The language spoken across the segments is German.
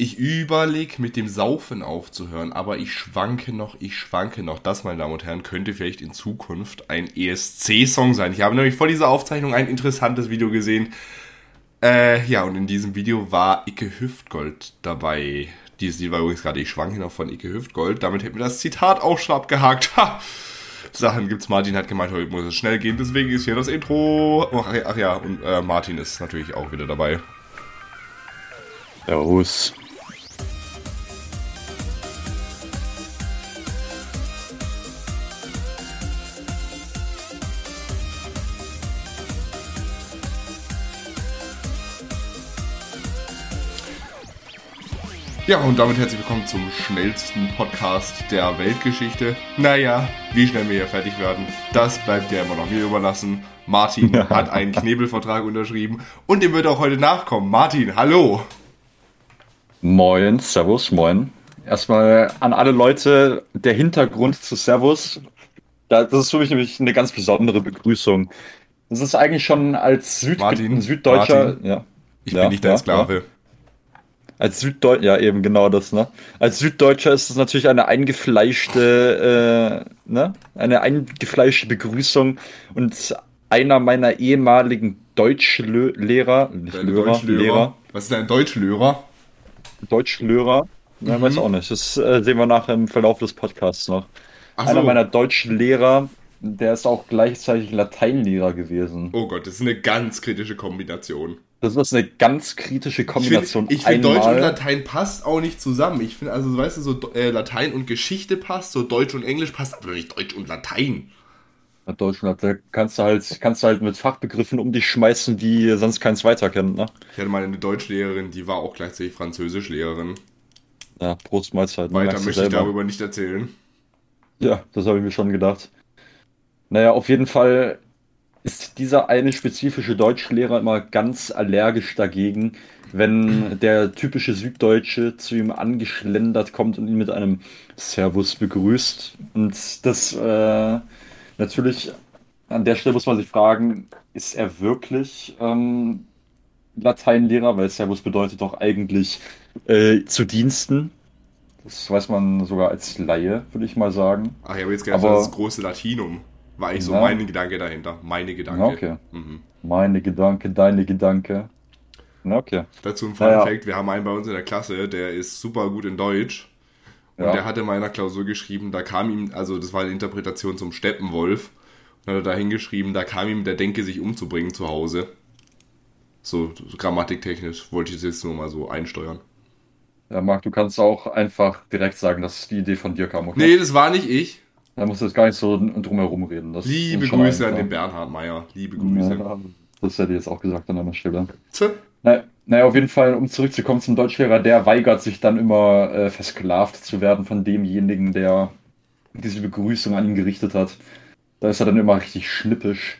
Ich überlege mit dem Saufen aufzuhören, aber ich schwanke noch, ich schwanke noch. Das, meine Damen und Herren, könnte vielleicht in Zukunft ein ESC-Song sein. Ich habe nämlich vor dieser Aufzeichnung ein interessantes Video gesehen. Äh, ja, und in diesem Video war Icke Hüftgold dabei. Dieses Lied war übrigens gerade Ich schwanke noch von Icke Hüftgold. Damit hätten wir das Zitat auch schon abgehakt. Ha! Sachen gibt's. Martin hat gemeint, heute muss es schnell gehen, deswegen ist hier das Intro. Ach, ach ja, und äh, Martin ist natürlich auch wieder dabei. Servus. Und damit herzlich willkommen zum schnellsten Podcast der Weltgeschichte. Naja, wie schnell wir hier fertig werden, das bleibt ja immer noch mir überlassen. Martin Ja. hat einen Knebelvertrag unterschrieben und dem wird auch heute nachkommen. Martin, hallo. Moin, Servus, moin. Erstmal an alle Leute, der Hintergrund zu Servus. Da- Das ist für mich nämlich eine ganz besondere Begrüßung. Das ist eigentlich schon als Süd Martin, Süddeutscher, Martin. ja. Ich Ja, bin nicht dein ja, Sklave. Als Süddeutscher, ja, eben genau das, ne? Als Süddeutscher ist es natürlich eine eingefleischte, äh, ne? Eine eingefleischte Begrüßung und einer meiner ehemaligen Deutschlehrer, nicht Deine Lehrer, Deutschlehrer. Lehrer, Was ist dein Deutschlehrer? Deutschlehrer, ja, Mhm. weiß auch nicht. Das äh, sehen wir nachher im Verlauf des Podcasts noch. Ach Einer so. meiner Deutschlehrer, der ist auch gleichzeitig Lateinlehrer gewesen. Oh Gott, das ist eine ganz kritische Kombination. Das ist eine ganz kritische Ich Kombination. finde, ich find, Deutsch und Latein passt auch nicht zusammen. Ich finde, also, weißt du, so äh, Latein und Geschichte passt, so Deutsch und Englisch passt, aber nicht Deutsch und Latein. Ja, Deutsch und Latein kannst du halt, kannst du halt mit Fachbegriffen um dich schmeißen, die sonst keins weiter kennt, ne? Ich hatte mal eine Deutschlehrerin, die war auch gleichzeitig Französischlehrerin. Ja, Prost Mahlzeit. Weiter möchte ich selber. darüber nicht erzählen. Ja, das habe ich mir schon gedacht. Naja, auf jeden Fall ist dieser eine spezifische Deutschlehrer immer ganz allergisch dagegen, wenn der typische Süddeutsche zu ihm angeschlendert kommt und ihn mit einem Servus begrüßt. Und das äh, natürlich an der Stelle muss man sich fragen, ist er wirklich ähm, Lateinlehrer? Weil Servus bedeutet doch eigentlich äh, zu Diensten. Das weiß man sogar als Laie, würde ich mal sagen. Ach, ich habe jetzt gedacht, Aber- das ist das große Latinum. War eigentlich so Ja. mein Gedanke dahinter. Meine Gedanke. Okay. Mhm. Meine Gedanke, deine Gedanke. Okay. Dazu ein Fun Naja. Fact: Wir haben einen bei uns in der Klasse, der ist super gut in Deutsch. Und Ja. der hatte mal in einer Klausur geschrieben, da kam ihm, also das war eine Interpretation zum Steppenwolf. Und hat er da hingeschrieben, da kam ihm der Denke, sich umzubringen zu Hause. So, so grammatiktechnisch wollte ich das jetzt nur mal so einsteuern. Ja, Marc, du kannst auch einfach direkt sagen, dass die Idee von dir kam, okay? Nee, das war nicht ich. Da musst du jetzt gar nicht so drumherum reden. Das Liebe Grüße an den Bernhard Meyer. Liebe Grüße. Ja, das hätte ich jetzt auch gesagt an deiner Stelle. Tja. Na, naja, auf jeden Fall, um zurückzukommen zum Deutschlehrer, der weigert sich dann immer äh, versklavt zu werden von demjenigen, der diese Begrüßung an ihn gerichtet hat. Da ist er dann immer richtig schnippisch.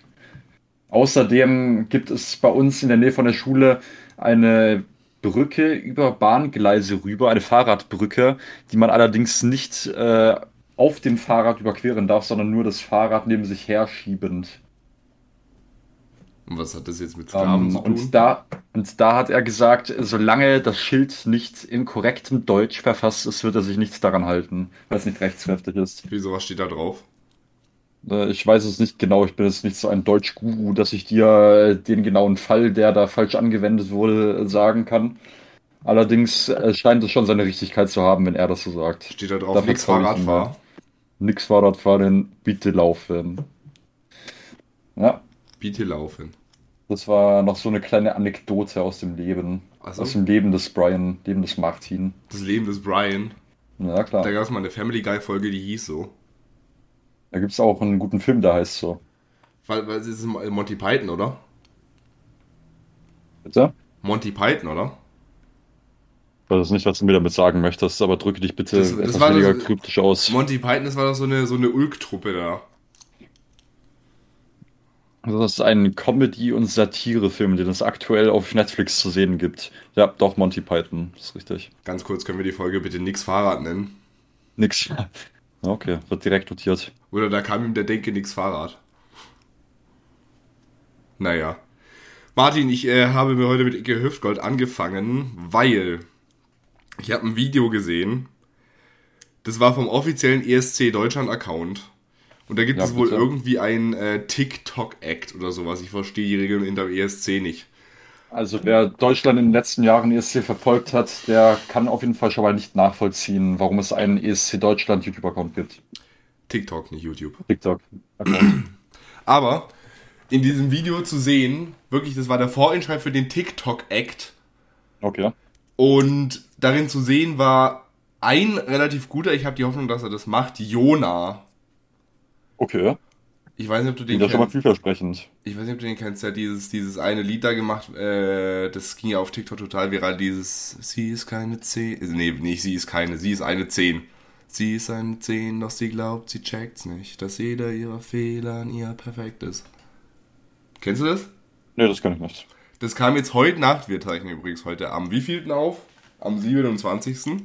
Außerdem gibt es bei uns in der Nähe von der Schule eine Brücke über Bahngleise rüber, eine Fahrradbrücke, die man allerdings nicht äh, auf dem Fahrrad überqueren darf, sondern nur das Fahrrad neben sich herschiebend. Und was hat das jetzt mit Sklaven Ähm, zu tun? und da, und da hat er gesagt, solange das Schild nicht in korrektem Deutsch verfasst ist, wird er sich nicht daran halten, weil es nicht rechtskräftig ist. Wieso, was steht da drauf? Äh, Ich weiß es nicht genau, ich bin jetzt nicht so ein Deutsch-Guru, dass ich dir äh, den genauen Fall, der da falsch angewendet wurde, sagen kann. Allerdings äh, scheint es schon seine Richtigkeit zu haben, wenn er das so sagt. Steht da drauf, Da nix vertraue ich ihm Fahrradfahr. Nix Fahrradfahren, bitte laufen. Ja, Bitte laufen. das war noch so eine kleine Anekdote aus dem Leben. Ach so. Aus dem Leben des Brian, Leben des Martin. Das Leben des Brian. Ja, klar. Da gab es mal eine Family Guy Folge, die hieß so. Da gibt es auch einen guten Film, der heißt so. Weil, weil es ist Monty Python, oder? Bitte? Monty Python, oder? Ich weiß nicht, was du mir damit sagen möchtest, aber drücke dich bitte Das- das etwas war weniger das- kryptisch aus. Monty Python, das war doch so eine, so eine Ulk-Truppe da. Das ist ein Comedy- und Satire-Film, den es aktuell auf Netflix zu sehen gibt. Ja, doch, Monty Python, das ist richtig. Ganz kurz, können wir die Folge bitte nix Fahrrad nennen? Nix. Okay, wird direkt notiert. Oder da kam ihm der Denke nix Fahrrad. Naja. Martin, ich äh, habe mir heute mit Icke Hüftgold angefangen, weil Ich habe ein Video gesehen. Das war vom offiziellen ESC Deutschland Account. Und da gibt Ja, es wohl bitte. irgendwie ein äh, TikTok-Act oder sowas. Ich verstehe die Regeln hinter dem ESC nicht. Also wer Deutschland in den letzten Jahren ESC verfolgt hat, der kann auf jeden Fall schon mal nicht nachvollziehen, warum es einen ESC Deutschland YouTube-Account gibt. TikTok, nicht YouTube. TikTok-Account. Aber in diesem Video zu sehen, wirklich, das war der Vorentscheid für den TikTok-Act. Okay. Und darin zu sehen war ein relativ guter, ich habe die Hoffnung, dass er das macht, Jona. Okay. Ich weiß nicht, ob du den ja schon mal kennst. vielversprechend. Ich weiß nicht, ob du den kennst. Der hat dieses, dieses eine Lied da gemacht, äh, das ging ja auf TikTok total viral, dieses Sie ist keine 10. Nee, nicht sie ist keine, sie ist eine 10. Sie ist eine 10, doch sie glaubt, sie checkt's nicht, dass jeder ihrer Fehler an ihr perfekt ist. Kennst du das? Nee, das kann ich nicht. Das kam jetzt heute Nacht, wir zeichnen übrigens heute am wievielten auf? Am 27.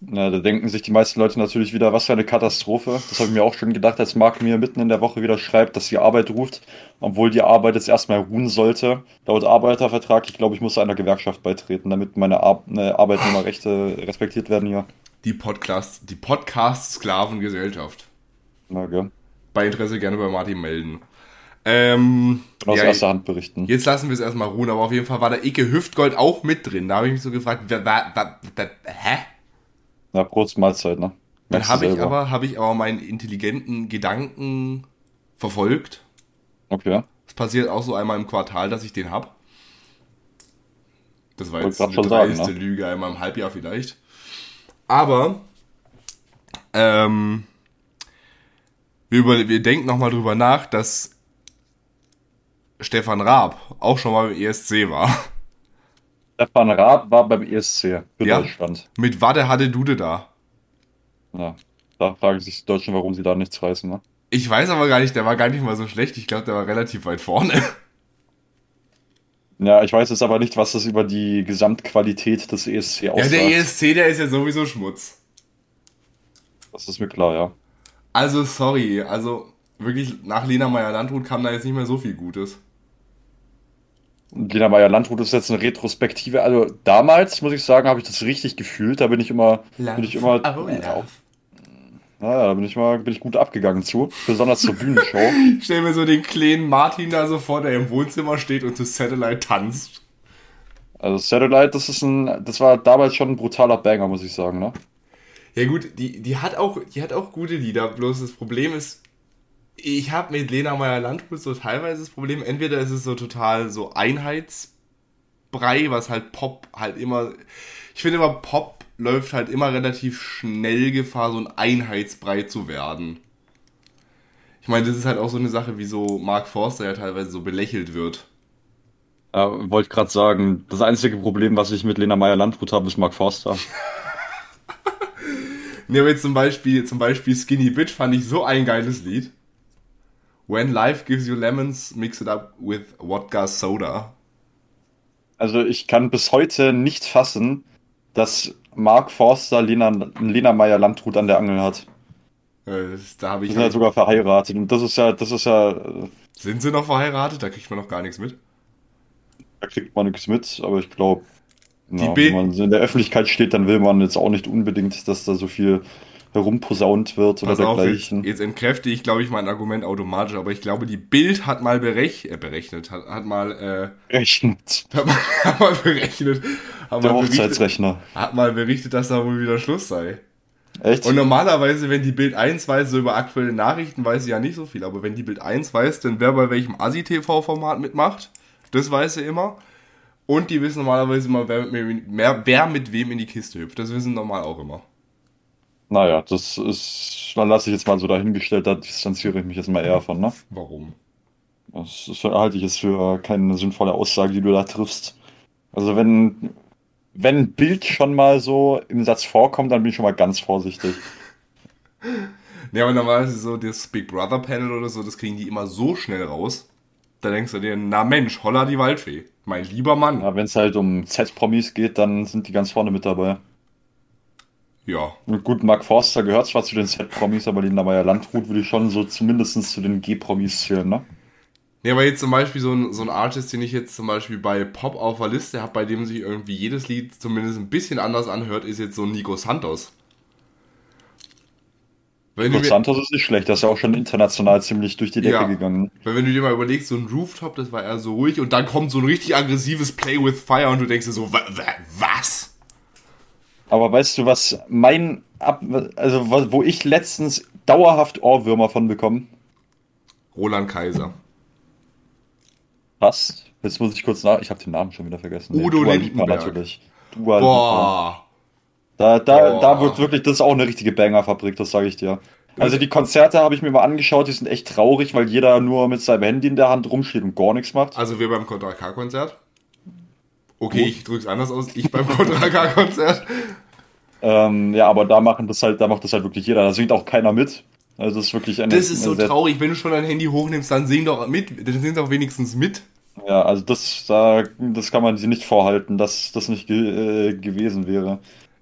Na, da denken sich die meisten Leute natürlich wieder, was für eine Katastrophe. Das habe ich mir auch schon gedacht, als Marc mir mitten in der Woche wieder schreibt, dass die Arbeit ruft, obwohl die Arbeit jetzt erstmal ruhen sollte. Laut Arbeitervertrag, ich glaube, ich muss einer Gewerkschaft beitreten, damit meine Ar ne, Arbeitnehmerrechte respektiert werden hier. Die Podcast, die Podcast-Sklavengesellschaft. Na, gell. Bei Interesse gerne bei Martin melden. Ähm, Aus ja, erster Hand berichten. Jetzt lassen wir es erstmal ruhen, aber auf jeden Fall war der Icke Hüftgold auch mit drin. Da habe ich mich so gefragt, wer, wer, wer, wer, hä? Na, Prost Mahlzeit, ne? Dann habe ich aber, habe ich aber meinen intelligenten Gedanken verfolgt. Okay. Es passiert auch so einmal im Quartal, dass ich den hab. Das war jetzt sagen, dreiste ne? Lüge, einmal im Halbjahr vielleicht. Aber ähm, wir, über, wir denken nochmal drüber nach, dass Stefan Raab auch schon mal im ESC war. Stefan Raab war beim ESC für Ja. Deutschland. Mit Wade hatte Dude da. Ja. Da fragen sich die Deutschen, warum sie da nichts reißen, ne? Ich weiß aber gar nicht, der war gar nicht mal so schlecht. Ich glaube, der war relativ weit vorne. Ja, ich weiß jetzt aber nicht, was das über die Gesamtqualität des ESC Ja, aussagt. der ESC, der ist ja sowieso Schmutz. Das ist mir klar, ja. Also, sorry. Also, wirklich, nach Lena Meyer-Landrut kam da jetzt nicht mehr so viel Gutes. Und Lena Meyer-Landrut ist jetzt eine Retrospektive. Also damals, muss ich sagen, habe ich das richtig gefühlt. Da bin ich immer, bin ich immer, Oh, ja, love. naja, da bin ich mal, bin ich gut abgegangen zu. Besonders zur Bühnenshow. Ich stell mir so den kleinen Martin da so vor, der im Wohnzimmer steht und zu Satellite tanzt. Also Satellite, das ist ein, das war damals schon ein brutaler Banger, muss ich sagen, ne? Ja gut, die, die, hat auch, die hat auch gute Lieder, bloß das Problem ist, ich habe mit Lena Meyer-Landrut so teilweise das Problem, entweder ist es so total so Einheitsbrei, was halt Pop halt immer, ich finde immer Pop läuft halt immer relativ schnell Gefahr, so ein Einheitsbrei zu werden. Ich meine, das ist halt auch so eine Sache, wie so Mark Forster ja teilweise so belächelt wird. Ja, wollte gerade sagen, das einzige Problem, was ich mit Lena Meyer-Landrut habe, ist Mark Forster. Ne, aber jetzt zum Beispiel, zum Beispiel Skinny Bitch fand ich so ein geiles Lied. When life gives you lemons, mix it up with Wodka Soda. Also ich kann bis heute nicht fassen, dass Mark Forster Lena, Lena Meyer-Landrut an der Angel hat. Äh, Da habe Die ich. sind ja sogar verheiratet. Und das ist ja, das ist ja, äh, Sind sie noch verheiratet? Da kriegt man noch gar nichts mit. da kriegt man nichts mit, aber ich glaube, Die ja, wenn man in der Öffentlichkeit steht, dann will man jetzt auch nicht unbedingt, dass da so viel herumposaunt wird oder Pass auf, jetzt, dergleichen. jetzt entkräfte ich, glaube ich, mein Argument automatisch, aber ich glaube, die Bild hat mal berech äh, berechnet, hat, hat mal, äh, hat mal, hat mal berechnet, hat Der mal, berichtet, Hochzeitsrechner. hat mal berichtet, dass da wohl wieder Schluss sei. Echt? Und normalerweise, wenn die Bild 1 weiß, so über aktuelle Nachrichten, weiß sie ja nicht so viel. Aber wenn die Bild 1 weiß, dann wer bei welchem ASI-TV-Format mitmacht, das weiß sie immer. Und die wissen normalerweise immer, wer mit, wem- mehr, wer mit wem in die Kiste hüpft. Das wissen normal auch immer. Naja, das ist, dann lasse ich jetzt mal so dahingestellt, da distanziere ich mich jetzt mal eher von, ne? Warum? Das ist, halte ich jetzt für keine sinnvolle Aussage, die du da triffst. Also wenn, wenn ein Bild schon mal so im Satz vorkommt, dann bin ich schon mal ganz vorsichtig. Ja, aber normalerweise so das Big Brother Panel oder so, das kriegen die immer so schnell raus. Da denkst du dir, na Mensch, holla die Waldfee. Mein lieber Mann. Ja, wenn es halt um Z-Promis geht, dann sind die ganz vorne mit dabei. Ja. Und gut, Mark Forster gehört zwar zu den Z-Promis, aber Linda Meyer-Landrut würde ich schon so zumindest zu den G-Promis zählen, ne? Ja, aber jetzt zum Beispiel so ein, so ein Artist, den ich jetzt zum Beispiel bei Pop auf der Liste habe, bei dem sich irgendwie jedes Lied zumindest ein bisschen anders anhört, ist jetzt so Nico Santos. Wenn Nico Santos ist nicht schlecht, das ist ja auch schon international ziemlich durch die Decke ja, gegangen. Weil wenn du dir mal überlegst, so ein Rooftop, das war eher so ruhig und dann kommt so ein richtig aggressives Play with Fire und du denkst dir so, was? Aber weißt du, was mein, also wo ich letztens dauerhaft Ohrwürmer von bekomme? Roland Kaiser. Was? Jetzt muss ich kurz nach. Ich habe den Namen schon wieder vergessen. Udo nee, Lindenberg. natürlich. Dua Boah. Da, da, Boah. da wird wirklich, das ist auch eine richtige Banger-Fabrik, das sage ich dir. Also die Konzerte habe ich mir mal angeschaut, die sind echt traurig, weil jeder nur mit seinem Handy in der Hand rumsteht und gar nichts macht. Also wir beim Contra K-Konzert. Okay, ich drücke es anders aus. Ich beim Contra K-Konzert. ähm, ja, aber da machen das halt, da macht das halt wirklich jeder. Da singt auch keiner mit. Also das ist wirklich eine, Das ist so traurig, wenn du schon dein Handy hochnimmst, dann sing doch mit, dann sing doch wenigstens mit. Ja, also das, da, das kann man sich nicht vorhalten, dass das nicht ge äh, gewesen wäre.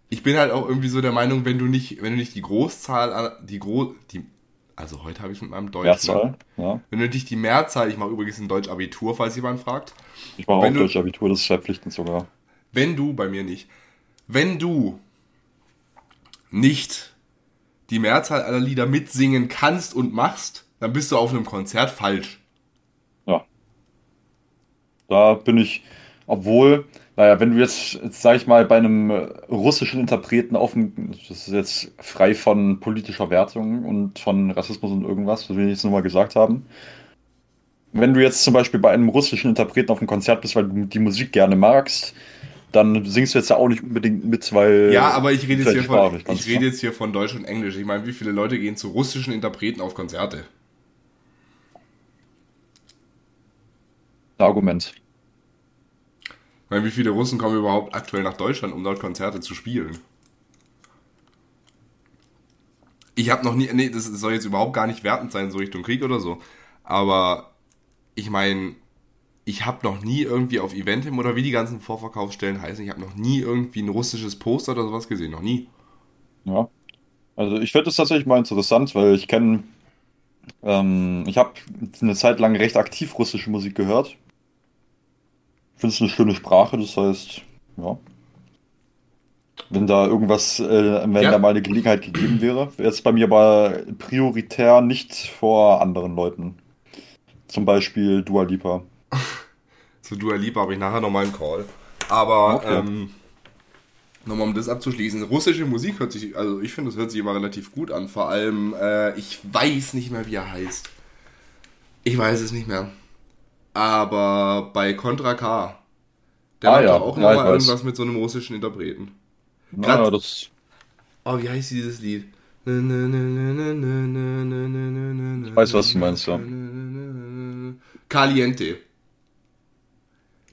Ich bin halt auch irgendwie so der Meinung, wenn du nicht, wenn du nicht die Großzahl, die Gro die, also heute habe ich mit meinem Deutsch. Mehrzahl, ne? ja. Wenn du nicht die Mehrzahl, ich mache übrigens ein Deutsch Abitur, falls jemand fragt. Ich mache auch Deutsch Abitur, das ist verpflichtend sogar. Wenn du, bei mir nicht, wenn du nicht die Mehrzahl aller Lieder mitsingen kannst und machst, dann bist du auf einem Konzert falsch. Ja. Da bin ich, obwohl, naja, wenn du jetzt, jetzt sag ich mal, bei einem russischen Interpreten auf dem, das ist jetzt frei von politischer Wertung und von Rassismus und irgendwas, was wir jetzt nur mal gesagt haben. Wenn du jetzt zum Beispiel bei einem russischen Interpreten auf dem Konzert bist, weil du die Musik gerne magst, dann singst du jetzt ja auch nicht unbedingt mit, weil. Ja, aber ich rede jetzt, hier von, ich rede jetzt hier von Deutsch und Englisch. Ich meine, wie viele Leute gehen zu russischen Interpreten auf Konzerte? Argument. Ich meine, wie viele Russen kommen überhaupt aktuell nach Deutschland, um dort Konzerte zu spielen? Ich habe noch nie, nee, das soll jetzt überhaupt gar nicht wertend sein, so Richtung Krieg oder so. Aber ich meine, ich habe noch nie irgendwie auf Eventim oder wie die ganzen Vorverkaufsstellen heißen, ich habe noch nie irgendwie ein russisches Poster oder sowas gesehen, noch nie. Ja. Also ich finde das tatsächlich mal interessant, weil ich kenne, ähm, ich habe eine Zeit lang recht aktiv russische Musik gehört. Finde es eine schöne Sprache, das heißt, ja. Wenn da irgendwas, äh, wenn ja. da mal eine Gelegenheit gegeben wäre, wäre es bei mir aber prioritär nicht vor anderen Leuten. Zum Beispiel Dua Lipa. Zu Dua Lipa habe ich nachher nochmal einen Call. Aber okay. ähm, nochmal um das abzuschließen, russische Musik hört sich, also ich finde, es hört sich immer relativ gut an. Vor allem, äh, ich weiß nicht mehr, wie er heißt. Ich weiß es nicht mehr. Aber bei Contra K, der ah, macht ja. auch ja, nochmal irgendwas mit so einem russischen Interpreten. Grad, ja, das. Oh, wie heißt dieses Lied? Ich weiß, was du meinst, ja. Caliente.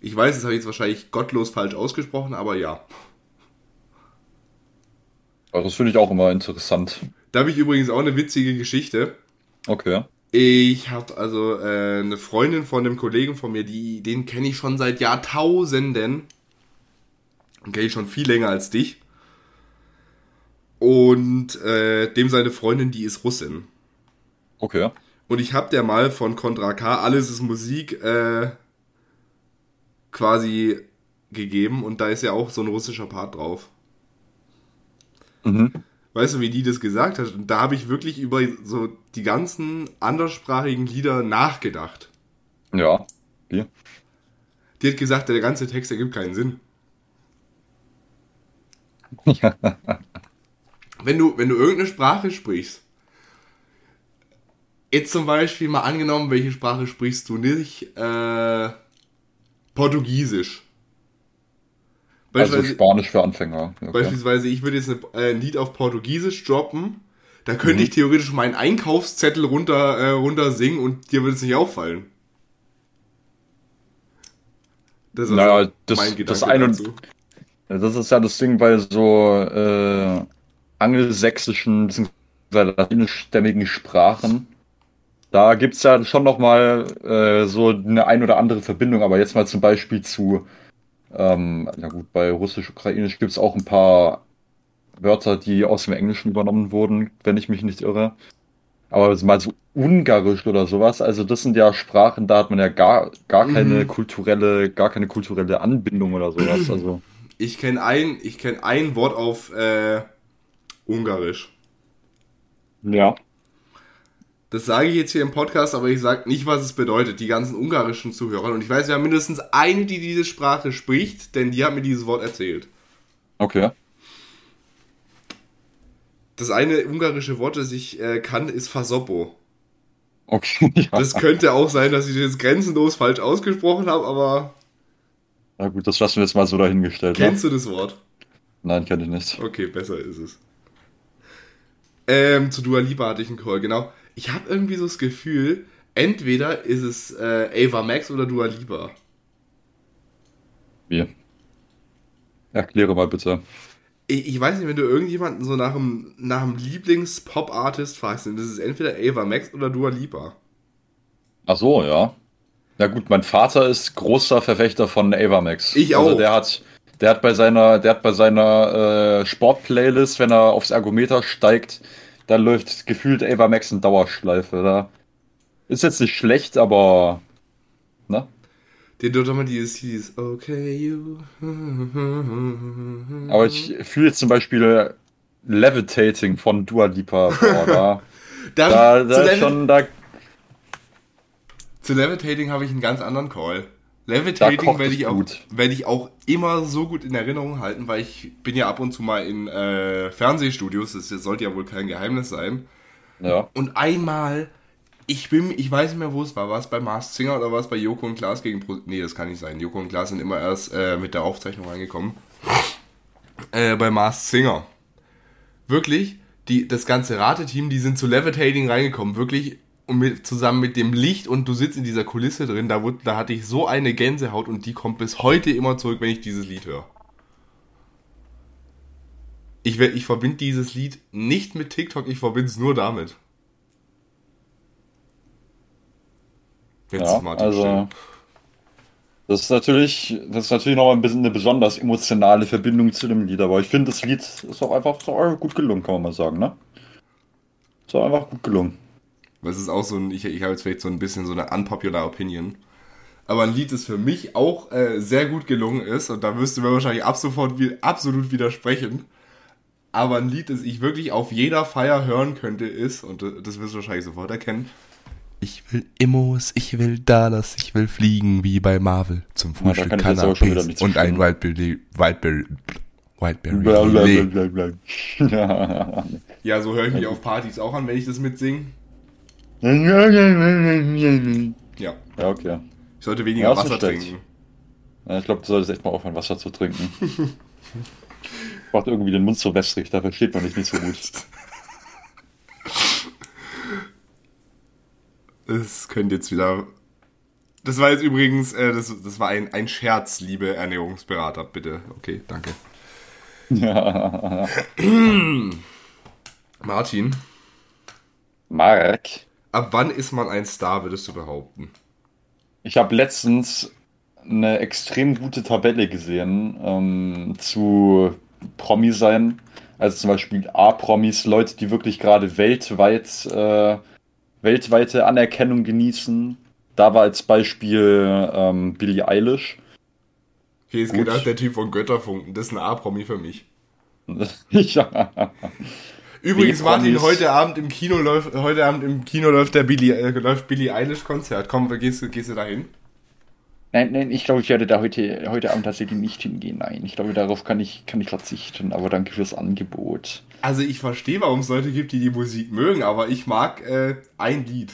Ich weiß, das habe ich jetzt wahrscheinlich gottlos falsch ausgesprochen, aber ja. Also das finde ich auch immer interessant. Da habe ich übrigens auch eine witzige Geschichte. Okay. Ich habe also äh, eine Freundin von einem Kollegen von mir, die, den kenne ich schon seit Jahrtausenden. Den kenne ich schon viel länger als dich. Und äh, dem seine Freundin, die ist Russin. Okay. Und ich habe der mal von Contra K, alles ist Musik, äh, quasi gegeben. Und da ist ja auch so ein russischer Part drauf. Mhm. Weißt du, wie die das gesagt hat? Und da habe ich wirklich über so die ganzen anderssprachigen Lieder nachgedacht. Ja. Wie? Die hat gesagt, der ganze Text ergibt keinen Sinn. wenn du, wenn du irgendeine Sprache sprichst, jetzt zum Beispiel mal angenommen, welche Sprache sprichst du nicht? Äh, Portugiesisch. Also Spanisch für Anfänger. Okay. Beispielsweise, ich würde jetzt eine, äh, ein Lied auf Portugiesisch droppen. Da könnte mhm. ich theoretisch meinen Einkaufszettel runter, äh, runter singen und dir würde es nicht auffallen. Das ist naja, das, mein Gedanke das eine, dazu. Das ist ja das Ding bei so äh, angelsächsischen bzw. latinischstämmigen Sprachen. Da gibt es ja schon nochmal äh, so eine ein oder andere Verbindung, aber jetzt mal zum Beispiel zu ähm, na gut, bei Russisch-Ukrainisch gibt es auch ein paar Wörter, die aus dem Englischen übernommen wurden, wenn ich mich nicht irre. Aber mal so Ungarisch oder sowas, also das sind ja Sprachen, da hat man ja gar, gar keine Mhm. kulturelle, gar keine kulturelle Anbindung oder sowas. Also, Ich kenne ein, ich kenn ein Wort auf äh, Ungarisch. ja. Das sage ich jetzt hier im Podcast, aber ich sage nicht, was es bedeutet. Die ganzen ungarischen Zuhörer. Und ich weiß, wir haben mindestens eine, die diese Sprache spricht, denn die hat mir dieses Wort erzählt. Okay. Das eine ungarische Wort, das ich äh, kann, ist Fasopo. Okay, ja. Das könnte auch sein, dass ich das jetzt grenzenlos falsch ausgesprochen habe, aber Na gut, das lassen wir jetzt mal so dahingestellt. Ne? kennst du das Wort? Nein, kenne ich nicht. Okay, besser ist es. Ähm, zu Dua Lipa hatte ich einen Call, genau. Ich habe irgendwie so das Gefühl, entweder ist es äh, Ava Max oder Dua Lipa. Wie? Erkläre mal bitte. Ich, ich weiß nicht, wenn du irgendjemanden so nach dem, nach dem Lieblings-Pop-Artist fragst, dann ist es entweder Ava Max oder Dua Lipa. Ach so, ja. Ja gut, mein Vater ist großer Verfechter von Avamax. Ich Also auch. der hat, der hat bei seiner, der hat bei seiner äh, Sportplaylist, wenn er aufs Ergometer steigt, da läuft gefühlt Avamax in Dauerschleife. Da ist jetzt nicht schlecht, aber ne? Den dort immer dieses, dieses Okay, you. Aber ich fühle jetzt zum Beispiel Levitating von Dua Lipa. Boah, da, Da, da, da schon, da, zu Levitating habe ich einen ganz anderen Call. Levitating werde ich, auch, werde ich auch immer so gut in Erinnerung halten, weil ich bin ja ab und zu mal in äh, Fernsehstudios, das sollte ja wohl kein Geheimnis sein. ja. Und einmal, ich bin, ich weiß nicht mehr, wo es war, war es bei Mars Singer oder war es bei Joko und Klaas gegen Pro Nee, das kann nicht sein. Joko und Klaas sind immer erst äh, mit der Aufzeichnung reingekommen. Äh, bei Mars Singer. Wirklich, die, das ganze Rateteam, die sind zu Levitating reingekommen, wirklich. Und mit, zusammen mit dem Licht und du sitzt in dieser Kulisse drin, da, wurde, da hatte ich so eine Gänsehaut und die kommt bis heute immer zurück, wenn ich dieses Lied höre. Ich, ich verbinde dieses Lied nicht mit TikTok, ich verbinde es nur damit. Jetzt Ja, also das ist natürlich, das ist natürlich noch ein bisschen eine besonders emotionale Verbindung zu dem Lied, aber ich finde, das Lied ist auch einfach, einfach gut gelungen, kann man mal sagen, ne? Ist auch einfach gut gelungen. Das ist auch so ein, ich, ich habe jetzt vielleicht so ein bisschen so eine unpopular Opinion. Aber ein Lied, das für mich auch äh, sehr gut gelungen ist, und da du mir wahrscheinlich ab sofort wie, absolut widersprechen. Aber ein Lied, das ich wirklich auf jeder Feier hören könnte, ist, und das wirst du wahrscheinlich sofort erkennen. Ich will Immos, ich will Dallas, ich will fliegen wie bei Marvel. Zum Frühstück Canapés nichts und ein. Wildberry, Wildberry, Wildberry. Ja. Ja, so höre ich mich auf Partys auch an, wenn ich das mitsinge. Ja, Ja, okay. ich sollte weniger Ja, Wasser trinken. Ja, ich glaube, du solltest echt mal aufhören, Wasser zu trinken. Macht irgendwie den Mund so wässrig, da versteht man dich nicht so gut. Das könnte jetzt wieder. Das war jetzt übrigens, äh, das, das war ein, ein Scherz, liebe Ernährungsberater, bitte. Okay, danke. Ja. Martin, Mark, ab wann ist man ein Star, würdest du behaupten? ich habe letztens eine extrem gute Tabelle gesehen ähm, zu Promi sein. Also zum Beispiel A-Promis, Leute, die wirklich gerade weltweit, äh, weltweite Anerkennung genießen. Da war als Beispiel ähm, Billie Eilish. Hier ist Gut. gedacht, der Typ von Götterfunken, das ist ein A-Promi für mich. ja. Übrigens. Martin, heute Abend im Kino läuft, heute Abend im Kino läuft der Billy, äh, läuft Billy Eilish Konzert. Komm, gehst, du- gehst du da hin? Nein, nein, ich glaube, ich werde da heute, heute Abend tatsächlich nicht hingehen. Nein, ich glaube, darauf kann ich, kann ich verzichten. Aber danke fürs Angebot. Also ich verstehe, warum es Leute gibt, die die Musik mögen, aber ich mag äh, ein Lied.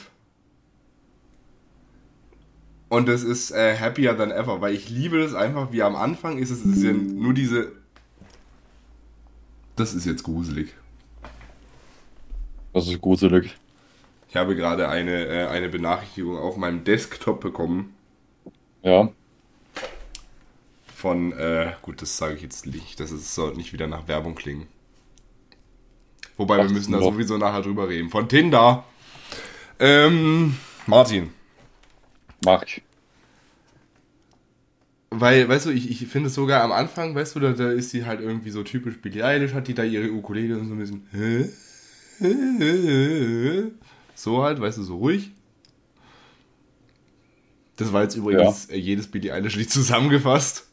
Und das ist äh, Happier Than Ever, weil ich liebe das einfach, wie am Anfang ist es, es ist ja nur diese... Das ist jetzt gruselig. Das ist gruselig. Ich habe gerade eine, äh, eine Benachrichtigung auf meinem Desktop bekommen Ja. von, äh, gut, das sage ich jetzt nicht, das ist, soll nicht wieder nach Werbung klingen. Wobei, wir Ach, müssen da sowieso nachher drüber reden. Von Tinder. Ähm, Martin. Mach ich. Weil, weißt du, ich, ich finde es sogar am Anfang, weißt du, da, da ist sie halt irgendwie so typisch Billie Eilish, hat die da ihre Ukulele und so ein bisschen. So halt, weißt du, so ruhig. Das war jetzt übrigens ja. Äh, jedes Billie Eilish-Lied zusammengefasst.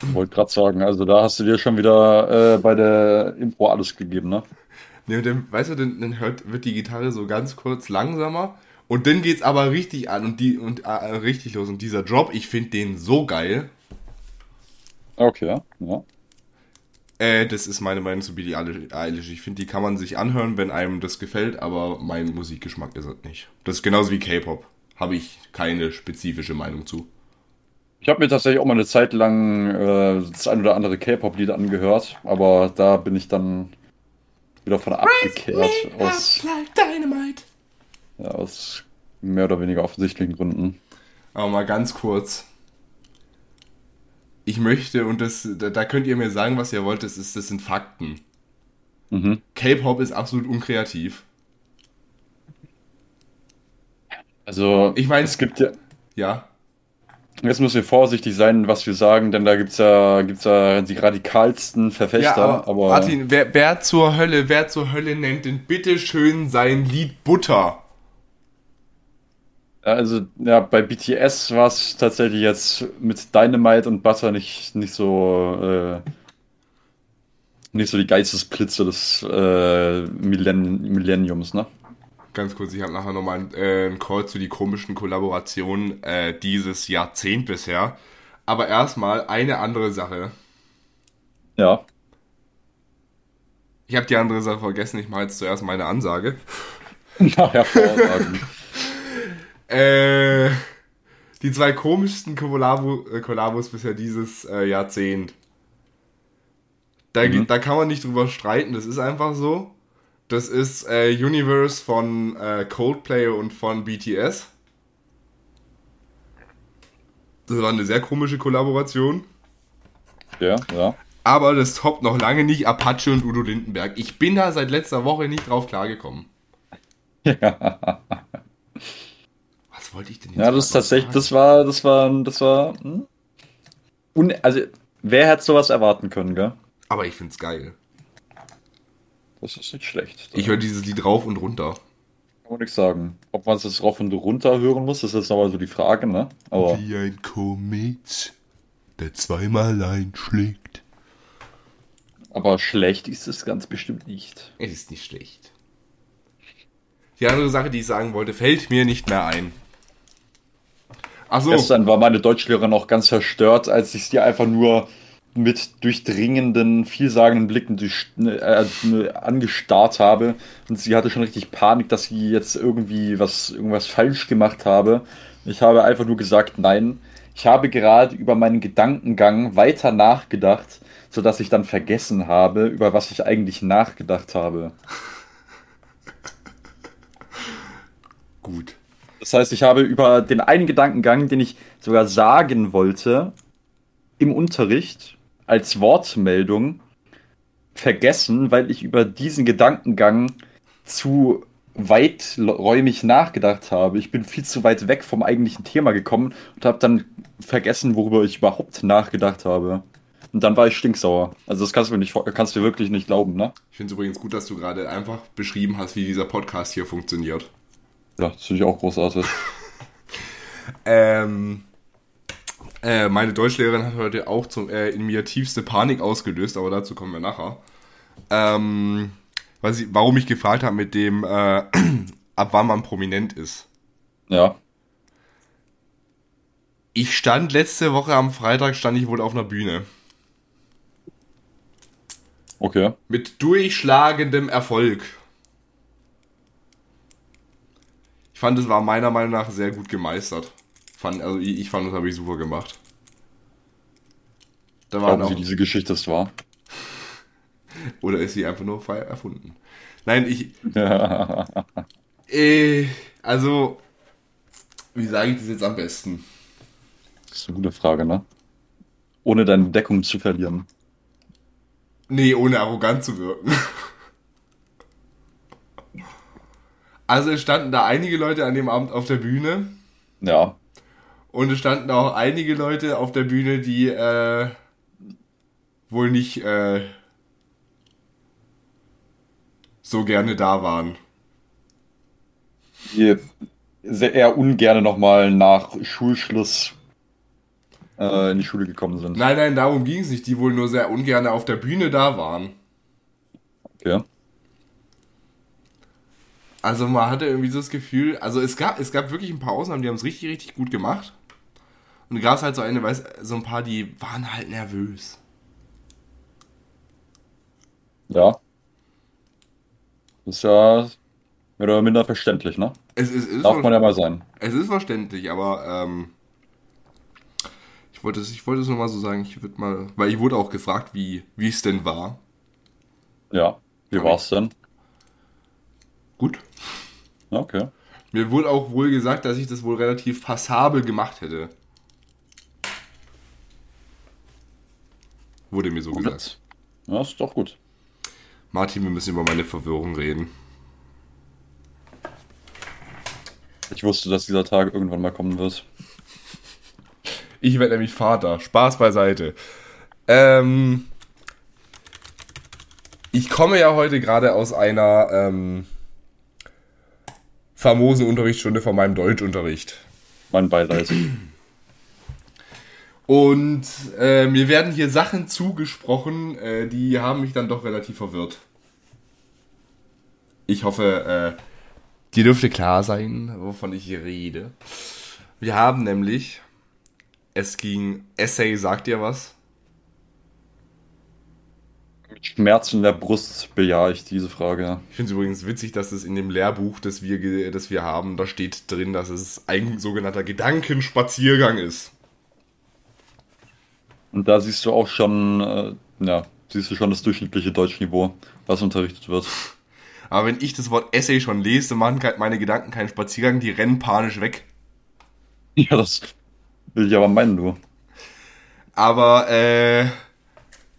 Wollte gerade sagen, also da hast du dir schon wieder äh, bei der Impro alles gegeben, ne? Ne, und dann, weißt du, dann, dann hört, wird die Gitarre so ganz kurz langsamer und dann geht's aber richtig an und die und äh, richtig los. Und dieser Drop, ich finde den so geil. Okay, ja. Äh, das ist meine Meinung zu Billie Eilish. Ich finde, die kann man sich anhören, wenn einem das gefällt, aber mein Musikgeschmack ist es nicht. Das ist genauso wie K-Pop. Habe ich keine spezifische Meinung zu. Ich habe mir tatsächlich auch mal eine Zeit lang äh, das ein oder andere K-Pop-Lied angehört, aber da bin ich dann wieder von abgekehrt aus, ja, aus mehr oder weniger offensichtlichen Gründen. Aber mal ganz kurz. Ich möchte, und das, da, da könnt ihr mir sagen, was ihr wollt, das, ist, das sind Fakten. Mhm. K-Pop ist absolut unkreativ. Also, ich meine, es gibt ja. Ja. Jetzt müssen wir vorsichtig sein, was wir sagen, denn da gibt es ja, gibt's ja die radikalsten Verfechter. Ja, aber, aber Martin, wer, wer, zur Hölle, wer zur Hölle nennt denn bitte schön sein Lied Butter? Also, ja, bei BTS war es tatsächlich jetzt mit Dynamite und Butter nicht, nicht so, äh, nicht so die Geistesblitze des äh, Millenn Millenniums, ne? ganz kurz, ich habe nachher nochmal einen, äh, einen Call zu die komischen Kollaborationen äh, dieses Jahrzehnt bisher. Aber erstmal eine andere Sache. Ja. Ich habe die andere Sache vergessen, ich mache jetzt zuerst meine Ansage. Na, hervorragend. äh, die zwei komischsten Kollabo äh, Kollabos bisher dieses äh, Jahrzehnt. Da, mhm. da kann man nicht drüber streiten, das ist einfach so. Das ist äh, Universe von äh, Coldplay und von BTS. Das war eine sehr komische Kollaboration. Ja, ja. Aber das toppt noch lange nicht Apache und Udo Lindenberg. Ich bin da seit letzter Woche nicht drauf klargekommen. Ja. Wollte ich denn jetzt? Ja, das ist tatsächlich, das war, das war, das war. Hm? Un also, wer hätte sowas erwarten können, gell? Aber ich find's geil. Das ist nicht schlecht. Ich höre dieses Lied rauf und runter. Kann man nichts sagen. Ob man es rauf und runter hören muss, das ist jetzt nochmal so die Frage, ne? Aber Wie ein Komet, der zweimal einschlägt. Aber schlecht ist es ganz bestimmt nicht. Es ist nicht schlecht. Die andere Sache, die ich sagen wollte, fällt mir nicht mehr ein. Achso. Gestern war meine Deutschlehrerin auch ganz verstört, als ich sie einfach nur mit durchdringenden, vielsagenden Blicken durch, äh, angestarrt habe. Und sie hatte schon richtig Panik, dass sie jetzt irgendwie was, irgendwas falsch gemacht habe. Ich habe einfach nur gesagt, nein. Ich habe gerade über meinen Gedankengang weiter nachgedacht, sodass ich dann vergessen habe, über was ich eigentlich nachgedacht habe. Gut. Das heißt, ich habe über den einen Gedankengang, den ich sogar sagen wollte, im Unterricht als Wortmeldung vergessen, weil ich über diesen Gedankengang zu weiträumig nachgedacht habe. Ich bin viel zu weit weg vom eigentlichen Thema gekommen und habe dann vergessen, worüber ich überhaupt nachgedacht habe. Und dann war ich stinksauer. Also das kannst du mir nicht, kannst du wirklich nicht glauben, ne? Ich finde es übrigens gut, dass du gerade einfach beschrieben hast, wie dieser Podcast hier funktioniert. Ja, das finde ich auch großartig. ähm, äh, meine Deutschlehrerin hat heute auch zum, äh, in mir tiefste Panik ausgelöst, aber dazu kommen wir nachher. Ähm, was ich, warum ich gefragt habe mit dem, äh, ab wann man prominent ist. Ja. Ich stand letzte Woche am Freitag, stand ich wohl auf einer Bühne. Okay. Mit durchschlagendem Erfolg. Ich fand, es war meiner Meinung nach sehr gut gemeistert. Fand, also ich, ich fand, das habe ich super gemacht. Da waren Glauben Sie, diese Geschichte ist wahr? Oder ist sie einfach nur frei erfunden? Nein, ich. äh, also, wie sage ich das jetzt am besten? Das ist eine gute Frage, ne? Ohne deine Deckung zu verlieren. Nee, ohne arrogant zu wirken. Also es standen da einige Leute an dem Abend auf der Bühne. Ja. Und es standen auch einige Leute auf der Bühne, die äh, wohl nicht äh, so gerne da waren. die sehr eher ungern nochmal nach Schulschluss äh, in die Schule gekommen sind. Nein, nein, darum ging es nicht. Die wohl nur sehr ungern auf der Bühne da waren. Okay. Also man hatte irgendwie so das Gefühl, also es gab, es gab wirklich ein paar Ausnahmen, die haben es richtig, richtig gut gemacht. Und da gab es halt so eine, weiß, so ein paar, die waren halt nervös. Ja. ist ja mehr oder minder verständlich, ne? Es, es ist Darf man ja mal sein. Es ist verständlich, aber ähm, ich wollte es, ich wollte es nur mal so sagen, ich würde mal, weil ich wurde auch gefragt, wie, wie es denn war. Ja. Wie Okay. war's denn? Gut. Okay. Mir wurde auch wohl gesagt, dass ich das wohl relativ passabel gemacht hätte. Wurde mir so gesagt. Ja, ist doch gut. Martin, wir müssen über meine Verwirrung reden. Ich wusste, dass dieser Tag irgendwann mal kommen wird. Ich werde nämlich Vater. Spaß beiseite. Ähm, ich komme ja heute gerade aus einer ähm, famosen Unterrichtsstunde von meinem Deutschunterricht. Mein Beileid. Und äh, mir werden hier Sachen zugesprochen, äh, die haben mich dann doch relativ verwirrt. Ich hoffe, äh, die dürfte klar sein, wovon ich hier rede. Wir haben nämlich, es ging, Essay sagt dir was? Schmerz in der Brust bejahe ich diese Frage. Ich finde es übrigens witzig, dass es in dem Lehrbuch, das wir, das wir haben, da steht drin, dass es ein sogenannter Gedankenspaziergang ist. Und da siehst du auch schon, äh, ja, siehst du schon das durchschnittliche Deutschniveau, was unterrichtet wird. Aber wenn ich das Wort Essay schon lese, machen ke- meine Gedanken keinen Spaziergang, die rennen panisch weg. Ja, das will ich aber meinen, du. Aber äh,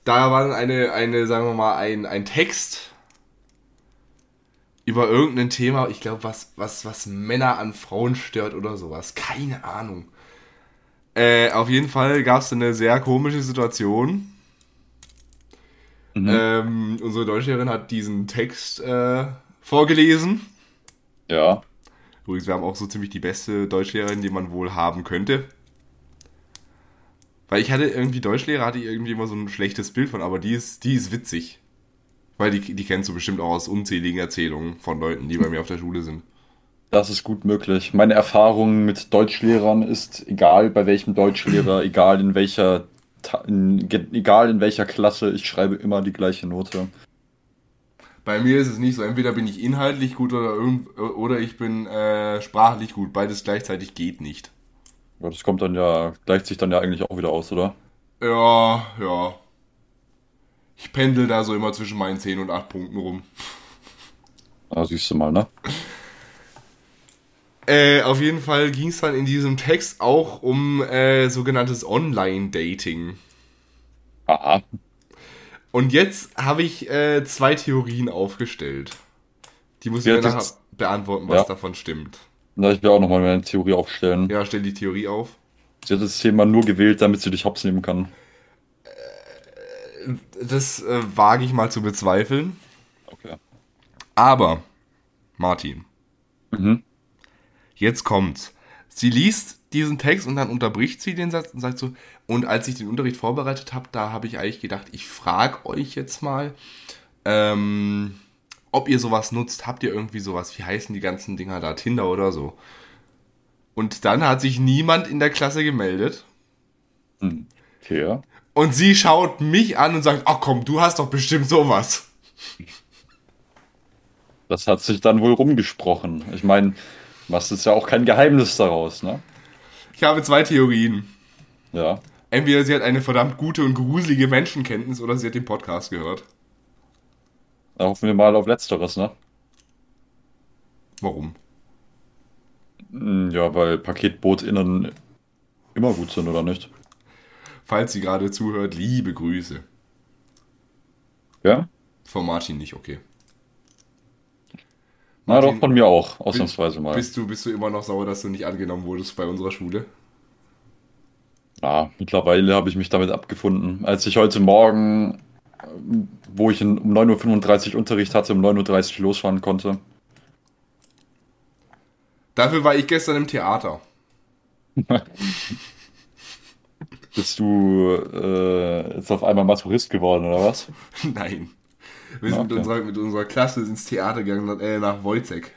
da war dann eine, eine, sagen wir mal, ein, ein Text über irgendein Thema, ich glaube, was, was, was Männer an Frauen stört oder sowas. Keine Ahnung. Äh, auf jeden Fall gab es eine sehr komische Situation. Mhm. Ähm, unsere Deutschlehrerin hat diesen Text äh, vorgelesen. Ja. Übrigens, wir haben auch so ziemlich die beste Deutschlehrerin, die man wohl haben könnte. Weil ich hatte irgendwie Deutschlehrer, hatte ich irgendwie immer so ein schlechtes Bild von, aber die ist, die ist witzig. Weil die, die kennst du bestimmt auch aus unzähligen Erzählungen von Leuten, die bei mir auf der Schule sind. Das ist gut möglich. Meine Erfahrung mit Deutschlehrern ist, egal bei welchem Deutschlehrer, egal in welcher, in, egal in welcher Klasse, ich schreibe immer die gleiche Note. Bei mir ist es nicht so, entweder bin ich inhaltlich gut oder, oder ich bin äh, sprachlich gut. Beides gleichzeitig geht nicht. Ja, das kommt dann ja, gleicht sich dann ja eigentlich auch wieder aus, oder? Ja, ja. Ich pendel da so immer zwischen meinen 10 und 8 Punkten rum. Ah, siehst du mal, ne? Äh, auf jeden Fall ging es dann in diesem Text auch um äh, sogenanntes Online-Dating. Aha. Und jetzt habe ich äh, zwei Theorien aufgestellt. Die muss ich Ja, mir nachher beantworten, was Ja. davon stimmt. Na, ich will auch nochmal meine Theorie aufstellen. Ja, stell die Theorie auf. Sie hat das Thema nur gewählt, damit sie dich hops nehmen kann. Das äh, wage ich mal zu bezweifeln. Okay. Aber, Martin, Mhm. jetzt kommt's. Sie liest diesen Text und dann unterbricht sie den Satz und sagt so, und als ich den Unterricht vorbereitet habe, da habe ich eigentlich gedacht, ich frage euch jetzt mal, ähm, ob ihr sowas nutzt. Habt ihr irgendwie sowas, wie heißen die ganzen Dinger da, Tinder oder so? Und dann hat sich niemand in der Klasse gemeldet. Hm. Ja. Und sie schaut mich an und sagt, ach komm, du hast doch bestimmt sowas. Das hat sich dann wohl rumgesprochen. Ich meine, was ist ja auch kein Geheimnis daraus, ne? Ich habe zwei Theorien. Ja. Entweder sie hat eine verdammt gute und gruselige Menschenkenntnis oder sie hat den Podcast gehört. Da hoffen wir mal auf Letzteres, ne? Warum? Hm, Ja, weil PaketbootInnen immer gut sind, oder nicht? Falls sie gerade zuhört, liebe Grüße. Ja? Von Martin nicht, okay. Na Martin, doch, von mir auch, ausnahmsweise mal. Bist du, bist du immer noch sauer, dass du nicht angenommen wurdest bei unserer Schule? Ja, mittlerweile habe ich mich damit abgefunden. Als ich heute Morgen, wo ich um 9.35 Uhr Unterricht hatte, um 9.30 Uhr losfahren konnte, Dafür war ich gestern im Theater. Bist du äh, jetzt auf einmal Maturist geworden, oder was? Nein. Wir sind Okay. mit, unserer, mit unserer Klasse ins Theater gegangen, äh, nach Wojcek.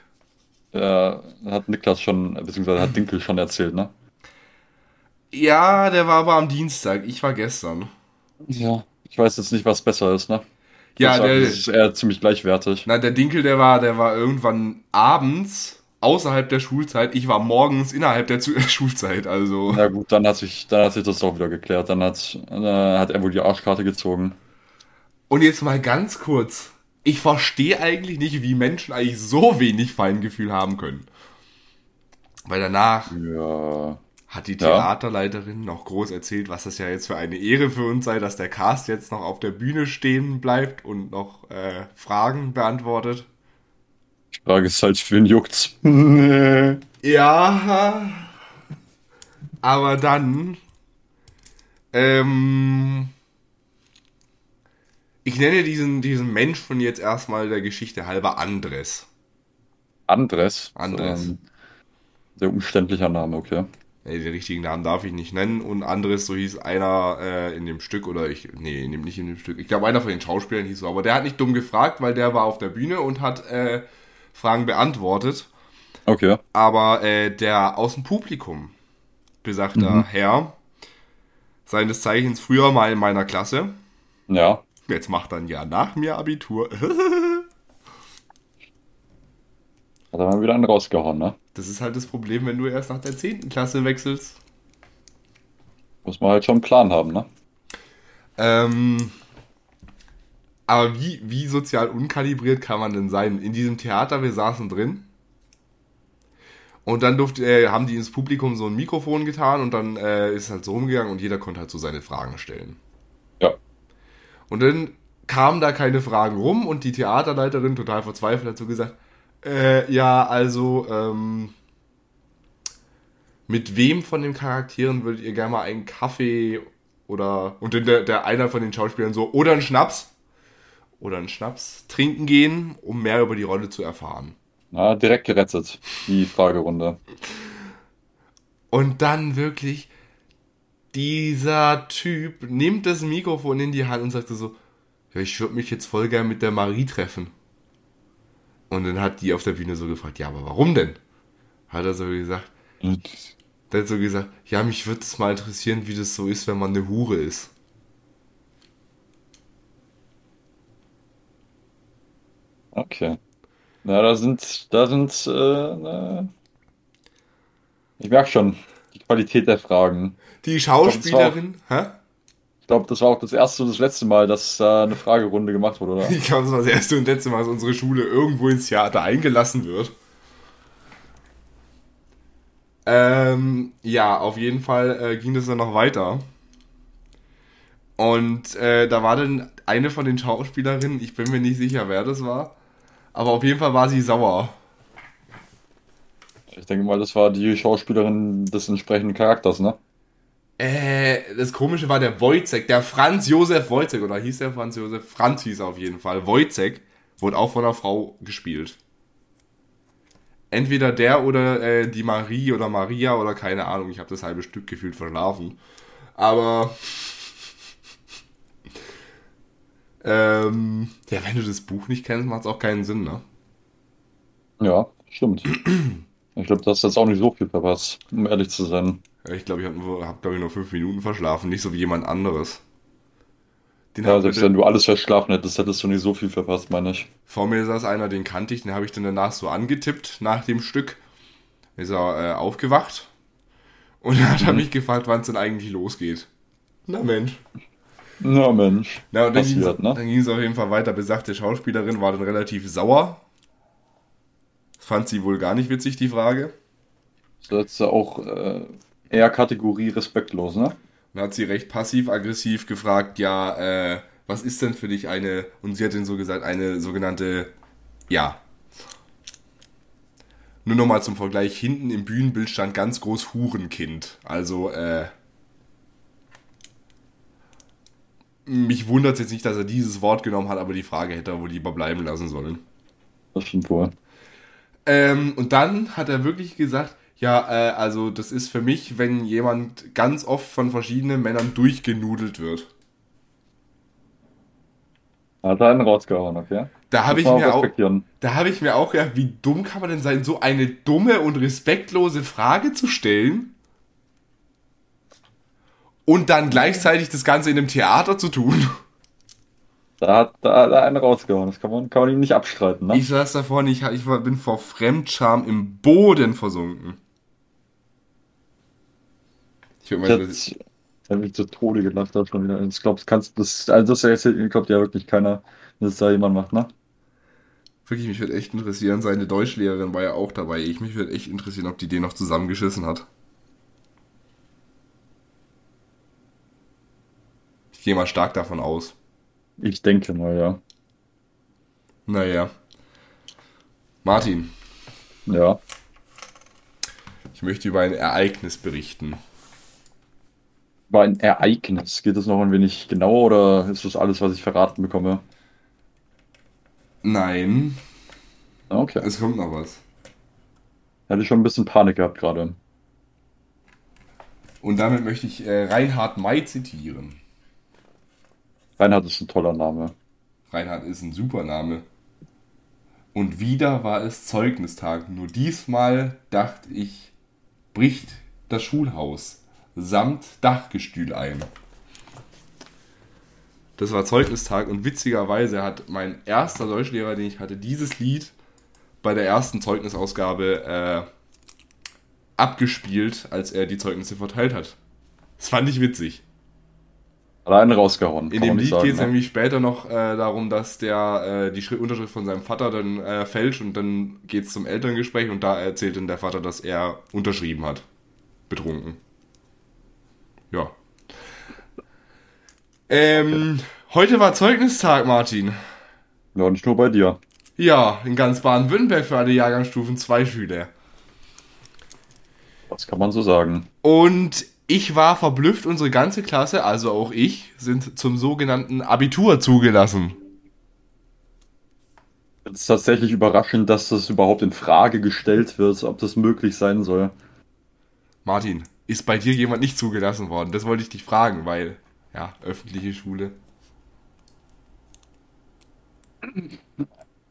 Ja, hat Niklas schon, beziehungsweise hat Dinkel schon erzählt, ne? Ja, der war aber am Dienstag. Ich war gestern. Ja. Ich weiß jetzt nicht, was besser ist, ne? Ich Ja, der, das ist eher ziemlich gleichwertig. na, der Dinkel, der war, der war irgendwann abends außerhalb der Schulzeit. Ich war morgens innerhalb der Schulzeit. Also. Na gut, dann hat sich, dann hat sich das doch wieder geklärt. Dann hat, äh, hat er wohl die Arschkarte gezogen. Und jetzt mal ganz kurz. Ich verstehe eigentlich nicht, wie Menschen eigentlich so wenig Feingefühl haben können. Weil danach Ja. Hat die Ja. Theaterleiterin noch groß erzählt, was das ja jetzt für eine Ehre für uns sei, dass der Cast jetzt noch auf der Bühne stehen bleibt und noch äh, Fragen beantwortet. Die Frage ist halt, für wen juckt's? Ja, aber dann, ähm, ich nenne diesen, diesen Mensch von jetzt erstmal der Geschichte halber Andres. Andres. Andres. Ähm, sehr umständlicher Name, okay. Äh, Den richtigen Namen darf ich nicht nennen. Und Andres, so hieß einer äh, in dem Stück, oder ich, nee, in dem, nicht in dem Stück. Ich glaube, einer von den Schauspielern hieß so. Aber der hat nicht dumm gefragt, weil der war auf der Bühne und hat äh, Fragen beantwortet. Okay. Aber äh, der aus dem Publikum, besagter Mhm. Herr, seines Zeichens früher mal in meiner Klasse, Ja. jetzt macht er ein Jahr nach mir Abitur. Hat er mal wieder einen rausgehauen, ne? Das ist halt das Problem, wenn du erst nach der 10. Klasse wechselst. Muss man halt schon einen Plan haben, ne? Ähm, aber wie, wie sozial unkalibriert kann man denn sein? In diesem Theater, wir saßen drin. Und dann durfte, äh, haben die ins Publikum so ein Mikrofon getan und dann äh, ist es halt so rumgegangen und jeder konnte halt so seine Fragen stellen. Ja. Und dann kamen da keine Fragen rum und die Theaterleiterin, total verzweifelt, hat so gesagt, äh, ja, also, ähm, mit wem von den Charakteren würdet ihr gerne mal einen Kaffee oder, und dann der, der einer von den Schauspielern so, oder einen Schnaps, oder einen Schnaps trinken gehen, um mehr über die Rolle zu erfahren. Na, direkt gerettet, die Fragerunde. Und dann wirklich, dieser Typ nimmt das Mikrofon in die Hand und sagt so, ja, ich würde mich jetzt voll gern mit der Marie treffen. Und dann hat die auf der Bühne so gefragt, ja, aber warum denn? Hat er so gesagt, der hat so gesagt, ja, mich würde es mal interessieren, wie das so ist, wenn man eine Hure ist. Okay. Na, da sind, da sind, äh, na, ich merke schon, die Qualität der Fragen. Die Schauspielerin, hä? Ich glaube, das war auch das erste und das letzte Mal, dass da eine Fragerunde gemacht wurde, oder? Ich glaube, das war das erste und letzte Mal, dass unsere Schule irgendwo ins Theater eingelassen wird. Ähm, ja, auf jeden Fall äh, ging das dann noch weiter. Und äh, da war dann eine von den Schauspielerinnen, ich bin mir nicht sicher, wer das war, aber auf jeden Fall war sie sauer. Ich denke mal, das war die Schauspielerin des entsprechenden Charakters, ne? Äh, das Komische war der Wojcek, der Franz Josef Wojcek, oder hieß der Franz Josef? Franz hieß er auf jeden Fall. Wojcek wurde auch von einer Frau gespielt. Entweder der oder äh, die Marie oder Maria oder keine Ahnung, ich habe das halbe Stück gefühlt verschlafen. Aber. ähm, ja, wenn du das Buch nicht kennst, macht es auch keinen Sinn, ne? Ja, stimmt. Ich glaube, du hast jetzt auch nicht so viel verpasst, um ehrlich zu sein. Ich glaube, ich habe, hab, glaube ich, nur fünf Minuten verschlafen, nicht so wie jemand anderes. Den Ja, selbst wenn du alles verschlafen hättest, hättest du nicht so viel verpasst, meine ich. Vor mir saß einer, den kannte ich, den habe ich dann danach so angetippt nach dem Stück. Ist er äh, aufgewacht und dann hat er mich gefragt, wann es denn eigentlich losgeht. Na Mensch. Na Mensch, Na, und dann ging es ne? auf jeden Fall weiter. Besagte Schauspielerin war dann relativ sauer. Fand sie wohl gar nicht witzig, die Frage. Das ist ja auch äh, eher Kategorie respektlos, ne? Dann hat sie recht passiv-aggressiv gefragt, ja, äh, was ist denn für dich eine, und sie hat dann so gesagt, eine sogenannte, ja. Nur nochmal zum Vergleich, hinten im Bühnenbild stand ganz groß Hurenkind. Also, äh, mich wundert es jetzt nicht, dass er dieses Wort genommen hat, aber die Frage hätte er wohl lieber bleiben lassen sollen. Das stimmt wohl. Ähm, und dann hat er wirklich gesagt, ja, äh, also das ist für mich, wenn jemand ganz oft von verschiedenen Männern durchgenudelt wird. Hat er einen rausgehauen, okay? Da habe ich mir auch, da habe ich mir auch gedacht, wie dumm kann man denn sein, so eine dumme und respektlose Frage zu stellen und dann gleichzeitig das Ganze in einem Theater zu tun. Da hat, da er einen rausgehauen. Das kann man, kann man ihm nicht abstreiten, ne? Ich saß da vorne, ich, ich bin vor Fremdscham im Boden versunken. Ich würde Ich mal hätte ich mich zu Tode gelacht da schon wieder. Ich glaube, kannst das, also das erzählt, glaubt ja wirklich keiner, dass da jemand macht, ne? wirklich, mich würde echt interessieren, seine Deutschlehrerin war ja auch dabei. Ich mich würde echt interessieren, ob die den noch zusammengeschissen hat. Ich gehe mal stark davon aus. Ich denke mal, ja. Naja. Martin, Ja. ich möchte über ein Ereignis berichten. War ein Ereignis. Geht das noch ein wenig genauer oder ist das alles, was ich verraten bekomme? Nein, Okay. es kommt noch was. Hätte ich schon ein bisschen Panik gehabt gerade. Und damit möchte ich äh, Reinhard May zitieren. Reinhard ist ein toller Name. Reinhard ist ein super Name. Und wieder war es Zeugnistag. Nur diesmal dachte ich, bricht das Schulhaus samt Dachgestühl ein. Das war Zeugnistag und witzigerweise hat mein erster Deutschlehrer, den ich hatte, dieses Lied bei der ersten Zeugnisausgabe äh, abgespielt, als er die Zeugnisse verteilt hat. Das fand ich witzig. Einen rausgehauen. In dem Lied geht es ne? nämlich später noch äh, darum, dass der äh, die Schrift, Unterschrift von seinem Vater dann äh, fälscht und dann geht es zum Elterngespräch und da erzählt dann der Vater, dass er unterschrieben hat. Betrunken. Ja. Ähm, heute war Zeugnistag, Martin. Ja, nicht nur bei dir. Ja, in ganz Baden-Württemberg für alle Jahrgangsstufen 2 Schüler. Das kann man so sagen. Und ich war verblüfft, unsere ganze Klasse, also auch ich, sind zum sogenannten Abitur zugelassen. Es ist tatsächlich überraschend, dass das überhaupt in Frage gestellt wird, ob das möglich sein soll. Martin, ist bei dir jemand nicht zugelassen worden? Das wollte ich dich fragen, weil, ja, öffentliche Schule.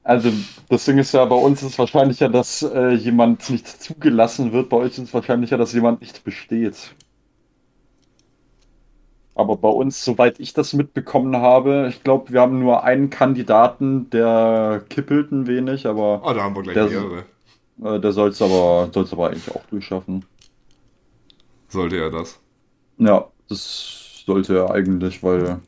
Also, das Ding ist ja, bei uns ist es wahrscheinlicher, dass äh, jemand nicht zugelassen wird. Bei euch ist es wahrscheinlicher, dass jemand nicht besteht. Aber bei uns, soweit ich das mitbekommen habe, ich glaube, wir haben nur einen Kandidaten, der kippelt ein wenig, aber Oh, da haben wir gleich Der- mehrere. äh, der soll es aber, soll's aber eigentlich auch durchschaffen. Sollte er das. Ja, das sollte er eigentlich, weil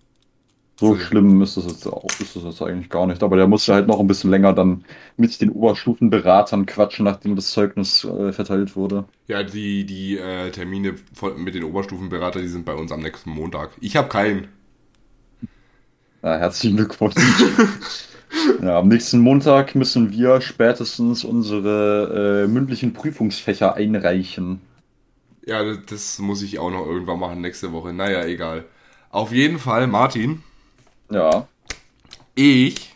so So. schlimm ist das jetzt auch, ist das jetzt eigentlich gar nicht. Aber der musste halt noch ein bisschen länger dann mit den Oberstufenberatern quatschen, nachdem das Zeugnis äh, verteilt wurde. Ja, die, die äh, Termine von, mit den Oberstufenberatern, die sind bei uns am nächsten Montag. Ich habe keinen. Ja, herzlichen Glückwunsch. Ja, am nächsten Montag müssen wir spätestens unsere äh, mündlichen Prüfungsfächer einreichen. Ja, das, muss ich auch noch irgendwann machen nächste Woche. Naja, egal. Auf jeden Fall, Martin, Ja, ich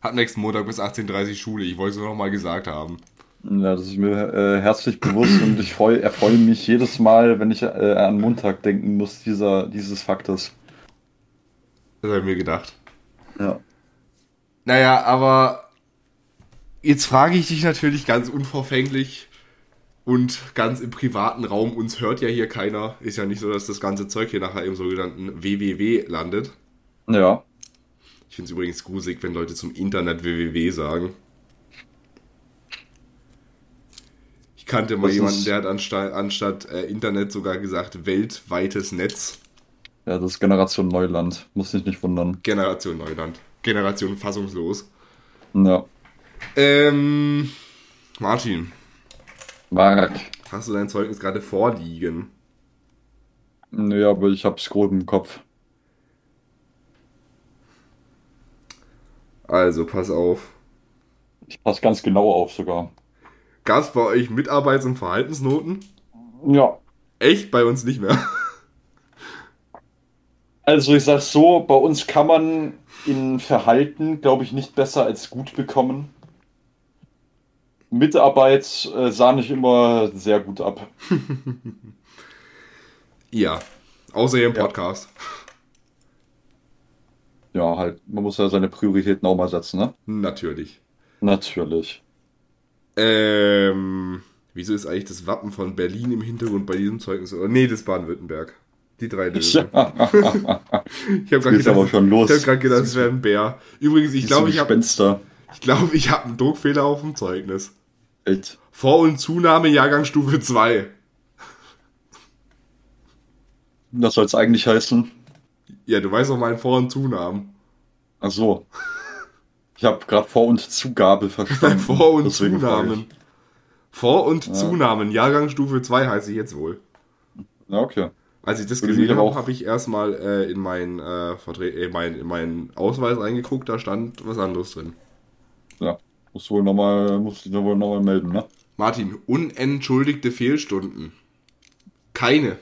hab nächsten Montag bis 18.30 Uhr Schule. Ich wollte es nur noch mal gesagt haben. ja das ist mir äh, herzlich bewusst und ich freu, erfreue mich jedes Mal, wenn ich äh, an Montag denken muss, dieser, dieses Faktes. Das habe ich mir gedacht. Ja. Naja, aber jetzt frage ich dich natürlich ganz unverfänglich und ganz im privaten Raum. Uns hört ja hier keiner. Ist ja nicht so, dass das ganze Zeug hier nachher im sogenannten WWW landet. Ja. Ich finde es übrigens gruselig, wenn Leute zum Internet WWW sagen. Ich kannte mal Das jemanden, der hat anstatt, anstatt äh, Internet sogar gesagt weltweites Netz. Ja, das ist Generation Neuland. Muss dich nicht wundern. Generation Neuland. Generation fassungslos. Ja. Ähm, Martin, Mark. hast du dein Zeugnis gerade vorliegen? Nee, aber ich hab's grob im Kopf. Also, pass auf. Ich passe ganz genau auf sogar. Gab es bei euch Mitarbeits- und Verhaltensnoten? Ja. Echt? Bei uns nicht mehr. Also ich sag so, bei uns kann man in Verhalten, glaube ich, nicht besser als gut bekommen. Mitarbeit äh, sah nicht immer sehr gut ab. Ja. Außer hier im Podcast. Ja, halt, man muss ja seine Prioritäten auch mal setzen, ne? Natürlich. Natürlich. Ähm, wieso ist eigentlich das Wappen von Berlin im Hintergrund bei diesem Zeugnis? Oder nee, das Baden-Württemberg. Die drei Löwen. Ja. Ich habe gerade aber gedacht, schon los. ich hab grad gedacht, es wäre ein Bär. Übrigens, ich glaube, ich habe ich glaub, ich hab einen Druckfehler auf dem Zeugnis. Echt. Vor- und Zunahme Jahrgangsstufe 2. Was soll es eigentlich heißen? Ja, du weißt doch meinen Vor- und Zunamen. Ach so. Ich habe gerade Vor- und Zugabe verstanden. Vor- und Deswegen Zunamen. Vor- und Zunamen. Jahrgangsstufe 2 heiße ich jetzt wohl. Ja, okay. Als ich das Würde gesehen habe, auch- habe ich erstmal äh, in, meinen, äh, Vertre äh, mein, in meinen Ausweis reingeguckt, da stand was anderes drin. Ja. Muss wohl nochmal, muss ich wohl nochmal melden, ne? Martin, unentschuldigte Fehlstunden. Keine.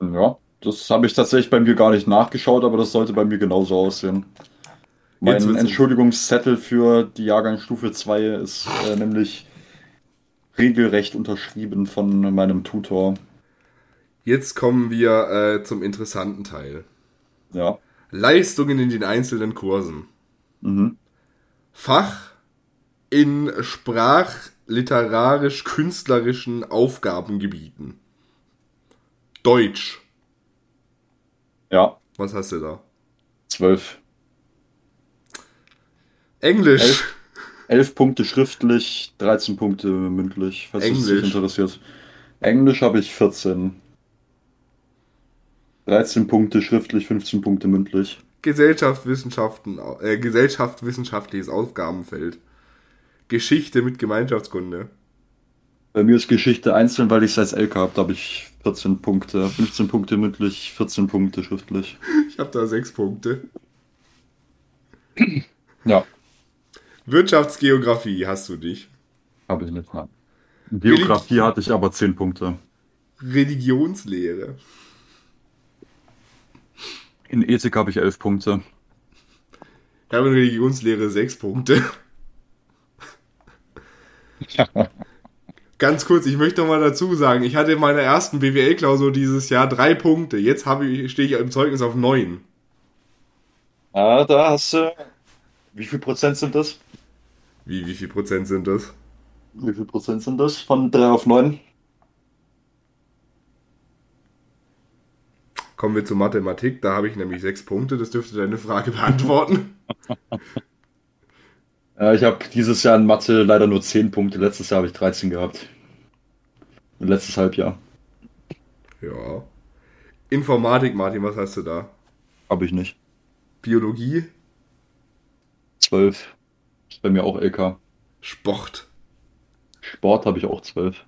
Ja. Das habe ich tatsächlich bei mir gar nicht nachgeschaut, aber das sollte bei mir genauso aussehen. Mein Entschuldigungszettel für die Jahrgangsstufe 2 ist äh, nämlich regelrecht unterschrieben von meinem Tutor. Jetzt kommen wir äh, zum interessanten Teil. Ja. Leistungen in den einzelnen Kursen. Mhm. Fach in sprachliterarisch-künstlerischen Aufgabengebieten. Deutsch. Ja. Was hast du da? 12. Englisch. Elf. 11 Punkte schriftlich, 13 Punkte mündlich, falls es dich interessiert. Englisch habe ich 14. 13 Punkte schriftlich, 15 Punkte mündlich. Gesellschaft, Wissenschaften, äh, Gesellschaft, wissenschaftliches Aufgabenfeld. Geschichte mit Gemeinschaftskunde. Bei mir ist Geschichte einzeln, weil ich es als LK habe. Da habe ich 14 Punkte, 15 Punkte mündlich, 14 Punkte schriftlich. Ich habe da sechs Punkte. Ja, Wirtschaftsgeografie hast du dich. habe ich nicht. Nein. Geografie hatte ich aber 10 Punkte. Religionslehre. In Ethik habe ich 11 Punkte. Ich habe in Religionslehre sechs Punkte. Ganz kurz, ich möchte noch mal dazu sagen, ich hatte in meiner ersten BWL-Klausur dieses Jahr drei Punkte. Jetzt habe ich, stehe ich im Zeugnis auf neun. Ah, da hast du. Wie viel Prozent sind das? Wie, wie viel Prozent sind das? Wie viel Prozent sind das? Von 3 auf 9? Kommen wir zur Mathematik. Da habe ich nämlich sechs Punkte. Das dürfte deine Frage beantworten. Ja, ich habe dieses Jahr in Mathe leider nur 10 Punkte. Letztes Jahr habe ich 13 gehabt. Letztes Halbjahr. Ja. Informatik, Martin, was hast du da? Habe ich nicht. Biologie, 12. Ist bei mir auch LK. Sport. Sport habe ich auch 12.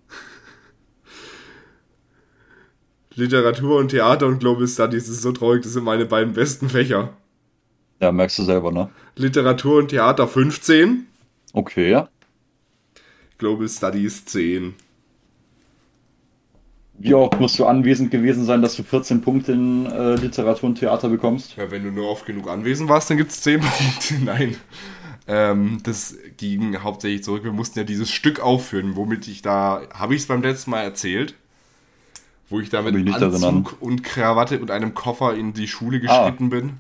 Literatur und Theater und Global Studies ist so traurig, das sind meine beiden besten Fächer. Ja, merkst du selber, ne? Literatur und Theater 15, Okay. Global Studies 10. Wie oft musst du anwesend gewesen sein, dass du 14 Punkte in äh, Literatur und Theater bekommst? Ja, wenn du nur oft genug anwesend warst, dann gibt es 10 Punkte. Nein. Ähm, das ging hauptsächlich zurück. Wir mussten ja dieses Stück aufführen, womit ich da, habe ich es beim letzten Mal erzählt, wo ich da mit nicht Anzug erinnern. und Krawatte und einem Koffer in die Schule Ah. geschritten bin.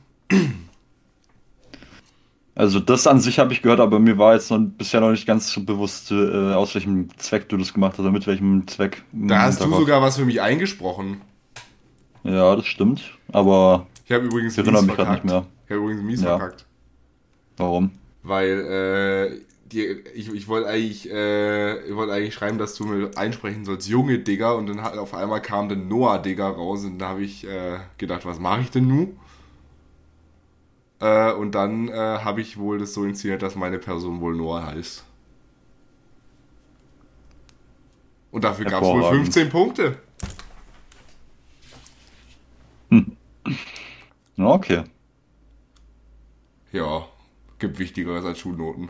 Also das an sich habe ich gehört, aber mir war jetzt noch, bisher noch nicht ganz so bewusst, äh, aus welchem Zweck du das gemacht hast oder mit welchem Zweck. Da hast du sogar was für mich eingesprochen. Ja, das stimmt. Aber Ich habe übrigens ich erinnere mich gerade verkackt. nicht mehr. Ich habe übrigens mies Ja. verkackt. Warum? Weil äh, die, ich, ich wollte eigentlich, äh, ich wollte eigentlich schreiben, dass du mir einsprechen sollst, junge Digger, und dann hat, auf einmal kam dann Noah Digger raus und da habe ich äh, gedacht, was mache ich denn nu? Äh, und dann äh, habe ich wohl das so inszeniert, dass meine Person wohl Noah heißt. Und dafür gab es wohl Hervorragend. 15 Punkte. Ja, okay. Ja, gibt Wichtigeres als Schulnoten.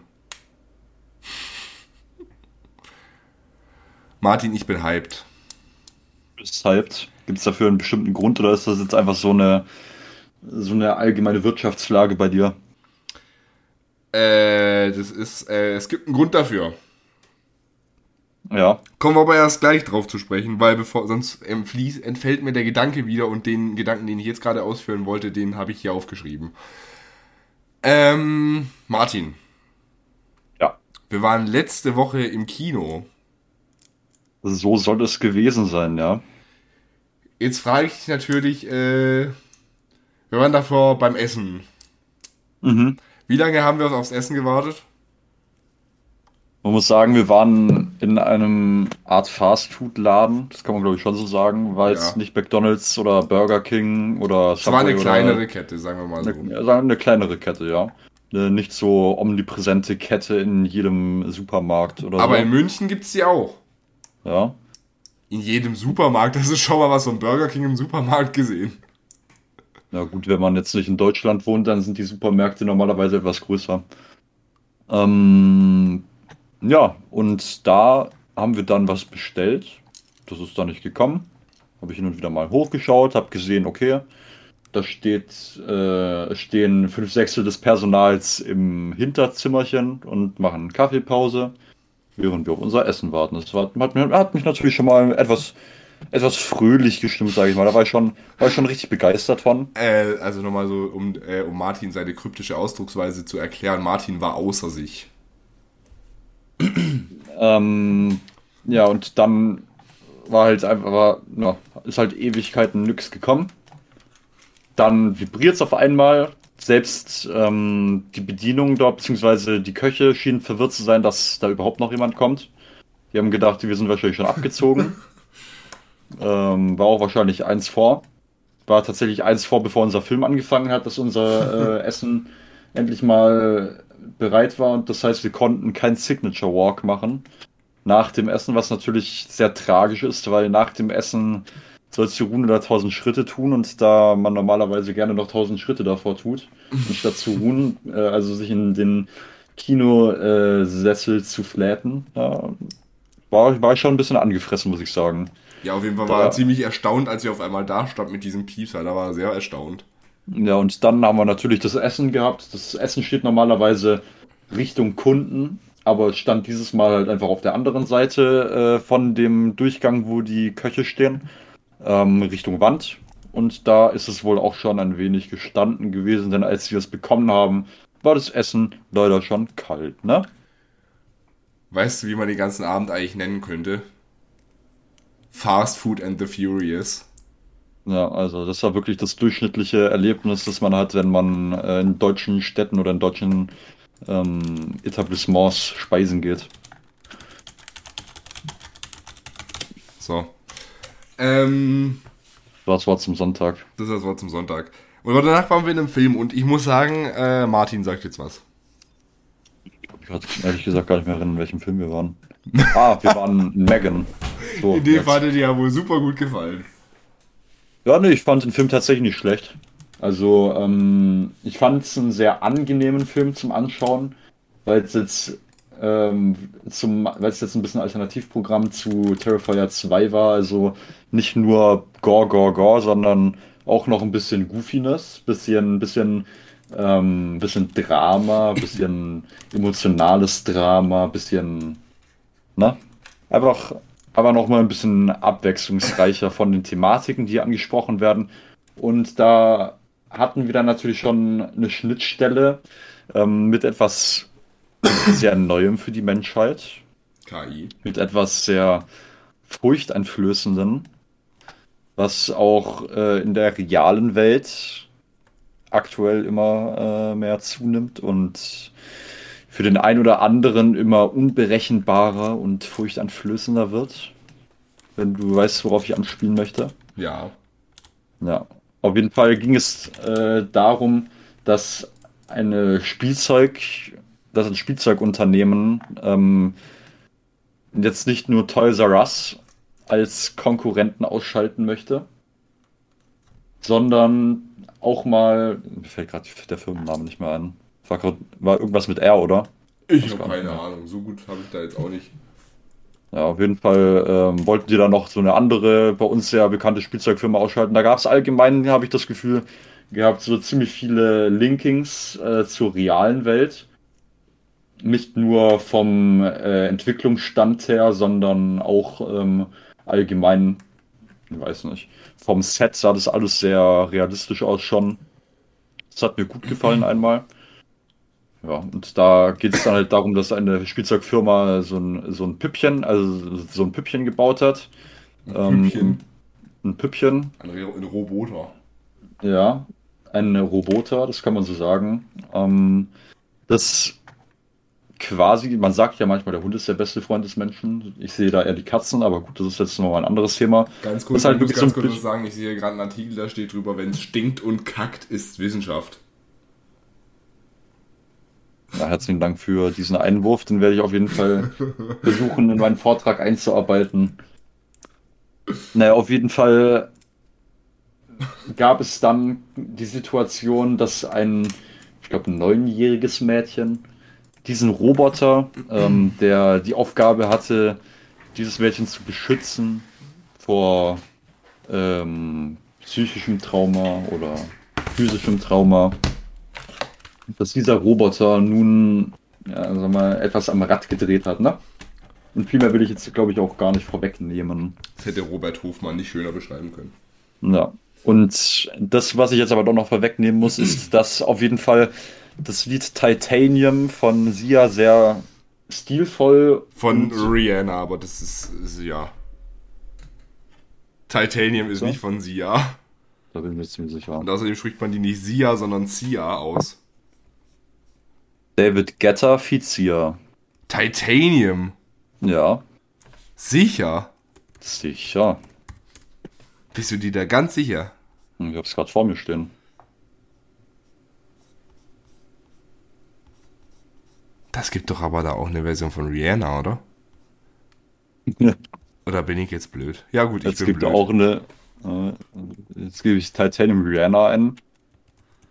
Martin, ich bin hyped. Bist hyped. Gibt es dafür einen bestimmten Grund oder ist das jetzt einfach so eine, so eine allgemeine Wirtschaftslage bei dir? Äh, das ist, äh, es gibt einen Grund dafür. Ja. Kommen wir aber erst gleich drauf zu sprechen, weil bevor sonst entfließ, entfällt mir der Gedanke wieder und den Gedanken, den ich jetzt gerade ausführen wollte, den habe ich hier aufgeschrieben. Ähm, Martin. Ja. Wir waren letzte Woche im Kino. So soll es gewesen sein, ja. Jetzt frage ich dich natürlich, äh, wir waren davor beim Essen. Mhm. Wie lange haben wir aufs Essen gewartet? Man muss sagen, wir waren in einem Art Fast-Food-Laden. Das kann man, glaube ich, schon so sagen. War jetzt Ja. nicht McDonalds oder Burger King oder Es war eine kleinere Oder Kette, sagen wir mal so. eine, eine kleinere Kette, ja. Eine nicht so omnipräsente Kette in jedem Supermarkt oder Aber so. in München gibt's die auch. Ja. In jedem Supermarkt. Das ist schon mal was ein Burger King im Supermarkt gesehen. Ja gut, wenn man jetzt nicht in Deutschland wohnt, dann sind die Supermärkte normalerweise etwas größer. Ähm, ja, und da haben wir dann was bestellt. Das ist dann nicht gekommen. Habe ich hin und wieder mal hochgeschaut, habe gesehen, okay, da steht, äh, stehen fünf Sechstel des Personals im Hinterzimmerchen und machen Kaffeepause, während wir auf unser Essen warten. Das war, hat, hat mich natürlich schon mal etwas, etwas fröhlich gestimmt, sage ich mal. Da war ich schon, war ich schon richtig begeistert von. Äh, also nochmal so, um, äh, um Martin seine kryptische Ausdrucksweise zu erklären. Martin war außer sich. Ähm, ja, und dann war halt einfach, war, ja, ist halt Ewigkeiten nix gekommen. Dann vibriert es auf einmal. Selbst ähm, die Bedienung dort, beziehungsweise die Köche schienen verwirrt zu sein, dass da überhaupt noch jemand kommt. Die haben gedacht, wir sind wahrscheinlich schon abgezogen. ähm, war auch wahrscheinlich eins vor. War tatsächlich eins vor, bevor unser Film angefangen hat, dass unser äh, Essen endlich mal bereit war. Und das heißt, wir konnten kein Signature Walk machen nach dem Essen, was natürlich sehr tragisch ist, weil nach dem Essen sollst du ruhen oder 1000 Schritte tun und da man normalerweise gerne noch 1000 Schritte davor tut, anstatt zu ruhen, äh, also sich in den Kinosessel zu fläten, da war, war ich schon ein bisschen angefressen, muss ich sagen. Ja, auf jeden Fall Da- war er ziemlich erstaunt, als wir auf einmal da stand mit diesem Piepser. Da war er sehr erstaunt. Ja, und dann haben wir natürlich das Essen gehabt. Das Essen steht normalerweise Richtung Kunden, aber es stand dieses Mal halt einfach auf der anderen Seite äh, von dem Durchgang, wo die Köche stehen, ähm, Richtung Wand. Und da ist es wohl auch schon ein wenig gestanden gewesen, denn als wir es bekommen haben, war das Essen leider schon kalt, ne? Weißt du, wie man den ganzen Abend eigentlich nennen könnte? Fast Food and the Furious. Ja, also das war wirklich das durchschnittliche Erlebnis, das man hat, wenn man äh, in deutschen Städten oder in deutschen ähm, Etablissements speisen geht. So. Ähm, Das war zum Sonntag. das Wort zum Sonntag. Und danach waren wir in einem Film und ich muss sagen, äh, Martin sagt jetzt was. Ich kann ehrlich gesagt gar nicht mehr erinnern, in welchem Film wir waren. Ah, wir waren in Megan. So, In dem hat dir ja wohl super gut gefallen. Ja, nee, ich fand den Film tatsächlich nicht schlecht. Also, ähm, ich fand es einen sehr angenehmen Film zum Anschauen, weil es jetzt ähm, zum, weil es jetzt ein bisschen Alternativprogramm zu Terrifier 2 war. Also nicht nur Gore, Gore, Gore, sondern auch noch ein bisschen Goofiness, bisschen, bisschen, ähm, bisschen Drama, bisschen emotionales Drama, bisschen, ne? Einfach, aber noch mal ein bisschen abwechslungsreicher von den Thematiken, die angesprochen werden. Und da hatten wir dann natürlich schon eine Schnittstelle ähm, mit etwas sehr Neuem für die Menschheit, KI. mit etwas sehr furchteinflößenden, was auch äh, in der realen Welt aktuell immer äh, mehr zunimmt und für den einen oder anderen immer unberechenbarer und furchteinflößender wird. Wenn du weißt, worauf ich anspielen möchte. Ja. Ja, auf jeden Fall ging es äh, darum, dass eine Spielzeug, dass ein Spielzeugunternehmen ähm, jetzt nicht nur Toys R Us als Konkurrenten ausschalten möchte, sondern auch mal, mir fällt gerade der Firmenname nicht mehr ein. War, grad, war irgendwas mit R, oder? Ich habe keine Ahnung. So gut habe ich da jetzt auch nicht. Ja, auf jeden Fall ähm, wollten die dann noch so eine andere, bei uns sehr bekannte Spielzeugfirma ausschalten. Da gab es allgemein, habe ich das Gefühl, gehabt, so ziemlich viele Linkings äh, zur realen Welt. Nicht nur vom äh, Entwicklungsstand her, sondern auch ähm, allgemein, ich weiß nicht, vom Set sah das alles sehr realistisch aus schon. Das hat mir gut gefallen einmal. Ja, und da geht es dann halt darum, dass eine Spielzeugfirma so ein, so ein Püppchen, also so ein Püppchen gebaut hat. Ein Püppchen. Ähm, ein Püppchen, Ein, Re- ein Roboter. ja, ein Roboter, das kann man so sagen. Ähm, das quasi, man sagt ja manchmal, der Hund ist der beste Freund des Menschen. Ich sehe da eher die Katzen, aber gut, das ist jetzt nochmal ein anderes Thema. Ganz Das kurz, halt ich muss ganz so kurz sagen, ich sehe gerade einen Artikel, da steht drüber, wenn es stinkt und kackt, ist Wissenschaft. Ja, herzlichen Dank für diesen Einwurf, den werde ich auf jeden Fall versuchen, in meinen Vortrag einzuarbeiten. Naja, auf jeden Fall gab es dann die Situation, dass ein, ich glaube, ein neunjähriges Mädchen diesen Roboter, ähm, der die Aufgabe hatte, dieses Mädchen zu beschützen vor ähm, psychischem Trauma oder physischem Trauma, dass dieser Roboter nun ja, sag mal, etwas am Rad gedreht hat, ne? Und viel mehr will ich jetzt, glaube ich, auch gar nicht vorwegnehmen. Das hätte Robert Hofmann nicht schöner beschreiben können. Ja. Und das, was ich jetzt aber doch noch vorwegnehmen muss, ist, dass auf jeden Fall das Lied Titanium von Sia sehr stilvoll Von Rihanna, aber das ist, ist ja. Titanium ist So. nicht von Sia. da bin ich mir ziemlich sicher. Und außerdem spricht man die nicht Sia, sondern Sia aus. David feat Sia. Titanium. Ja, Sicher. sicher. Bist du dir da ganz sicher? Ich hab's gerade vor mir stehen. Das gibt doch aber da auch eine Version von Rihanna, oder? Oder bin ich jetzt blöd? Ja gut, ich Es bin gibt blöd. auch eine. Äh, jetzt gebe ich Titanium Rihanna ein.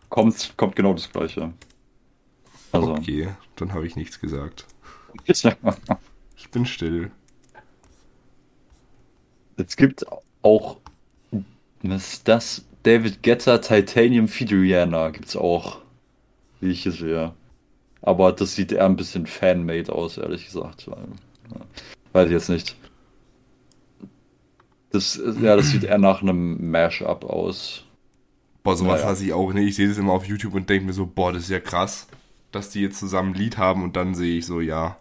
Kommt, kommt genau das gleiche. Also. Okay, dann habe ich nichts gesagt. Ich bin still. Es gibt auch. Was ist das? David Guetta Titanium Feed Rihanna gibt's auch. Wie ich hier sehe. Aber das sieht eher ein bisschen fanmade aus, ehrlich gesagt. Ja, Weiß ich jetzt nicht. Das, ja, das sieht eher nach einem Mashup aus. Boah, sowas Naja. hasse ich auch nicht. Ich sehe das immer auf YouTube und denke mir so, boah, das ist ja krass, dass die jetzt zusammen ein Lied haben und dann sehe ich so, ja.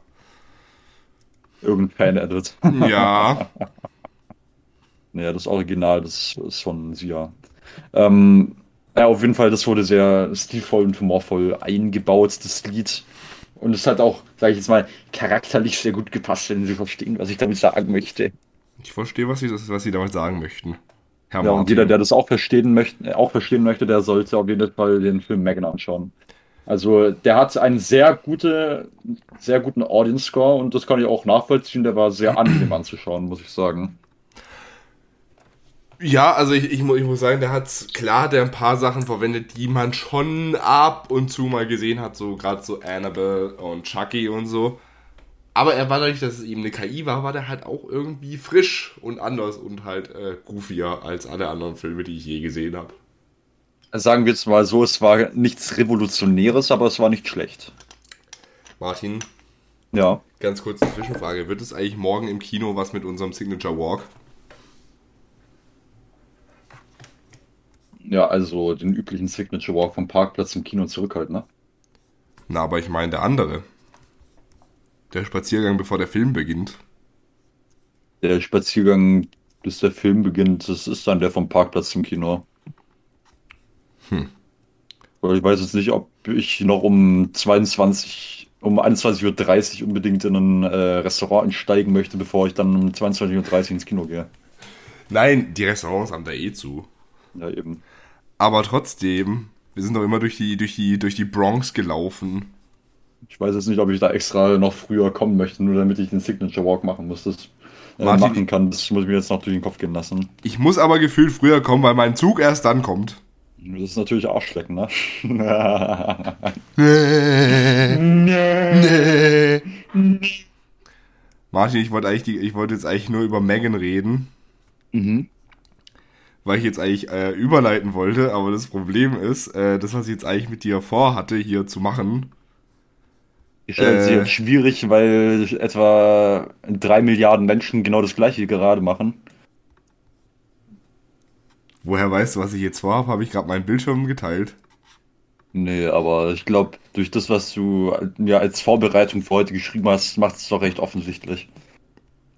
Irgendein Fan-Edit. Ja. Naja, das Original, das ist von Sia. Ähm, ja, auf jeden Fall, das wurde sehr stilvoll und humorvoll eingebaut, das Lied. Und es hat auch, sage ich jetzt mal, charakterlich sehr gut gepasst, wenn Sie verstehen, was ich damit sagen möchte. Ich verstehe, was sie, was sie damit sagen möchten. Herr Ja, und jeder, der das auch verstehen möchte, äh, auch verstehen möchte, der sollte auf jeden Fall den Film Megan anschauen. Also, der hat einen sehr gute, sehr guten Audience Score und das kann ich auch nachvollziehen. Der war sehr angenehm anzuschauen, muss ich sagen. Ja, also ich, ich, ich muss sagen, der hat klar hat er ein paar Sachen verwendet, die man schon ab und zu mal gesehen hat, so gerade so Annabelle und Chucky und so. Aber er war dadurch, dass es eben eine KI war, war der halt auch irgendwie frisch und anders und halt äh, goofier als alle anderen Filme, die ich je gesehen habe. Sagen wir jetzt mal so, es war nichts Revolutionäres, aber es war nicht schlecht. Martin, Ja. ganz kurz eine Zwischenfrage. Wird es eigentlich morgen im Kino was mit unserem Signature Walk? Ja, also den üblichen Signature Walk vom Parkplatz zum Kino zurück halt, ne? Na, aber ich meine der andere. Der Spaziergang, bevor der Film beginnt. Der Spaziergang, bis der Film beginnt, das ist dann der vom Parkplatz zum Kino. Hm. Ich weiß jetzt nicht, ob ich noch um 22, um 21.30 Uhr unbedingt in ein äh, Restaurant einsteigen möchte, bevor ich dann um 22.30 Uhr ins Kino gehe. Nein, die Restaurants haben da eh zu. Ja, eben. Aber trotzdem, wir sind doch immer durch die, durch die, durch die Bronx gelaufen. Ich weiß jetzt nicht, ob ich da extra noch früher kommen möchte, nur damit ich den Signature Walk machen muss. Das äh, Martin, machen kann, das muss ich mir jetzt noch durch den Kopf gehen lassen. Ich muss aber gefühlt früher kommen, weil mein Zug erst dann kommt. Das ist natürlich Arschlecken, ne? Martin, ich wollte eigentlich, die, ich wollte jetzt eigentlich nur über Megan reden, mhm. Weil ich jetzt eigentlich äh, überleiten wollte, aber das Problem ist, äh, das, was ich jetzt eigentlich mit dir vorhatte, hier zu machen, Ich Äh. jetzt schwierig, weil etwa drei Milliarden Menschen genau das gleiche gerade machen. Woher weißt du, was ich jetzt vorhabe? Habe ich gerade meinen Bildschirm geteilt. Nee, aber ich glaube, durch das, was du mir als Vorbereitung für heute geschrieben hast, macht es doch recht offensichtlich.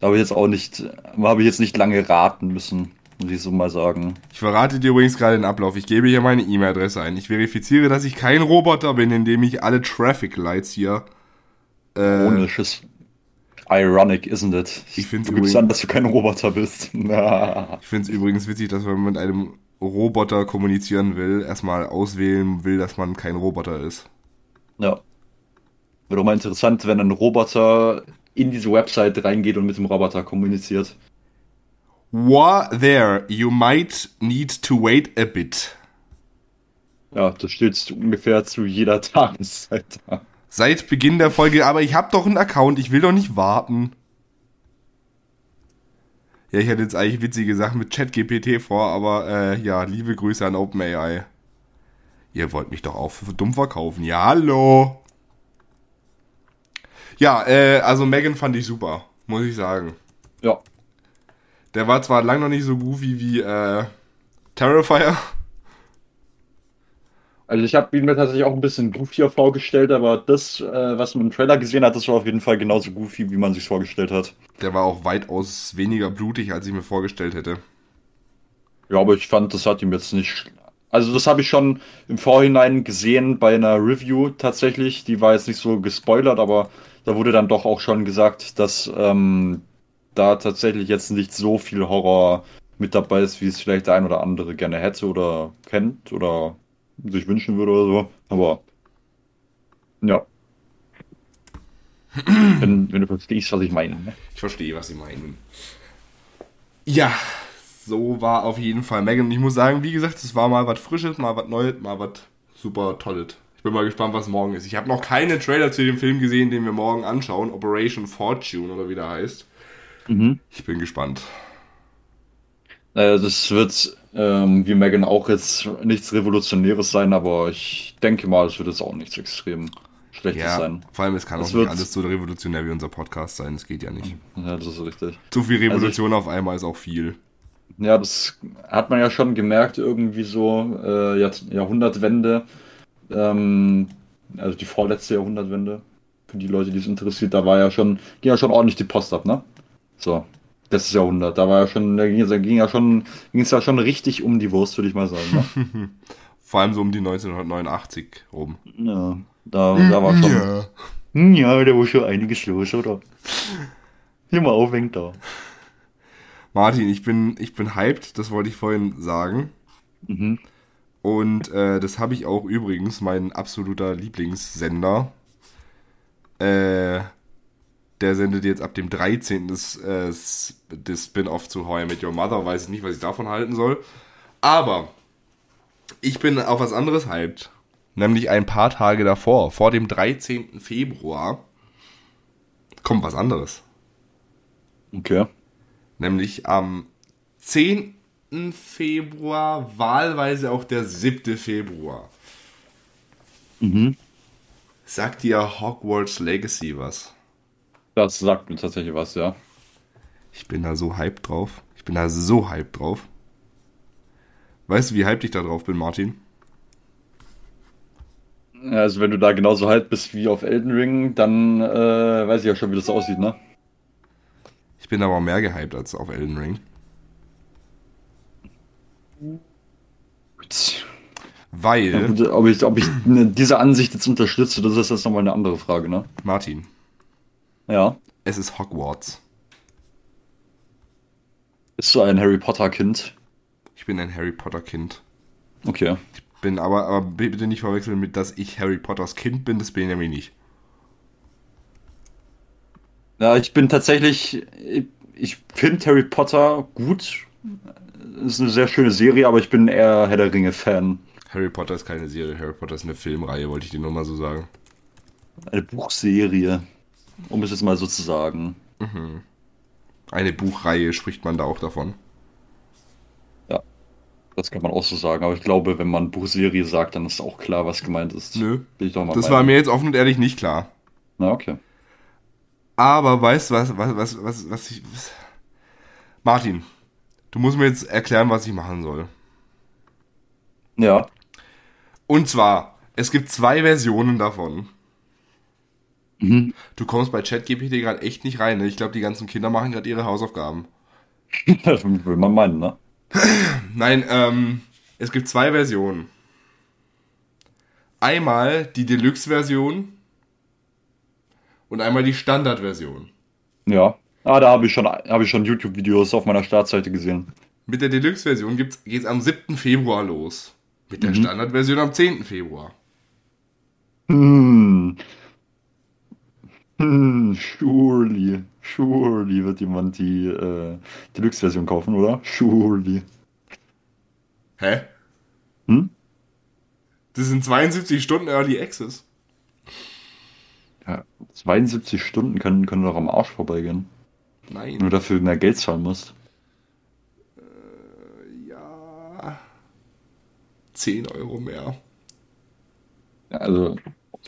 Da habe ich jetzt auch nicht, habe ich jetzt nicht lange raten müssen, muss ich so mal sagen. Ich verrate dir übrigens gerade den Ablauf. Ich gebe hier meine E-Mail-Adresse ein. Ich verifiziere, dass ich kein Roboter bin, indem ich alle Traffic Lights hier. Äh, Ironisches. Ironic, isn't it? Ich du gibst übrigens- an, dass du kein Roboter bist. Ich finde es übrigens witzig, dass wenn man mit einem Roboter kommunizieren will, erstmal auswählen will, dass man kein Roboter ist. Ja. Wäre doch mal interessant, wenn ein Roboter in diese Website reingeht und mit dem Roboter kommuniziert. War there, you might need to wait a bit. Ja, das steht ungefähr zu jeder Tageszeit da. Seit Beginn der Folge, aber ich habe doch einen Account, ich will doch nicht warten. Ja, ich hätte jetzt eigentlich witzige Sachen mit ChatGPT vor, aber äh, ja, liebe Grüße an OpenAI. Ihr wollt mich doch auch für dumm verkaufen. Ja, hallo. Ja, äh, also Megan fand ich super, muss ich sagen. Ja. Der war zwar lang noch nicht so goofy wie äh, Terrifier. Also ich habe ihn mir tatsächlich auch ein bisschen goofier vorgestellt, aber das, äh, was man im Trailer gesehen hat, das war auf jeden Fall genauso goofy, wie man sich vorgestellt hat. Der war auch weitaus weniger blutig, als ich mir vorgestellt hätte. Ja, aber ich fand, das hat ihm jetzt nicht. Also das habe ich schon im Vorhinein gesehen bei einer Review tatsächlich. Die war jetzt nicht so gespoilert, aber da wurde dann doch auch schon gesagt, dass ähm, da tatsächlich jetzt nicht so viel Horror mit dabei ist, wie es vielleicht der ein oder andere gerne hätte oder kennt oder sich wünschen würde oder so. Aber ja. wenn, wenn du verstehst, was ich meine. Ne? Ich verstehe, was Sie meinen. Ja, so war auf jeden Fall Megan. Und ich muss sagen, wie gesagt, es war mal was Frisches, mal was Neues, mal was super Tolles. Ich bin mal gespannt, was morgen ist. Ich habe noch keine Trailer zu dem Film gesehen, den wir morgen anschauen. Operation Fortune oder wie der heißt. Ich bin gespannt. Äh, das wird ähm, wie Megan auch jetzt nichts Revolutionäres sein, aber ich denke mal, es wird jetzt auch nichts extrem Schlechtes Ja, sein. vor allem, es kann Das auch nicht alles so revolutionär wie unser Podcast sein. Das geht ja nicht. Ja, das ist richtig. Zu viel Also Revolution auf einmal ist auch viel. Ja, das hat man ja schon gemerkt, irgendwie so äh, Jahr Jahrhundertwende. Ähm, also die vorletzte Jahrhundertwende. Für die Leute, die es interessiert, da war ja schon, ging ja schon ordentlich die Post ab, ne? So. Letztes Jahrhundert, da war ja schon, da ging, es- da ging ja schon, ging es ja schon richtig um die Wurst, würde ich mal sagen. Ne? Vor allem so um die 1989 rum. ja, da, da war schon. Ja. Hm, Ja, da war schon einiges los, oder? Hier mal aufhängt da. Martin, ich bin, ich bin hyped, das wollte ich vorhin sagen. Mhm. Und äh, das habe ich auch übrigens, mein absoluter Lieblingssender. Äh, der sendet jetzt ab dem 13. das, äh, das Spin-off zu How I Met Your Mother. Weiß ich nicht, was ich davon halten soll. Aber ich bin auf was anderes hyped. Nämlich ein paar Tage davor, vor dem 13. Februar, kommt was anderes. Okay. Nämlich am 10. Februar, wahlweise auch der 7. Februar. Mhm. Sagt dir Hogwarts Legacy was? Das sagt mir tatsächlich was, ja. Ich bin da so hyped drauf. Ich bin da so hyped drauf. Weißt du, wie hyped ich da drauf bin, Martin? Also wenn du da genauso halt bist wie auf Elden Ring, dann äh, weiß ich ja schon, wie das aussieht, ne? Ich bin aber mehr gehyped als auf Elden Ring. Weil, Ja, ob ich, ob ich ne, diese Ansicht jetzt unterstütze, das ist jetzt nochmal eine andere Frage, ne? Martin, Ja. es ist Hogwarts. Bist du ein Harry Potter Kind? Ich bin ein Harry Potter Kind. Okay. Bin aber, aber bitte nicht verwechseln mit, dass ich Harry Potters Kind bin, das bin ich nämlich nicht. Ja, ich bin tatsächlich, ich, ich finde Harry Potter gut. Ist eine sehr schöne Serie, aber ich bin eher Herr der Ringe Fan. Harry Potter ist keine Serie, Harry Potter ist eine Filmreihe, wollte ich dir nur mal so sagen. Eine Buchserie, um es jetzt mal so zu sagen. Eine Buchreihe spricht man da auch davon. Ja, das kann man auch so sagen. Aber ich glaube, wenn man Buchserie sagt, dann ist auch klar, was gemeint ist. Nö. Bin ich doch mal Das meinen. war mir jetzt offen und ehrlich nicht klar. Na, okay. Aber weißt du was, was, was, was, was ich. Was? Martin, du musst mir jetzt erklären, was ich machen soll. Ja. Und zwar, es gibt zwei Versionen davon. Mhm. Du kommst bei ChatGPT gerade echt nicht rein. Ne? Ich glaube, die ganzen Kinder machen gerade ihre Hausaufgaben. Das will man meinen, ne? Nein, ähm, es gibt zwei Versionen. Einmal die Deluxe-Version und einmal die Standard-Version. Ja. Ah, da habe ich schon, habe ich schon YouTube-Videos auf meiner Startseite gesehen. Mit der Deluxe-Version geht es am 7. Februar los. Mit der Mhm. Standard-Version am 10. Februar. Hm. Hm, surely. Surely wird jemand die äh, Deluxe-Version kaufen, oder? Surely. Hä? Hm? Das sind 72 Stunden Early Access. Ja, 72 Stunden können, können doch am Arsch vorbeigehen. Wenn Nein. du dafür mehr Geld zahlen musst. Ja. 10 Euro mehr. Ja, also,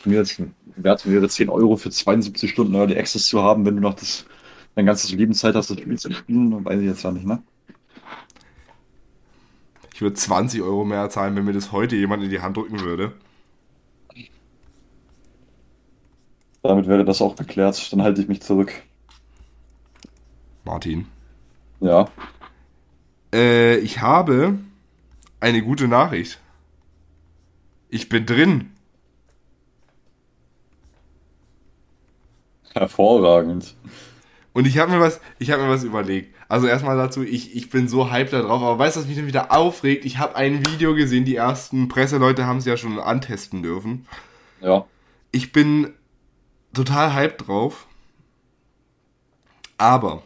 mir jetzt wert wäre, 10 Euro für 72 Stunden Early Access zu haben, wenn du noch das, dein ganzes Leben Zeit hast, das Spiel zu spielen, weiß ich jetzt ja nicht, ne? Ich würde 20 Euro mehr zahlen, wenn mir das heute jemand in die Hand drücken würde. Damit wäre das auch geklärt. Dann halte ich mich zurück. Martin. Ja. Äh, ich habe eine gute Nachricht. Ich bin drin. Hervorragend. Und ich habe mir was, ich habe mir was überlegt. Also erstmal dazu, ich, ich bin so hyped da drauf, aber weißt du, was mich dann wieder aufregt? Ich habe ein Video gesehen, die ersten Presseleute haben es ja schon antesten dürfen. Ja. Ich bin total hyped drauf. Aber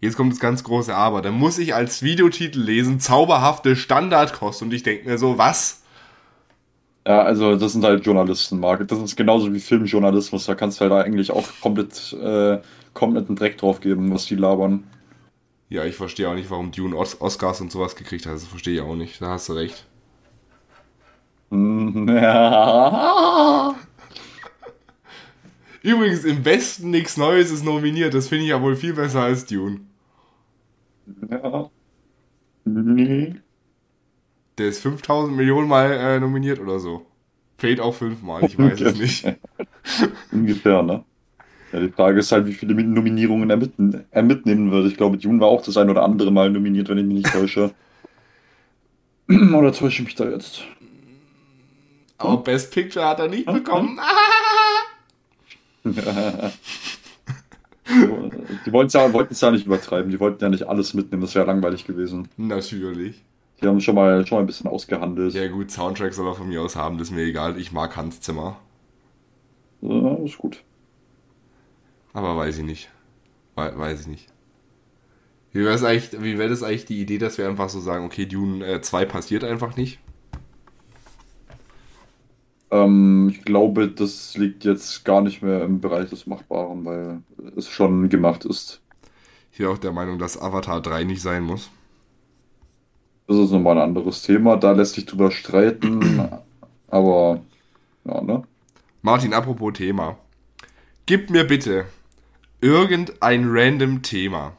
jetzt kommt das ganz große Aber. Da muss ich als Videotitel lesen, zauberhafte Standardkost. Und ich denke mir so, was? Ja, also das sind halt Journalisten, Marc. Das ist genauso wie Filmjournalismus. Da kannst du halt eigentlich auch komplett, äh, kompletten Dreck drauf geben, was die labern. Ja, ich verstehe auch nicht, warum Dune Os Oscars und sowas gekriegt hat. Das verstehe ich auch nicht. Da hast du recht. Hm, Ja. Übrigens, im Westen nichts Neues ist nominiert. Das finde ich ja wohl viel besser als Dune. Ja. Nee. Der ist 5000 Millionen Mal äh, nominiert oder so. Fehlt auch fünfmal, ich weiß es nicht. Ungefähr, ne? Ja, die Frage ist halt, wie viele Nominierungen er, mit, er mitnehmen wird. Ich glaube, Dune war auch das ein oder andere Mal nominiert, wenn ich mich nicht täusche. oder täusche ich mich da jetzt? Aber Best Picture hat er nicht bekommen. Die wollten es ja, wollten es ja nicht übertreiben. Die wollten ja nicht alles mitnehmen. Das wäre langweilig gewesen. Natürlich. Die haben schon mal, schon mal ein bisschen ausgehandelt. Ja gut, Soundtrack soll er von mir aus haben, das ist mir egal. Ich mag Hans Zimmer. Ja, ist gut. Aber weiß ich nicht. We weiß ich nicht. Wie wäre wäre das eigentlich die Idee, dass wir einfach so sagen, okay, Dune äh, 2 passiert einfach nicht? Ähm, ich glaube, das liegt jetzt gar nicht mehr im Bereich des Machbaren, weil es schon gemacht ist. Ich bin auch der Meinung, dass Avatar 3 nicht sein muss. Das ist nochmal ein anderes Thema. Da lässt sich drüber streiten. Aber, ja, ne? Martin, apropos Thema. Gib mir bitte irgendein random Thema.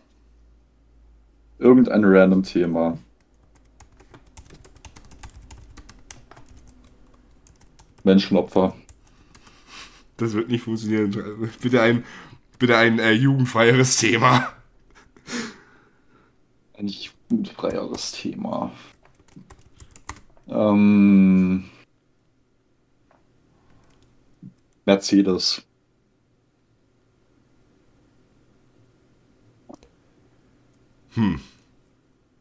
Irgendein random Thema. Menschenopfer. Das wird nicht funktionieren. Bitte ein, bitte ein äh, jugendfreieres Thema. Ein jugendfreieres Thema. Ähm, Mercedes. Hm.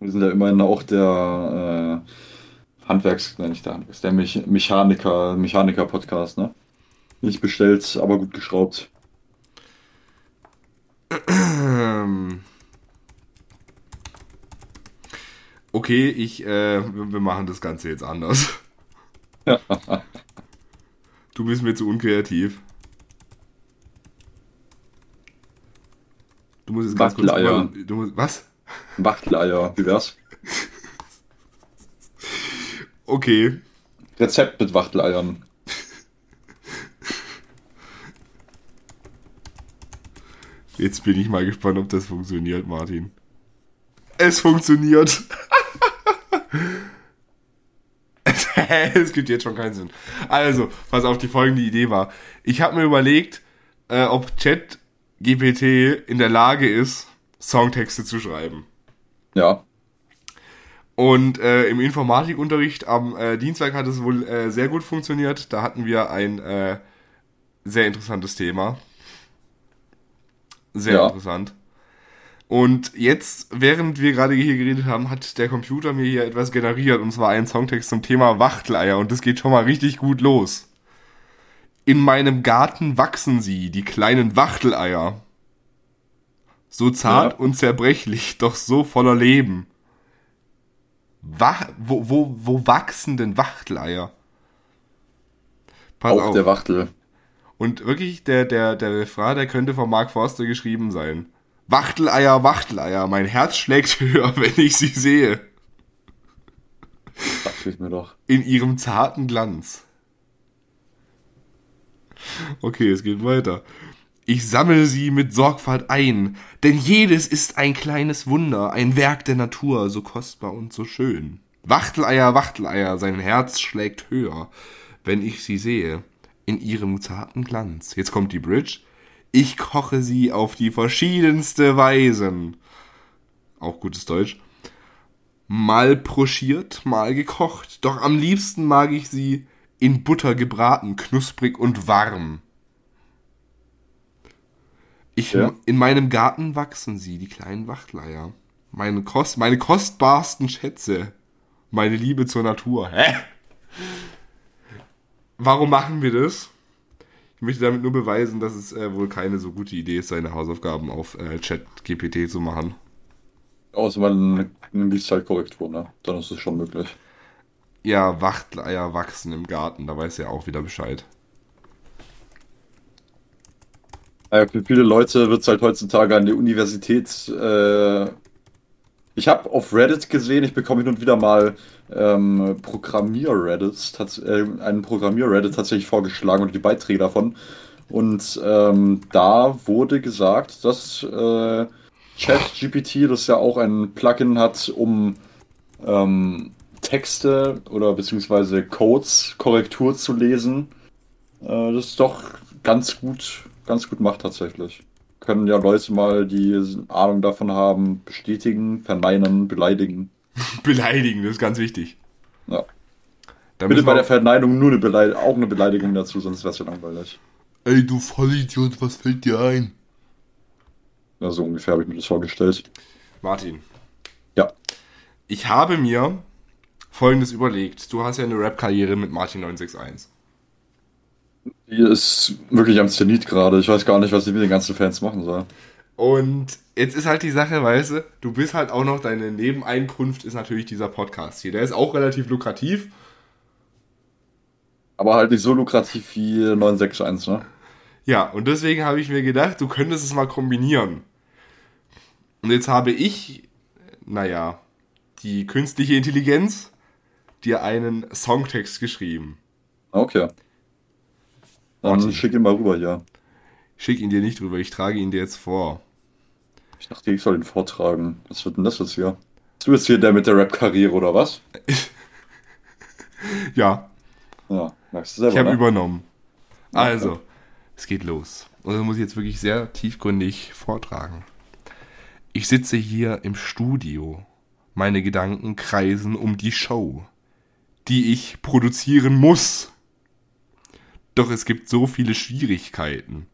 Wir sind ja immerhin auch der äh, Handwerks, nein, nicht der Handwerks, der Mech Mechaniker, Mechaniker-Podcast, ne? Nicht bestellt, aber gut geschraubt. okay, ich, äh, wir machen das Ganze jetzt anders. du bist mir zu unkreativ. Du musst jetzt ganz kurz. Mal, du musst, was? Wachtleier, wie wär's? Okay. Rezept mit Wachtleiern. Jetzt bin ich mal gespannt, ob das funktioniert, Martin. Es funktioniert. es gibt jetzt schon keinen Sinn. Also, pass auf, die folgende Idee war. Ich habe mir überlegt, äh, ob Chat GPT in der Lage ist, Songtexte zu schreiben. Ja. Und äh, im Informatikunterricht am äh, Dienstag hat es wohl äh, sehr gut funktioniert. Da hatten wir ein äh, sehr interessantes Thema. Sehr Ja. interessant. Und jetzt, während wir gerade hier geredet haben, hat der Computer mir hier etwas generiert, und zwar einen Songtext zum Thema Wachteleier. Und das geht schon mal richtig gut los. In meinem Garten wachsen sie, die kleinen Wachteleier. So zart Ja. und zerbrechlich, doch so voller Leben. Wa wo, wo, wo wachsen denn Wachteleier? Pass Auch auf. der Wachtel. Und wirklich, der, der, der Refrain, der könnte von Mark Forster geschrieben sein. Wachteleier, Wachteleier, mein Herz schlägt höher, wenn ich sie sehe. Dachte ich mir doch. In ihrem zarten Glanz. Okay, es geht weiter. Ich sammle sie mit Sorgfalt ein, denn jedes ist ein kleines Wunder, ein Werk der Natur, so kostbar und so schön. Wachteleier, Wachteleier, sein Herz schlägt höher, wenn ich sie sehe, in ihrem zarten Glanz. Jetzt kommt die Bridge. Ich koche sie auf die verschiedenste Weisen. Auch gutes Deutsch. Mal broschiert, mal gekocht, doch am liebsten mag ich sie in Butter gebraten, knusprig und warm. Ich, Ja. In meinem Garten wachsen sie, die kleinen Wachtleier. Meine, Kost, meine kostbarsten Schätze. Meine Liebe zur Natur. Hä? Warum machen wir das? Ich möchte damit nur beweisen, dass es äh, wohl keine so gute Idee ist, seine Hausaufgaben auf äh, Chat-GPT zu machen. Außer man liest halt Korrektur, ne? Dann ist es schon möglich. Ja, Wachtleier wachsen im Garten, da weiß er auch wieder Bescheid. Für viele Leute wird es halt heutzutage an der Universität. Äh, ich habe auf Reddit gesehen, ich bekomme hin und wieder mal ähm, Programmier-Reddits, äh, einen Programmier-Reddit tatsächlich vorgeschlagen und die Beiträge davon. Und ähm, da wurde gesagt, dass äh, ChatGPT, das ja auch ein Plugin hat, um ähm, Texte oder beziehungsweise Codes Korrektur zu lesen, äh, das doch ganz gut, ganz gut macht tatsächlich. Können ja Leute mal, die Ahnung davon haben, bestätigen, verneinen, beleidigen. Beleidigen, das ist ganz wichtig. Ja. Da Bitte bei der Verneinung nur eine Beleidigung, auch eine Beleidigung dazu, sonst wäre es ja langweilig. Ey, du Vollidiot, was fällt dir ein? Ja, so ungefähr habe ich mir das vorgestellt. Martin, Ja. ich habe mir folgendes überlegt. Du hast ja eine Rap-Karriere mit Martin 961. Die ist wirklich am Zenit gerade. Ich weiß gar nicht, was ich mit den ganzen Fans machen soll. Und jetzt ist halt die Sache, weißt du, du bist halt auch noch, deine Nebeneinkunft ist natürlich dieser Podcast hier. Der ist auch relativ lukrativ. Aber halt nicht so lukrativ wie 961, ne? Ja, und deswegen habe ich mir gedacht, du könntest es mal kombinieren. Und jetzt habe ich, naja, die künstliche Intelligenz dir einen Songtext geschrieben. Okay. Dann Martin. schick ihn mal rüber hier. Schick ihn dir nicht drüber, ich trage ihn dir jetzt vor. Ich dachte, ich soll ihn vortragen. Was wird denn das jetzt hier? Du bist hier der mit der Rap-Karriere, oder was? Ja, Ja, merkst du ich selber, habe ne? übernommen. Also, es geht los. Und das muss ich jetzt wirklich sehr tiefgründig vortragen. Ich sitze hier im Studio. Meine Gedanken kreisen um die Show, die ich produzieren muss. Doch es gibt so viele Schwierigkeiten.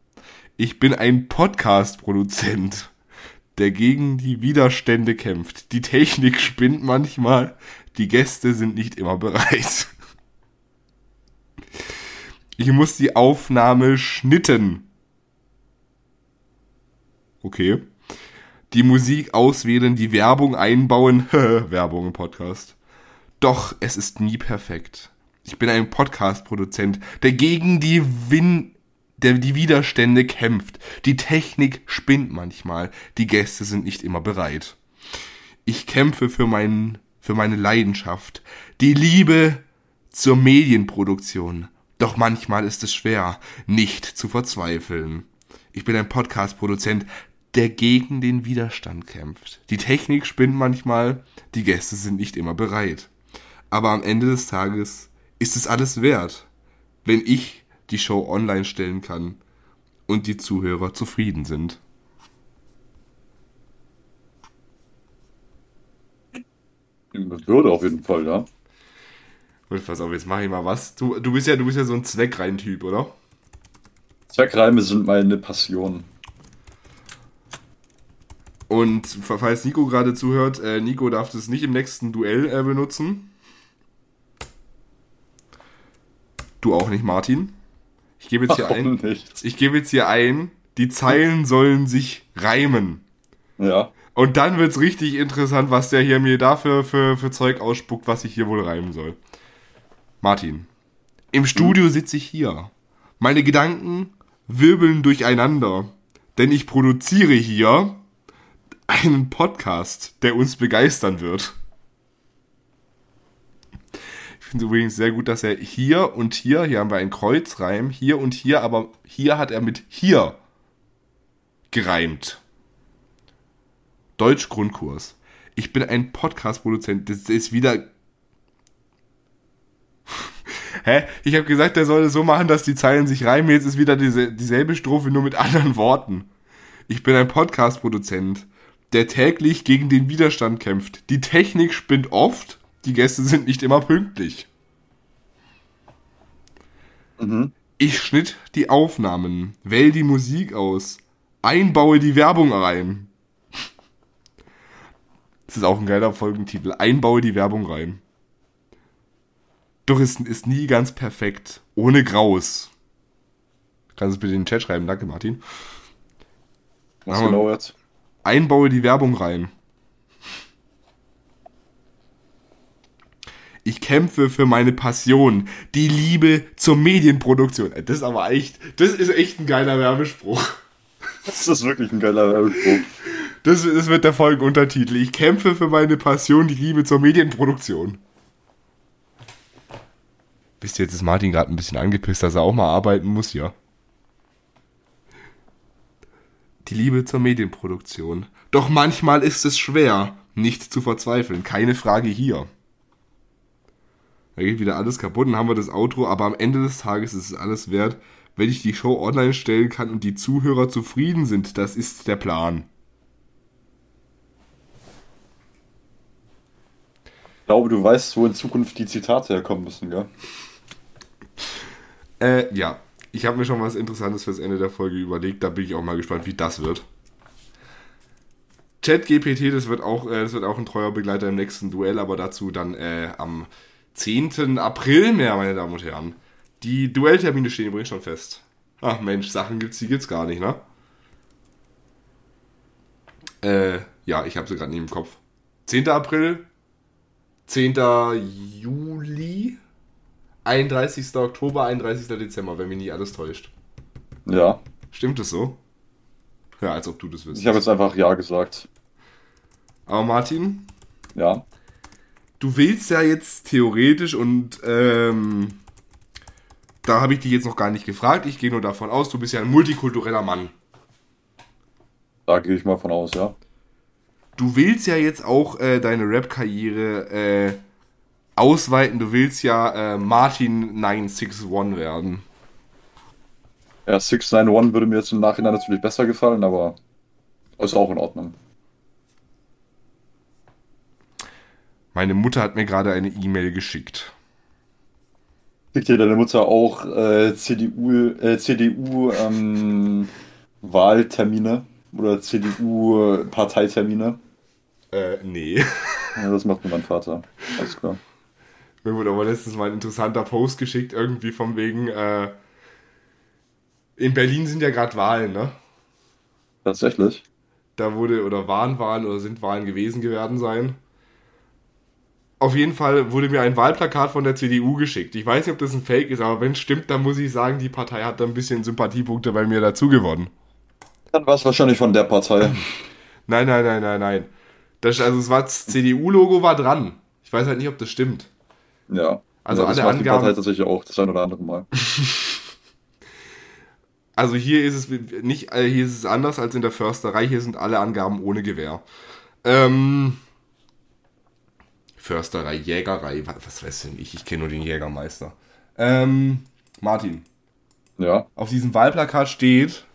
Ich bin ein Podcast-Produzent, der gegen die Widerstände kämpft. Die Technik spinnt manchmal, die Gäste sind nicht immer bereit. Ich muss die Aufnahme schnitten. Okay. Die Musik auswählen, die Werbung einbauen. Werbung im Podcast. Doch es ist nie perfekt. Ich bin ein Podcast-Produzent, der gegen die Win der die Widerstände kämpft. Die Technik spinnt manchmal. Die Gäste sind nicht immer bereit. Ich kämpfe für meinen, für meine Leidenschaft. Die Liebe zur Medienproduktion. Doch manchmal ist es schwer, nicht zu verzweifeln. Ich bin ein Podcast-Produzent, der gegen den Widerstand kämpft. Die Technik spinnt manchmal, die Gäste sind nicht immer bereit. Aber am Ende des Tages ist es alles wert, wenn ich die Show online stellen kann und die Zuhörer zufrieden sind. Das würde auf jeden Fall, ja. Und pass auf, jetzt mache ich mal was. Du, du bist ja, du bist ja so ein Zweckrein-Typ, oder? Zweckreime sind meine Passion. Und falls Nico gerade zuhört, äh, Nico darf das nicht im nächsten Duell äh, benutzen. Du auch nicht, Martin. Ich gebe jetzt hier Warum ein. nicht? Ich gebe jetzt hier ein, die Zeilen sollen sich reimen. Ja. Und dann wird's richtig interessant, was der hier mir dafür für, für Zeug ausspuckt, was ich hier wohl reimen soll. Martin. Im Studio sitze ich hier. Meine Gedanken wirbeln durcheinander. Denn ich produziere hier einen Podcast, der uns begeistern wird. Finde übrigens sehr gut, dass er hier und hier, hier haben wir einen Kreuzreim, hier und hier, aber hier hat er mit hier gereimt. Deutsch Grundkurs. Ich bin ein Podcast-Produzent. Das ist wieder. Hä? Ich habe gesagt, der soll es so machen, dass die Zeilen sich reimen. Jetzt ist wieder diese, dieselbe Strophe, nur mit anderen Worten. Ich bin ein Podcast-Produzent, der täglich gegen den Widerstand kämpft. Die Technik spinnt oft, die Gäste sind nicht immer pünktlich. Mhm. Ich schnitt die Aufnahmen, wähl die Musik aus, einbaue die Werbung rein. Das ist auch ein geiler Folgentitel. Einbaue die Werbung rein. Doch es ist nie ganz perfekt. Ohne Graus. Kannst du es bitte in den Chat schreiben? Danke, Martin. Was genau jetzt? Einbaue die Werbung rein. Ich kämpfe für meine Passion, die Liebe zur Medienproduktion. Das ist aber echt, das ist echt ein geiler Werbespruch. Das ist wirklich ein geiler Werbespruch. Das, das wird der Folgenuntertitel. Ich kämpfe für meine Passion, die Liebe zur Medienproduktion. Wisst ihr, jetzt ist Martin gerade ein bisschen angepisst, dass er auch mal arbeiten muss, ja. Die Liebe zur Medienproduktion. Doch manchmal ist es schwer, nicht zu verzweifeln. Keine Frage hier. Da geht wieder alles kaputt und haben wir das Outro, aber am Ende des Tages ist es alles wert, wenn ich die Show online stellen kann und die Zuhörer zufrieden sind. Das ist der Plan. Ich glaube, du weißt, wo in Zukunft die Zitate herkommen müssen, gell? Äh, ja. Ich habe mir schon was Interessantes fürs Ende der Folge überlegt. Da bin ich auch mal gespannt, wie das wird. ChatGPT, das wird auch, äh, das wird auch ein treuer Begleiter im nächsten Duell, aber dazu dann äh, am 10. April mehr, meine Damen und Herren. Die Duelltermine stehen übrigens schon fest. Ach Mensch, Sachen gibt's, die gibt's gar nicht, ne? Äh, ja, ich habe sie gerade nicht im Kopf. 10. April, 10. Juli, 31. Oktober, 31. Dezember, wenn mich nie alles täuscht. Ja. Stimmt es so? Ja, als ob du das wüsstest. Ich habe jetzt einfach Ja gesagt. Aber Martin, Ja. Du willst ja jetzt theoretisch und ähm, da habe ich dich jetzt noch gar nicht gefragt. Ich gehe nur davon aus, du bist ja ein multikultureller Mann. Da gehe ich mal von aus, ja. Du willst ja jetzt auch äh, deine Rap-Karriere äh, ausweiten. Du willst ja äh, Martin 961 werden. Ja, 691 würde mir jetzt im Nachhinein natürlich besser gefallen, aber ist auch in Ordnung. Meine Mutter hat mir gerade eine E-Mail geschickt. Kriegt dir deine Mutter auch äh, CDU, äh, CDU ähm, Wahltermine oder CDU Parteitermine? Äh, nee. Ja, das macht nur mein Vater. Alles klar. Mir wurde aber letztens mal ein interessanter Post geschickt, irgendwie von wegen, äh, in Berlin sind ja gerade Wahlen, ne? Tatsächlich. Da wurde, oder waren Wahlen oder sind Wahlen gewesen geworden sein. Auf jeden Fall wurde mir ein Wahlplakat von der CDU geschickt. Ich weiß nicht, ob das ein Fake ist, aber wenn es stimmt, dann muss ich sagen, die Partei hat da ein bisschen Sympathiepunkte bei mir dazu gewonnen. Dann war es wahrscheinlich von der Partei. Nein, nein, nein, nein, nein. Das, also es war das CDU-Logo war dran. Ich weiß halt nicht, ob das stimmt. Ja. Also ja, das alle macht die Angaben- Partei tatsächlich auch, das ein oder andere Mal. Also hier ist es nicht, äh, hier ist es anders als in der Försterei. Hier sind alle Angaben ohne Gewehr. Ähm, Försterei, Jägerei, was, was weiß denn ich? Ich kenne nur den Jägermeister. Ähm, Martin. Ja. Auf diesem Wahlplakat steht,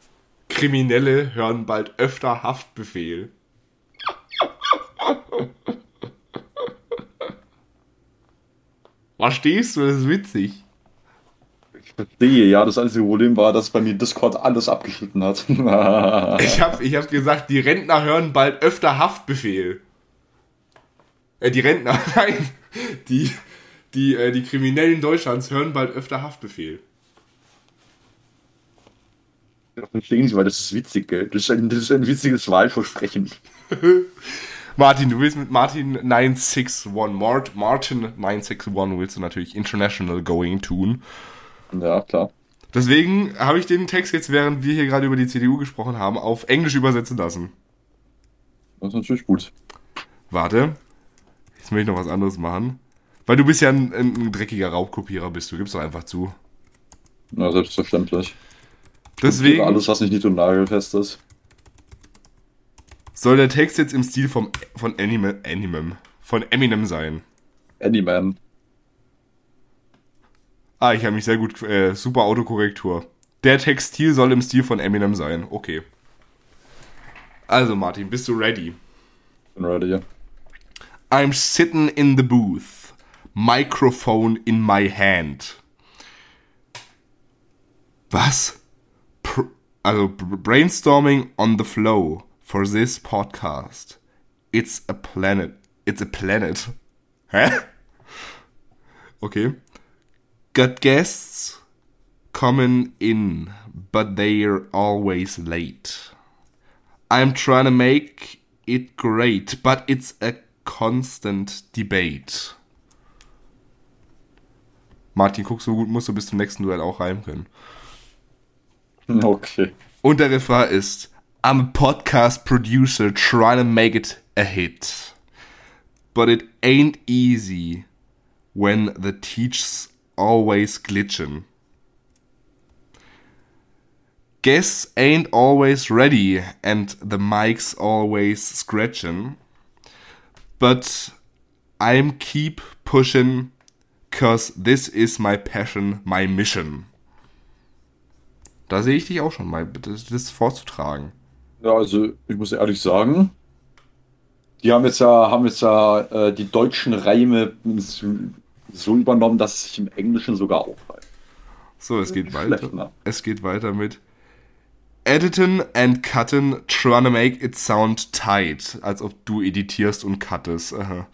Kriminelle hören bald öfter Haftbefehl. Verstehst du? Das ist witzig. Ich verstehe, ja. Das einzige Problem war, dass bei mir Discord alles abgeschnitten hat. Ich habe ich hab gesagt, die Rentner hören bald öfter Haftbefehl. Äh, die Rentner, nein. Die, die, äh, die Kriminellen Deutschlands hören bald öfter Haftbefehl. Verstehen Sie, weil das ist witzig, gell? Das ist ein, das ist ein witziges Wahlversprechen. Martin, du willst mit Martin 961, Mart, Martin 961 willst du natürlich International Going tun. Ja, klar. Deswegen habe ich den Text jetzt, während wir hier gerade über die CDU gesprochen haben, auf Englisch übersetzen lassen. Das ist natürlich gut. Warte. Jetzt möchte ich noch was anderes machen. Weil du bist ja ein, ein dreckiger Raubkopierer, bist du. Gibst doch einfach zu. Na, selbstverständlich. Deswegen Alles, was nicht nied- und nagelfest ist. soll der Text jetzt im Stil vom, von Anime, Animem, von Eminem sein. Anyman. Ah, ich habe mich sehr gut, äh, super Autokorrektur. Der Textil soll im Stil von Eminem sein. Okay. Also Martin, bist du ready? Bin ready. I'm sitting in the booth. Microphone in my hand. Was? Pr also brainstorming on the flow for this podcast. It's a planet. It's a planet. Okay. Got guests coming in, but they're always late. I'm trying to make it great, but it's a constant debate. Martin, guck so gut, musst du bis zum nächsten Duell auch reimen können. Okay. Und der Refrain ist I'm a podcast producer trying to make it a hit. But it ain't easy when the teach's always glitchin'. Guess ain't always ready and the mic's always scratchin'. But I'm keep pushin' cause this is my passion, my mission. Da sehe ich dich auch schon mal, das, das vorzutragen. Ja, also ich muss ehrlich sagen, die haben jetzt ja, haben jetzt ja äh, die deutschen Reime so übernommen, dass es sich im Englischen sogar aufreimt. So, es geht Nicht weiter. schlecht, ne? Es geht weiter mit Editin and cutten, trying to make it sound tight. Als ob du editierst und cuttest. Aha.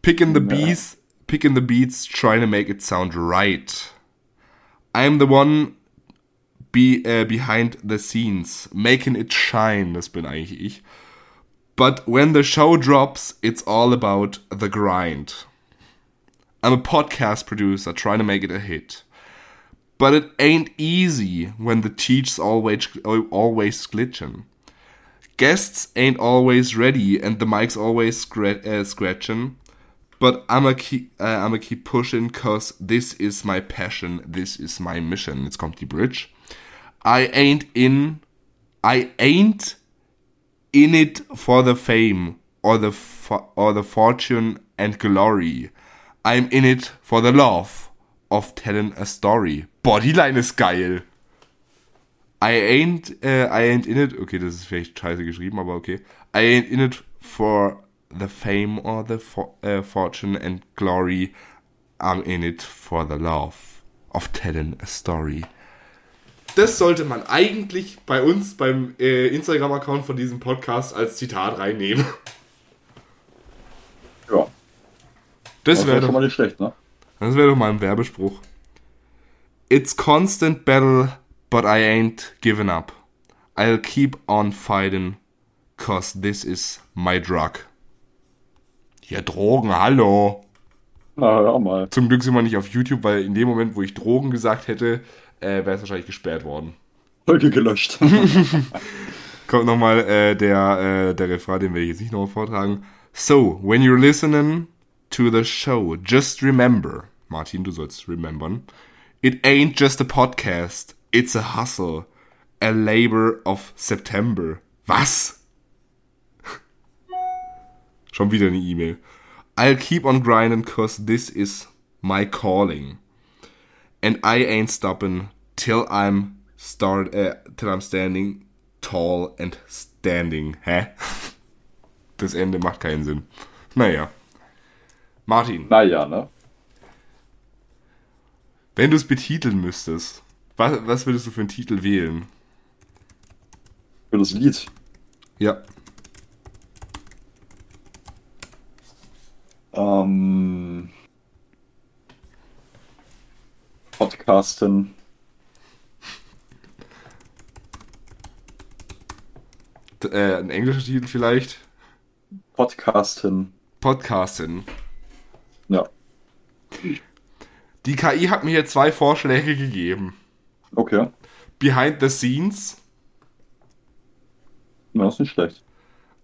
Picking the beats, picking the beats, trying to make it sound right. I'm the one be, äh, behind the scenes, making it shine. Das bin eigentlich ich. But when the show drops, it's all about the grind. I'm a podcast producer trying to make it a hit. But it ain't easy when the teach's always always glitching. Guests ain't always ready and the mic's always scra- uh, scratching. But I'ma keep, uh, I'ma keep pushing cause this is my passion, this is my mission. Jetzt kommt Bridge. I ain't in, I ain't in it for the fame or the fo- or the fortune and glory. I'm in it for the love of telling a story. Bodyline ist geil. I ain't, äh, I ain't in it. Okay, das ist vielleicht scheiße geschrieben, aber okay. I ain't in it for the fame or the for, äh, fortune and glory. I'm in it for the love of telling a story. Das sollte man eigentlich bei uns beim äh, Instagram-Account von diesem Podcast als Zitat reinnehmen. Ja, Das das wäre doch mal nicht schlecht, ne? Das wäre doch mal ein Werbespruch. It's constant battle, but I ain't given up. I'll keep on fighting, cause this is my drug. Ja, Drogen, hallo. Na, hör mal. Zum Glück sind wir nicht auf YouTube, weil in dem Moment, wo ich Drogen gesagt hätte, äh, wäre es wahrscheinlich gesperrt worden. Folge gelöscht. Kommt nochmal äh, der, äh, der Refrain, den werde ich jetzt nicht nochmal vortragen. So, when you're listening to the show, just remember, Martin, du sollst remembern, it ain't just a podcast, It's a hustle. A labor of September. Was? Schon wieder eine E-Mail. I'll keep on grinding cause this is my calling. And I ain't stopping till I'm start äh, till I'm standing tall and standing. Hä? Das Ende macht keinen Sinn. Naja. Martin, Naja, ne? Wenn du es betiteln müsstest, was, was würdest du für einen Titel wählen? Für das Lied. Ja. Ähm, Podcasten. Äh, ein englischer Titel vielleicht? Podcasten. Podcasten. Ja. Die KI hat mir hier zwei Vorschläge gegeben. Okay. Behind the Scenes Ja, ist nicht schlecht.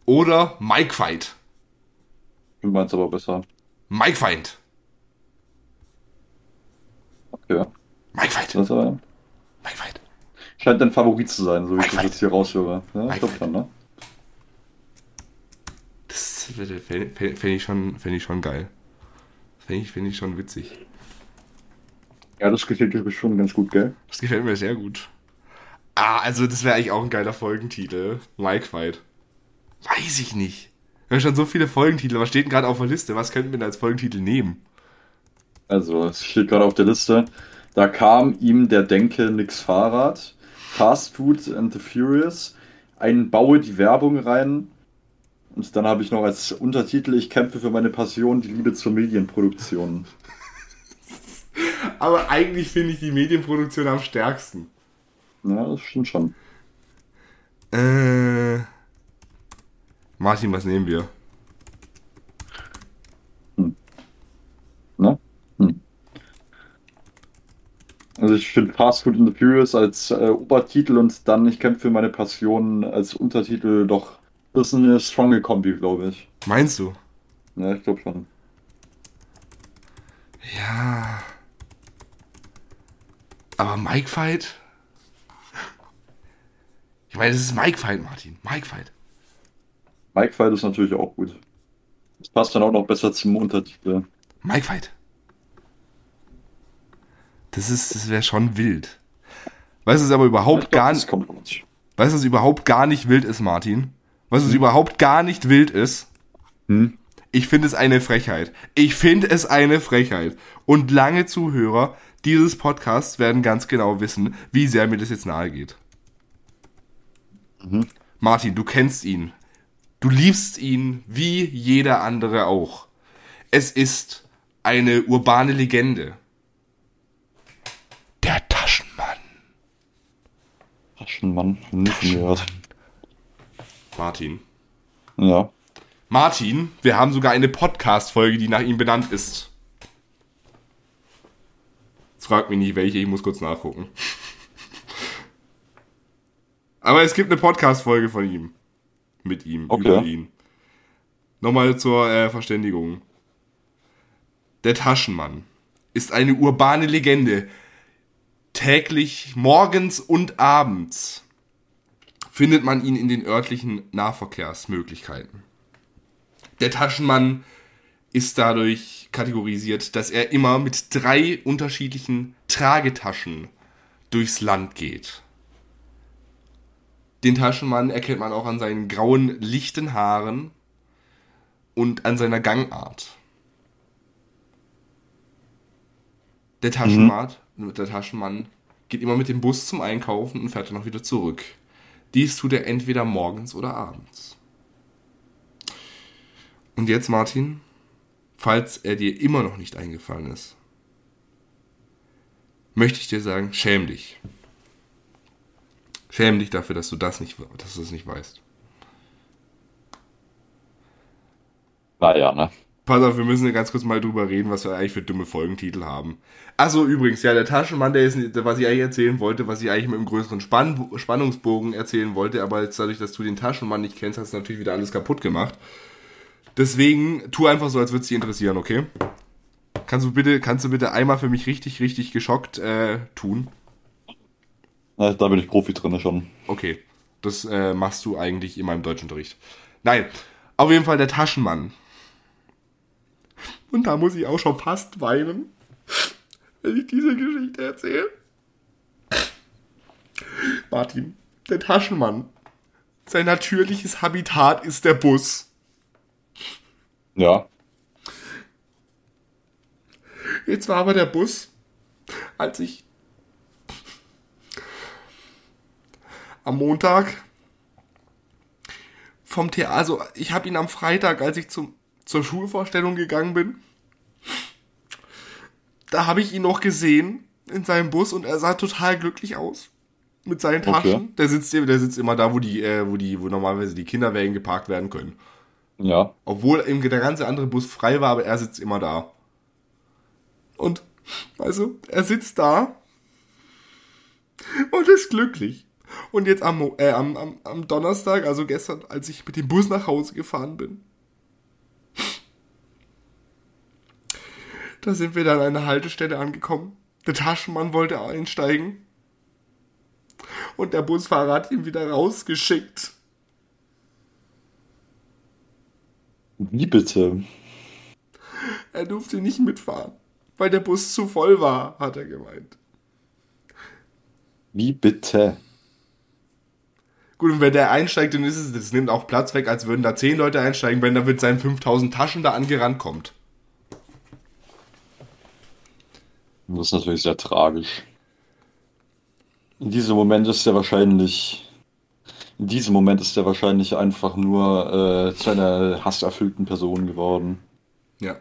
oder Mike Fight. Du meinst aber besser. Mike Fight. Okay. Mike Fight. Das äh, Mike Fight. scheint dein Favorit zu sein, so wie ich Mike das jetzt hier raushöre. Ja, Mike ich glaube schon, ne? Das fände fänd ich, schon- fänd ich schon geil. Fände ich, fänd ich schon witzig. Ja, das gefällt dir schon ganz gut, gell? Das gefällt mir sehr gut. Ah, also das wäre eigentlich auch ein geiler Folgentitel. Mike Fight. Weiß ich nicht. Wir haben schon so viele Folgentitel. Was steht denn gerade auf der Liste? Was könnten wir denn als Folgentitel nehmen? Also, es steht gerade auf der Liste. Da kam ihm der Denke nix Fahrrad, Fast Food and the Furious, ein Baue die Werbung rein. Und dann habe ich noch als Untertitel, ich kämpfe für meine Passion, die Liebe zur Medienproduktion. Aber eigentlich finde ich die Medienproduktion am stärksten. Ja, das stimmt schon. Äh. Martin, was nehmen wir? Ne? Hm. Also ich finde Fast Food and the Furious als äh, Obertitel und dann ich kämpfe für meine Passion als Untertitel doch. Das ist eine stronge Kombi, glaube ich. Meinst du? Ja, ich glaube schon. Ja. Aber Mike Fight? Ich meine, es ist Mike Fight, Martin. Mike Fight. Mike Fight ist natürlich auch gut. Das passt dann auch noch besser zum Untertitel. Mike Fight. Das ist, das wäre schon wild. Weißt du, was aber überhaupt glaub, gar nicht, kommt weißt du, was überhaupt gar nicht wild ist, Martin? Weißt du, was überhaupt gar nicht wild ist? Hm? Ich finde es eine Frechheit. Ich finde es eine Frechheit. Und lange Zuhörer dieses Podcasts werden ganz genau wissen, wie sehr mir das jetzt nahe geht. Mhm. Martin, du kennst ihn. Du liebst ihn wie jeder andere auch. Es ist eine urbane Legende. Der Taschenmann. Taschenmann, von gehört. Martin. Ja. Martin, wir haben sogar eine Podcast-Folge, die nach ihm benannt ist. Fragt mich nicht welche, ich muss kurz nachgucken. Aber es gibt eine Podcast-Folge von ihm. Mit ihm, Okay. über ihn. Nochmal zur äh, Verständigung. Der Taschenmann ist eine urbane Legende. Täglich, morgens und abends findet man ihn in den örtlichen Nahverkehrsmöglichkeiten. Der Taschenmann ist dadurch kategorisiert, dass er immer mit drei unterschiedlichen Tragetaschen durchs Land geht. Den Taschenmann erkennt man auch an seinen grauen, lichten Haaren und an seiner Gangart. Der Taschenmann, der Taschenmann geht immer mit dem Bus zum Einkaufen und fährt dann auch wieder zurück. Dies tut er entweder morgens oder abends. Und jetzt, Martin, falls er dir immer noch nicht eingefallen ist, möchte ich dir sagen, schäm dich. Schäm dich dafür, dass du das nicht, dass du das nicht weißt. Naja, ne? Pass auf, wir müssen ganz kurz mal drüber reden, was wir eigentlich für dumme Folgentitel haben. Achso, übrigens, ja, der Taschenmann, der ist, was ich eigentlich erzählen wollte, was ich eigentlich mit einem größeren Spann Spannungsbogen erzählen wollte, aber jetzt dadurch, dass du den Taschenmann nicht kennst, hast du natürlich wieder alles kaputt gemacht. Deswegen, tu einfach so, als würde es dich interessieren, okay? Kannst du bitte, kannst du bitte einmal für mich richtig, richtig geschockt äh, tun? Ja, da bin ich Profi drin schon. Okay, das äh, machst du eigentlich in meinem Deutschunterricht. Nein, auf jeden Fall der Taschenmann. Und da muss ich auch schon fast weinen, wenn ich diese Geschichte erzähle. Martin, der Taschenmann. Sein natürliches Habitat ist der Bus. Ja. Jetzt war aber der Bus, als ich am Montag vom Theater, also ich habe ihn am Freitag, als ich zum, zur Schulvorstellung gegangen bin, da habe ich ihn noch gesehen in seinem Bus und er sah total glücklich aus mit seinen Taschen. Okay. Der sitzt der sitzt immer da, wo die äh, wo die wo normalerweise die Kinderwägen geparkt werden können. Ja. Obwohl eben der ganze andere Bus frei war, aber er sitzt immer da. Und also, er sitzt da und ist glücklich. Und jetzt am, äh, am, am, am Donnerstag, also gestern, als ich mit dem Bus nach Hause gefahren bin, da sind wir dann an einer Haltestelle angekommen. Der Taschenmann wollte einsteigen. Und der Busfahrer hat ihn wieder rausgeschickt. Wie bitte? Er durfte nicht mitfahren, weil der Bus zu voll war, hat er gemeint. Wie bitte? Gut, und wenn der einsteigt, dann ist es, das nimmt auch Platz weg, als würden da zehn Leute einsteigen, wenn er mit seinen 5000 Taschen da angerannt kommt. Das ist natürlich sehr tragisch. In diesem Moment ist er wahrscheinlich. In diesem Moment ist er wahrscheinlich einfach nur äh, zu einer hasserfüllten Person geworden. Ja.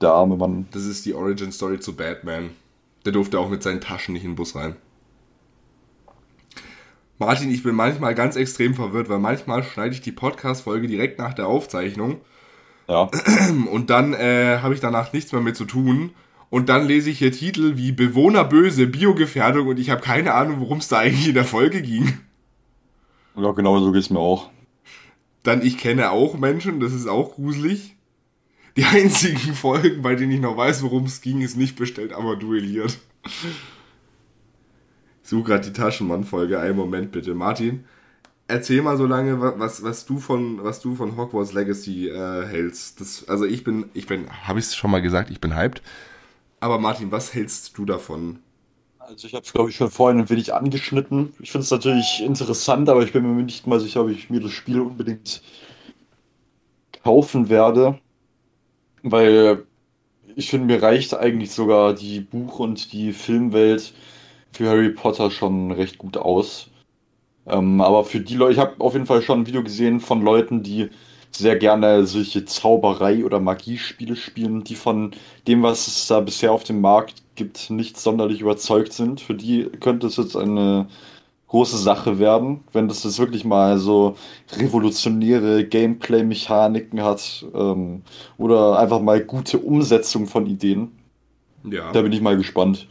Der arme Mann. Das ist die Origin Story zu Batman. Der durfte auch mit seinen Taschen nicht in den Bus rein. Martin, ich bin manchmal ganz extrem verwirrt, weil manchmal schneide ich die Podcast-Folge direkt nach der Aufzeichnung. Ja. Und dann äh, habe ich danach nichts mehr mit zu tun. Und dann lese ich hier Titel wie Bewohner böse, Biogefährdung und ich habe keine Ahnung, worum es da eigentlich in der Folge ging. Ja, genau so es mir auch. Dann ich kenne auch Menschen, das ist auch gruselig. Die einzigen Folgen, bei denen ich noch weiß, worum es ging, ist nicht bestellt, aber duelliert. Ich suche gerade die Taschenmann-Folge. Einen Moment bitte. Martin, erzähl mal so lange, was, was, du, von, was du von Hogwarts Legacy äh, hältst. Das, also ich bin, ich bin, habe ich es schon mal gesagt, ich bin hyped. Aber Martin, was hältst du davon? Also ich habe es, glaube ich, schon vorhin ein wenig angeschnitten. Ich finde es natürlich interessant, aber ich bin mir nicht mal sicher, ob ich mir das Spiel unbedingt kaufen werde. Weil ich finde, mir reicht eigentlich sogar die Buch- und die Filmwelt für Harry Potter schon recht gut aus. Ähm, aber für die Leute, ich habe auf jeden Fall schon ein Video gesehen von Leuten, die sehr gerne solche Zauberei- oder Magiespiele spielen, die von dem, was es da bisher auf dem Markt gibt, nicht sonderlich überzeugt sind. Für die könnte es jetzt eine große Sache werden, wenn das jetzt wirklich mal so revolutionäre Gameplay-Mechaniken hat ähm, oder einfach mal gute Umsetzung von Ideen. Ja. Da bin ich mal gespannt.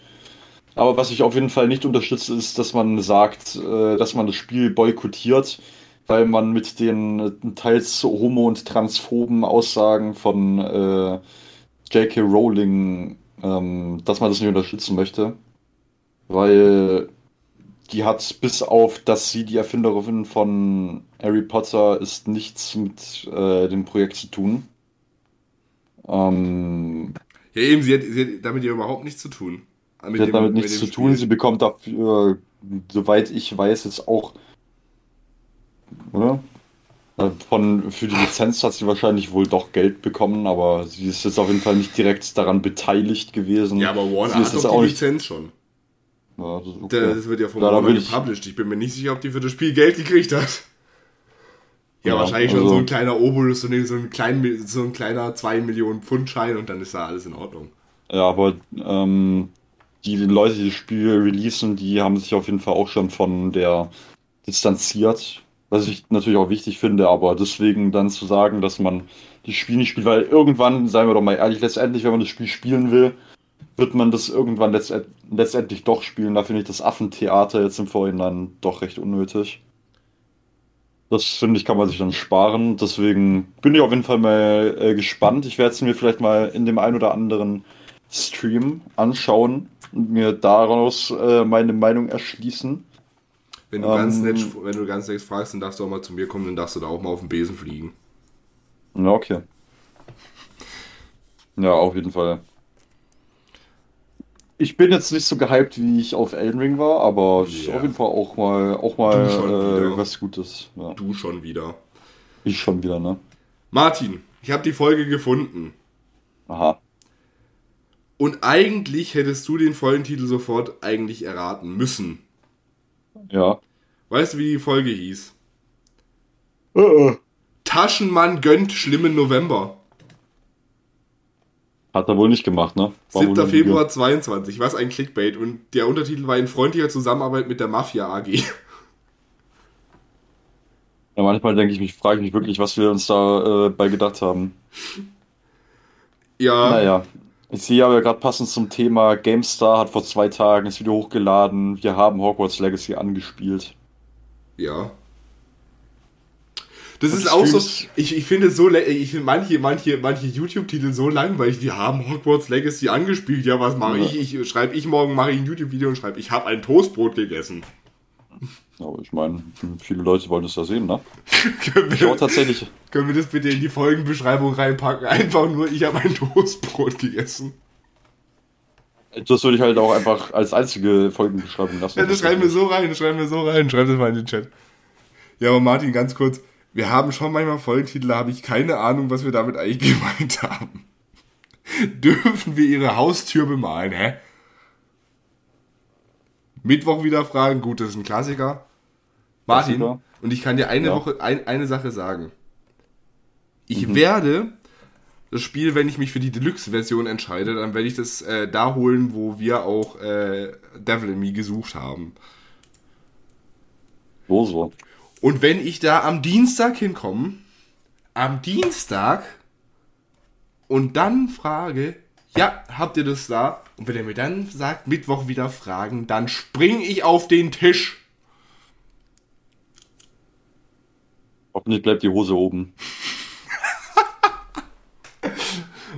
Aber was ich auf jeden Fall nicht unterstütze, ist, dass man sagt, äh, dass man das Spiel boykottiert, weil man mit den äh, teils homo- und transphoben Aussagen von äh, J.K. Rowling, ähm, dass man das nicht unterstützen möchte. Weil die hat bis auf, dass sie die Erfinderin von Harry Potter ist, nichts mit äh, dem Projekt zu tun. Ähm, ja, eben, sie hat, sie hat damit ja überhaupt nichts zu tun. Mit sie hat damit nichts zu tun. Sie bekommt dafür, soweit ich weiß, jetzt auch. Oder? Äh, von, für die Lizenz hat sie wahrscheinlich wohl doch Geld bekommen, aber sie ist jetzt auf jeden Fall nicht direkt daran beteiligt gewesen. Ja, aber Warner hat doch die Lizenz schon. Ja, das, okay. das, wird ja von ja, Warner gepublished. Ich bin mir nicht sicher, ob die für das Spiel Geld gekriegt hat. Ja, ja wahrscheinlich also, schon so ein kleiner Obolus, so ein, klein, so ein kleiner 2 Millionen Pfund Schein und dann ist da alles in Ordnung. Ja, aber ähm, die Leute, die das Spiel releasen, die haben sich auf jeden Fall auch schon von der distanziert, was ich natürlich auch wichtig finde, aber deswegen dann zu sagen, dass man das Spiel nicht spielt, weil irgendwann, seien wir doch mal ehrlich, letztendlich, wenn man das Spiel spielen will, wird man das irgendwann letzt letztendlich doch spielen. Da finde ich das Affentheater jetzt im Vorhinein doch recht unnötig. Das finde ich, kann man sich dann sparen. Deswegen bin ich auf jeden Fall mal äh, gespannt. Ich werde es mir vielleicht mal in dem ein oder anderen Stream anschauen und mir daraus äh, meine Meinung erschließen. Wenn du, ganz nett, wenn du ganz nett fragst, dann darfst du auch mal zu mir kommen, dann darfst du da auch mal auf den Besen fliegen. Ja, okay. Ja, auf jeden Fall. Ich bin jetzt nicht so gehypt, wie ich auf Elden Ring war, aber Ja. auf jeden Fall auch mal, auch mal äh, was Gutes. Ja. Du schon wieder. Ich schon wieder, ne? Martin, ich habe die Folge gefunden. Aha. Und eigentlich hättest du den Folgentitel sofort eigentlich erraten müssen. Ja. Weißt du, wie die Folge hieß? Äh, äh. Taschenmann gönnt schlimmen November. Hat er wohl nicht gemacht, ne? War 7. wohl ein Februar 22. Was ein Clickbait. Und der Untertitel war in freundlicher Zusammenarbeit mit der Mafia AG. Ja, manchmal denke ich mich, frage ich mich wirklich, was wir uns da äh, bei gedacht haben. Ja, Naja. Ich sehe aber gerade passend zum Thema, GameStar hat vor zwei Tagen das Video hochgeladen. Wir haben Hogwarts Legacy angespielt. ja. Das Und ist auch so, ich, ich finde so, ich finde manche, manche, manche YouTube-Titel so langweilig. Wir haben Hogwarts Legacy angespielt. Ja, was mache Ja. ich? Ich schreibe ich morgen, mache ich ein YouTube-Video und schreibe, ich habe ein Toastbrot gegessen. Aber ich meine, viele Leute wollen das ja sehen, ne? können, wir, tatsächlich. können wir das bitte in die Folgenbeschreibung reinpacken? Einfach nur, ich habe ein Toastbrot gegessen. Das würde ich halt auch einfach als einzige Folgenbeschreibung lassen. Ja, das schreiben wir so rein, das schreiben wir so rein, schreib das mal in den Chat. Ja, aber Martin, ganz kurz, wir haben schon manchmal Folgentitel, da habe ich keine Ahnung, was wir damit eigentlich gemeint haben. Dürfen wir ihre Haustür bemalen, hä? Mittwoch wieder fragen, gut, das ist ein Klassiker. Martin, Klassiker. und ich kann dir eine Ja. Woche, ein, eine Sache sagen. Ich Mhm. werde das Spiel, wenn ich mich für die Deluxe-Version entscheide, dann werde ich das äh, da holen, wo wir auch äh, Devil in Me gesucht haben. So, so. Und wenn ich da am Dienstag hinkomme, am Dienstag, und dann frage, ja, habt ihr das da? Und wenn er mir dann sagt, Mittwoch wieder fragen, dann spring ich auf den Tisch. Hoffentlich bleibt die Hose oben.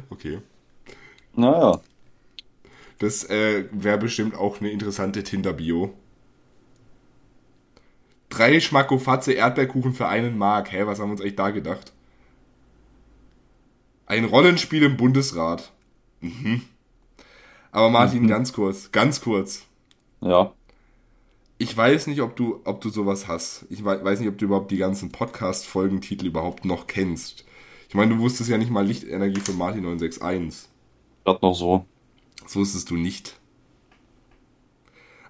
Okay. Naja. Das äh, wäre bestimmt auch eine interessante Tinder-Bio. Drei Schmackofatze Erdbeerkuchen für einen Mark. Hä, was haben wir uns eigentlich da gedacht? Ein Rollenspiel im Bundesrat. Mhm. Aber Martin, ganz kurz, ganz kurz. Ja. Ich weiß nicht, ob du, ob du sowas hast. Ich wei- weiß nicht, ob du überhaupt die ganzen Podcast-Folgentitel überhaupt noch kennst. Ich meine, du wusstest ja nicht mal Lichtenergie von Martin 961. Das noch so. Das wusstest du nicht.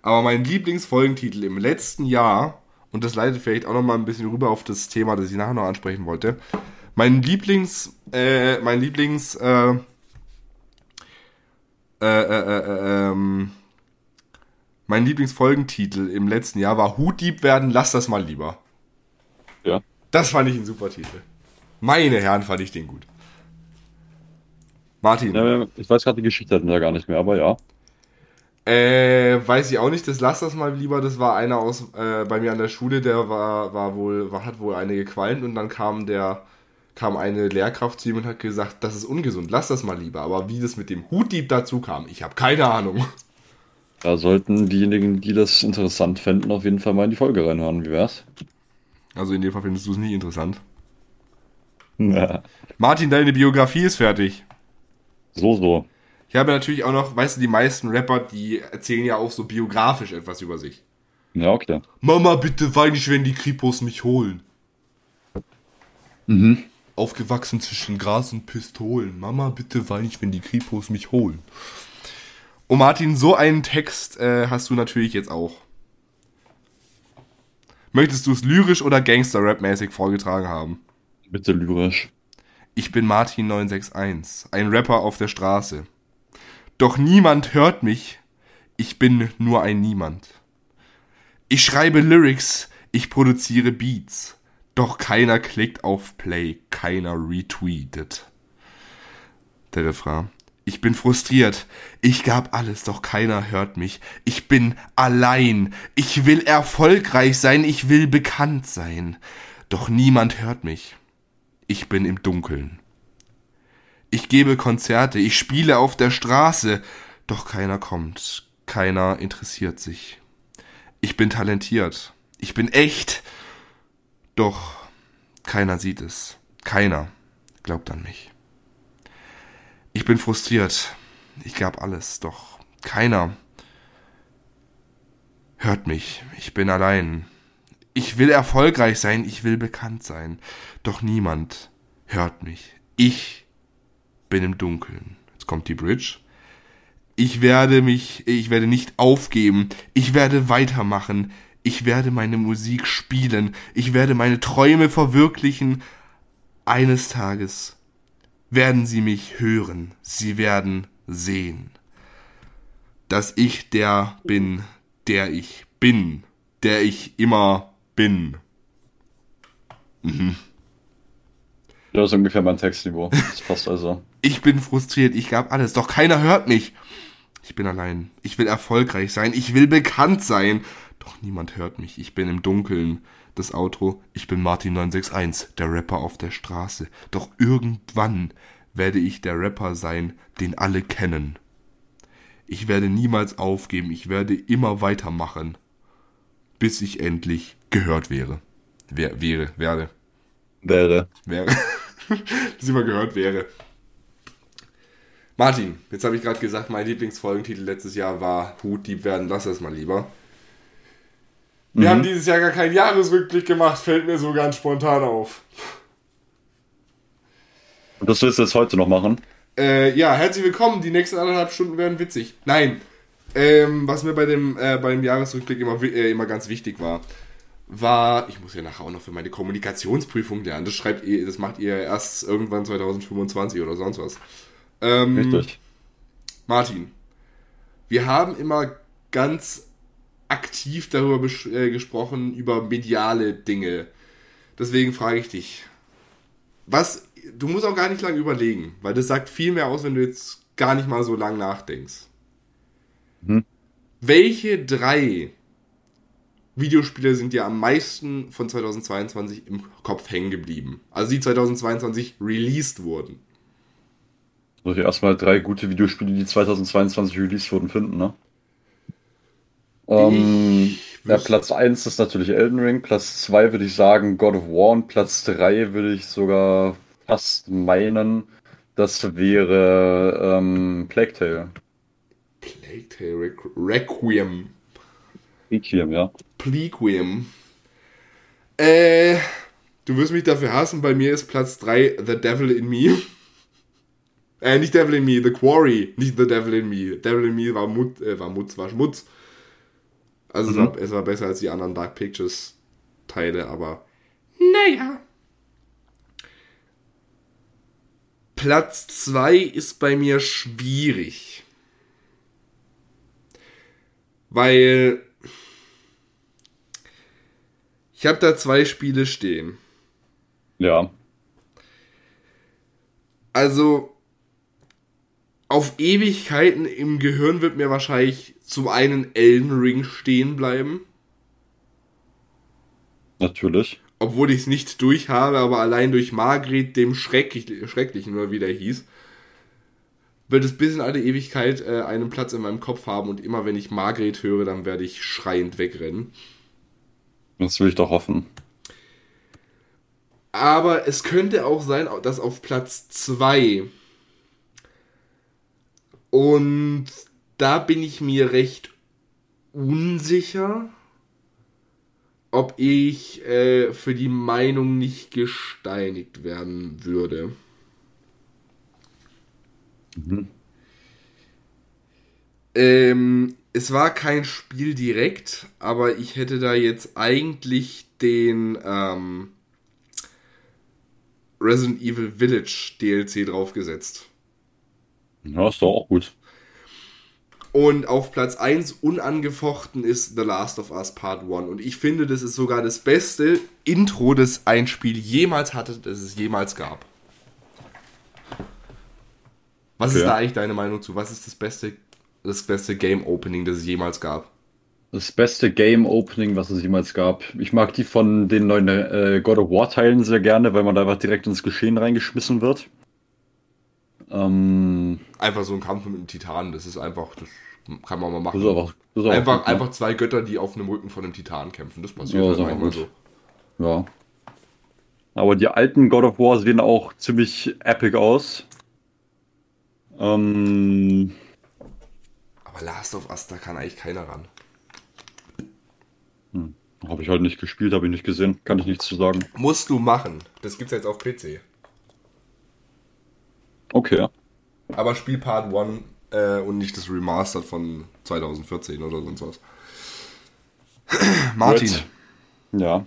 Aber mein Lieblingsfolgentitel im letzten Jahr, und das leitet vielleicht auch noch mal ein bisschen rüber auf das Thema, das ich nachher noch ansprechen wollte. Mein Lieblings, äh, mein Lieblings, äh, äh, äh, äh, ähm, mein Lieblingsfolgentitel im letzten Jahr war Hutdieb werden, lass das mal lieber. Ja. Das fand ich ein super Titel. Meine Herren, fand ich den gut. Martin. ja ich weiß gerade die Geschichte ja gar nicht mehr, aber ja. Äh, weiß ich auch nicht, das lass das mal lieber. Das war einer aus äh, bei mir an der Schule, der war, war wohl, war, hat wohl eine gequalmt und dann kam der, kam eine Lehrkraft zu ihm und hat gesagt, das ist ungesund, lass das mal lieber. Aber wie das mit dem Hutdieb dazu kam, ich habe keine Ahnung. Da sollten diejenigen, die das interessant fänden, auf jeden Fall mal in die Folge reinhören. Wie wär's? Also in dem Fall findest du es nie interessant. Martin, deine Biografie ist fertig. So, so. Ich habe natürlich auch noch, weißt du, die meisten Rapper, die erzählen ja auch so biografisch etwas über sich. Ja, okay. Mama, bitte wein nicht, wenn die Kripos mich holen. Mhm. Aufgewachsen zwischen Gras und Pistolen. Mama, bitte wein nicht, wenn die Kripos mich holen. Und Martin, so einen Text äh, hast du natürlich jetzt auch. Möchtest du es lyrisch oder Gangster-Rap-mäßig vorgetragen haben? Bitte lyrisch. Ich bin Martin 961, ein Rapper auf der Straße. Doch niemand hört mich, ich bin nur ein Niemand. Ich schreibe Lyrics, ich produziere Beats, doch keiner klickt auf Play, keiner retweetet. Der Refrain. Ich bin frustriert, ich gab alles, doch keiner hört mich. Ich bin allein, ich will erfolgreich sein, ich will bekannt sein, doch niemand hört mich. Ich bin im Dunkeln. Ich gebe Konzerte, ich spiele auf der Straße, doch keiner kommt, keiner interessiert sich. Ich bin talentiert, Ich bin echt. Doch keiner sieht es. Keiner glaubt an mich. Ich bin frustriert. Ich gab alles, doch keiner hört mich. Ich bin allein. Ich will erfolgreich sein, ich will bekannt sein, doch niemand hört mich. Ich bin im Dunkeln. Jetzt kommt die Bridge. Ich werde mich, ich werde nicht aufgeben. Ich werde weitermachen. Ich werde meine Musik spielen. Ich werde meine Träume verwirklichen. Eines Tages werden sie mich hören. Sie werden sehen, dass ich der bin, der ich bin, der ich immer bin. Mhm. Das ist ungefähr mein Textniveau. Das passt also. ich bin frustriert, ich gab alles, doch keiner hört mich. Ich bin allein. Ich will erfolgreich sein, ich will bekannt sein. Doch niemand hört mich, ich bin im Dunkeln. Das Outro, ich bin Martin 961, der Rapper auf der Straße. Doch irgendwann werde ich der Rapper sein, den alle kennen. Ich werde niemals aufgeben, ich werde immer weitermachen, bis ich endlich gehört wäre. Wer, wäre, werde. Wäre. Wäre. bis ich mal gehört wäre. Martin, jetzt habe ich gerade gesagt, mein Lieblingsfolgentitel letztes Jahr war Hutdieb werden, lass es mal lieber. Wir mhm. haben dieses Jahr gar keinen Jahresrückblick gemacht, fällt mir so ganz spontan auf. Und das willst du jetzt heute noch machen? Äh, ja, herzlich willkommen. Die nächsten anderthalb Stunden werden witzig. Nein. Ähm, was mir bei dem, äh, beim Jahresrückblick immer, äh, immer ganz wichtig war, war, ich muss ja nachher auch noch für meine Kommunikationsprüfung lernen. Das schreibt ihr, das macht ihr erst irgendwann 2025 oder sonst was. Ähm, Richtig. Martin, wir haben immer ganz aktiv darüber äh, gesprochen, über mediale Dinge. Deswegen frage ich dich, was du musst auch gar nicht lange überlegen, weil das sagt viel mehr aus, wenn du jetzt gar nicht mal so lang nachdenkst. Hm. Welche drei Videospiele sind dir am meisten von 2022 im Kopf hängen geblieben? Also die 2022 released wurden. Soll ich erstmal drei gute Videospiele, die 2022 released wurden, finden, ne? Ähm, ja, Platz 1 ist natürlich Elden Ring, Platz 2 würde ich sagen God of War und Platz 3 würde ich sogar fast meinen, das wäre ähm, Plague Tale. Plague Tale Requ Requiem. Requiem, ja. Plequiem. Äh, du wirst mich dafür hassen, bei mir ist Platz 3 The Devil in Me. äh, nicht Devil in Me, The Quarry, nicht The Devil in Me. Devil in Me war, Mut, äh, war Mutz, war Schmutz. Also mhm. es, war, es war besser als die anderen Dark Pictures Teile, aber naja. Platz 2 ist bei mir schwierig. Weil ich habe da zwei Spiele stehen. Ja. Also auf Ewigkeiten im Gehirn wird mir wahrscheinlich zum einen Elden Ring stehen bleiben. Natürlich obwohl ich es nicht durch habe, aber allein durch Margret, dem Schrecklich, Schrecklichen, oder wie der hieß, wird es bis in alle Ewigkeit äh, einen Platz in meinem Kopf haben und immer wenn ich Margret höre, dann werde ich schreiend wegrennen. Das will ich doch hoffen. Aber es könnte auch sein, dass auf Platz 2 und da bin ich mir recht unsicher ob ich äh, für die Meinung nicht gesteinigt werden würde. Mhm. Ähm, es war kein Spiel direkt, aber ich hätte da jetzt eigentlich den ähm, Resident Evil Village DLC draufgesetzt. Ja, ist doch auch gut. Und auf Platz 1 unangefochten ist The Last of Us Part 1. Und ich finde, das ist sogar das beste Intro, das ein Spiel jemals hatte, das es jemals gab. Was okay. ist da eigentlich deine Meinung zu? Was ist das beste, das beste Game Opening, das es jemals gab? Das beste Game Opening, was es jemals gab. Ich mag die von den neuen äh, God of War Teilen sehr gerne, weil man da einfach direkt ins Geschehen reingeschmissen wird. Ähm, Einfach so ein Kampf mit einem Titan, das ist einfach, das kann man mal machen. ist einfach, gut, ne? einfach zwei Götter, die auf einem Rücken von einem Titan kämpfen. Das passiert Ja, halt auch manchmal so. Ja. Aber die alten God of War sehen auch ziemlich epic aus. Ähm, Aber Last of Us, da kann eigentlich keiner ran. habe ich halt nicht gespielt, habe ich nicht gesehen. Kann ich nichts zu sagen. Musst du machen. Das gibt's jetzt auf PC. Okay. Aber Spiel Part 1 äh, und nicht das Remastered von 2014 oder sonst was. Martin, Gut. Ja.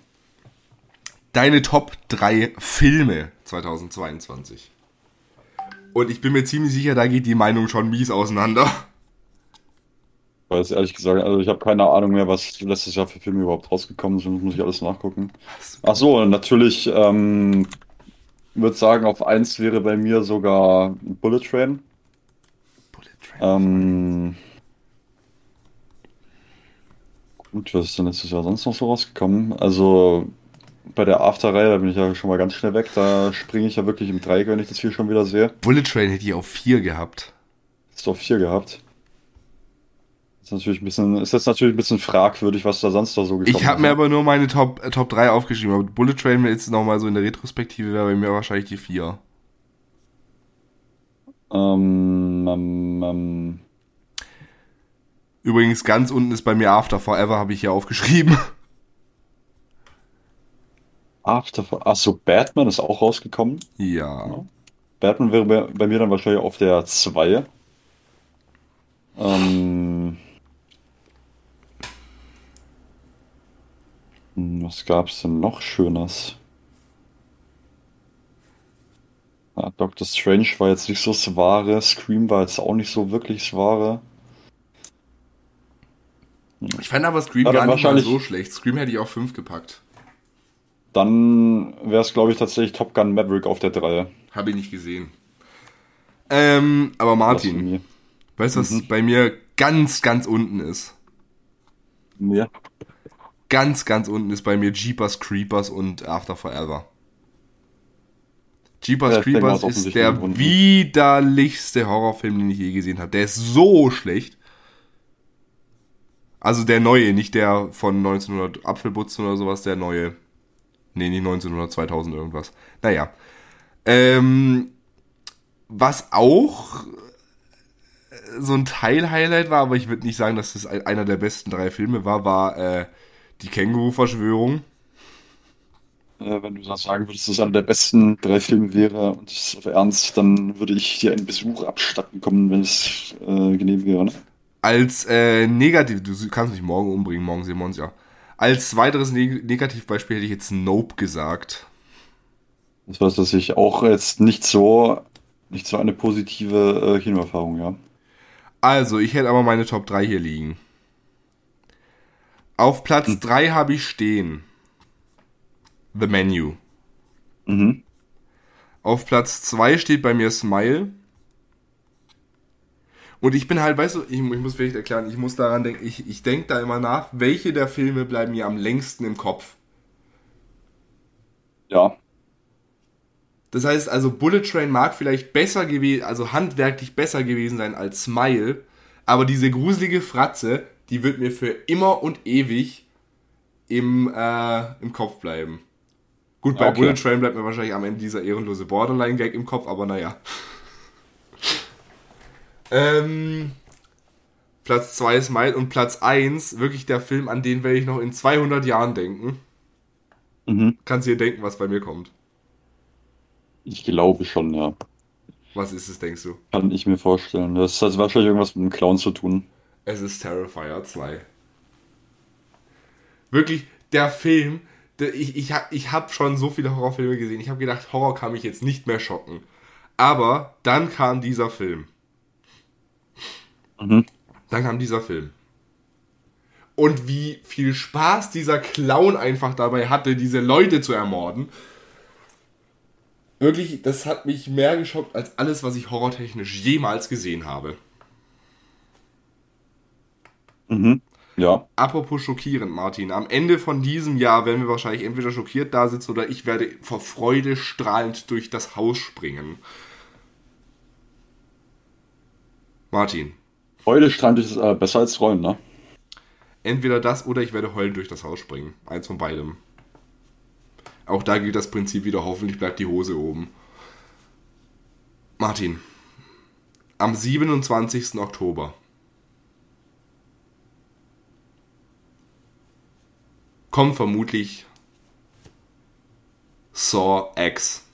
deine Top 3 Filme 2022. Und ich bin mir ziemlich sicher, da geht die Meinung schon mies auseinander. Weiß ehrlich gesagt, also ich habe keine Ahnung mehr, was letztes Jahr für Filme überhaupt rausgekommen sind. Muss ich alles nachgucken. Ach so, natürlich, ähm, würde sagen, auf 1 wäre bei mir sogar Bullet Train. Ähm, gut, was ist denn letztes Jahr sonst noch so rausgekommen? Also bei der After-Reihe, da bin ich ja schon mal ganz schnell weg. Da springe ich ja wirklich im Dreieck, wenn ich das hier schon wieder sehe. Bullet Train hätte ich auf 4 gehabt. Ist doch 4 gehabt. Ist natürlich ein bisschen, ist jetzt natürlich ein bisschen fragwürdig, was da sonst da so gekommen Ich habe mir aber nur meine Top, äh, Top 3 aufgeschrieben. Aber Bullet Train jetzt nochmal so in der Retrospektive wäre bei mir wahrscheinlich die 4. Ähm, ähm, ähm, Übrigens, ganz unten ist bei mir After Forever, habe ich hier aufgeschrieben. After, ach so, Batman ist auch rausgekommen. Ja. Batman wäre bei, bei mir dann wahrscheinlich auf der 2. Ähm, hm, was gab's denn noch Schönes? Ja, Doctor Strange war jetzt nicht so das Wahre, Scream war jetzt auch nicht so wirklich das Wahre. Ich fand aber Scream Ja, gar nicht mal so schlecht. Scream hätte ich auf 5 gepackt. Dann wäre es, glaube ich, tatsächlich Top Gun Maverick auf der 3. Habe ich nicht gesehen. Ähm, aber Martin, weißt du, was bei mir ganz, ganz unten ist? Ja. Ganz, ganz unten ist bei mir Jeepers Creepers und After Forever. Jeepers Ja, Creepers ist der Grund. widerlichste Horrorfilm, den ich je gesehen habe. Der ist so schlecht. Also der neue, nicht der von 1900 Apfelbutzen oder sowas, der neue. Nee, nicht 1900, 2000 irgendwas. Naja. Ähm, was auch so ein Teil-Highlight war, aber ich würde nicht sagen, dass das ein- einer der besten drei Filme war, war äh, die Känguru-Verschwörung. Äh, wenn du das sagen würdest, dass es einer der besten drei Filme wäre und das ist auf Ernst, dann würde ich dir einen Besuch abstatten kommen, wenn es äh, genehm wäre. Ne? Als äh, negativ, du kannst mich morgen umbringen, morgen sehen wir uns ja. Als weiteres Neg Negativbeispiel hätte ich jetzt Nope gesagt. Das heißt, dass ich auch jetzt nicht so, nicht so eine positive äh, Kinoerfahrung, ja. Also, ich hätte aber meine Top 3 hier liegen. Auf Platz 3 habe ich stehen The Menu. Mhm. Auf Platz 2 steht bei mir Smile. Und ich bin halt, weißt du, ich, ich muss vielleicht erklären, ich muss daran denken, ich, ich denke da immer nach, welche der Filme bleiben mir am längsten im Kopf. Ja, Das heißt also, Bullet Train mag vielleicht besser gewesen, also handwerklich besser gewesen sein als Smile, aber diese gruselige Fratze, die wird mir für immer und ewig im, äh, im Kopf bleiben. Gut, bei Okay. Bullet Train bleibt mir wahrscheinlich am Ende dieser ehrenlose Borderline-Gag im Kopf, aber naja. ähm, Platz 2 ist Smile und Platz 1, wirklich der Film, an den werde ich noch in 200 Jahren denken. mhm. Kannst dir denken, was bei mir kommt. ich glaube schon, ja. Was ist es, denkst du? Kann ich mir vorstellen. Das hat wahrscheinlich irgendwas mit dem Clown zu tun. Es ist Terrifier 2. Wirklich, der Film, ich, ich habe ich hab schon so viele Horrorfilme gesehen. Ich habe gedacht, Horror kann mich jetzt nicht mehr schocken. Aber dann kam dieser Film. Mhm. Dann kam dieser Film. Und wie viel Spaß dieser Clown einfach dabei hatte, diese Leute zu ermorden. Wirklich, das hat mich mehr geschockt als alles, was ich horrortechnisch jemals gesehen habe. Mhm. Ja, Apropos schockierend, Martin. Am Ende von diesem Jahr werden wir wahrscheinlich entweder schockiert da sitzen oder ich werde vor Freude strahlend durch das Haus springen. Martin. Freudestrand ist äh, besser als Träumen, ne? Entweder das oder ich werde heulen durch das Haus springen. Eins von beidem. Auch da gilt das Prinzip wieder, hoffentlich bleibt die Hose oben. Martin. Am 27. Oktober kommt vermutlich Saw X.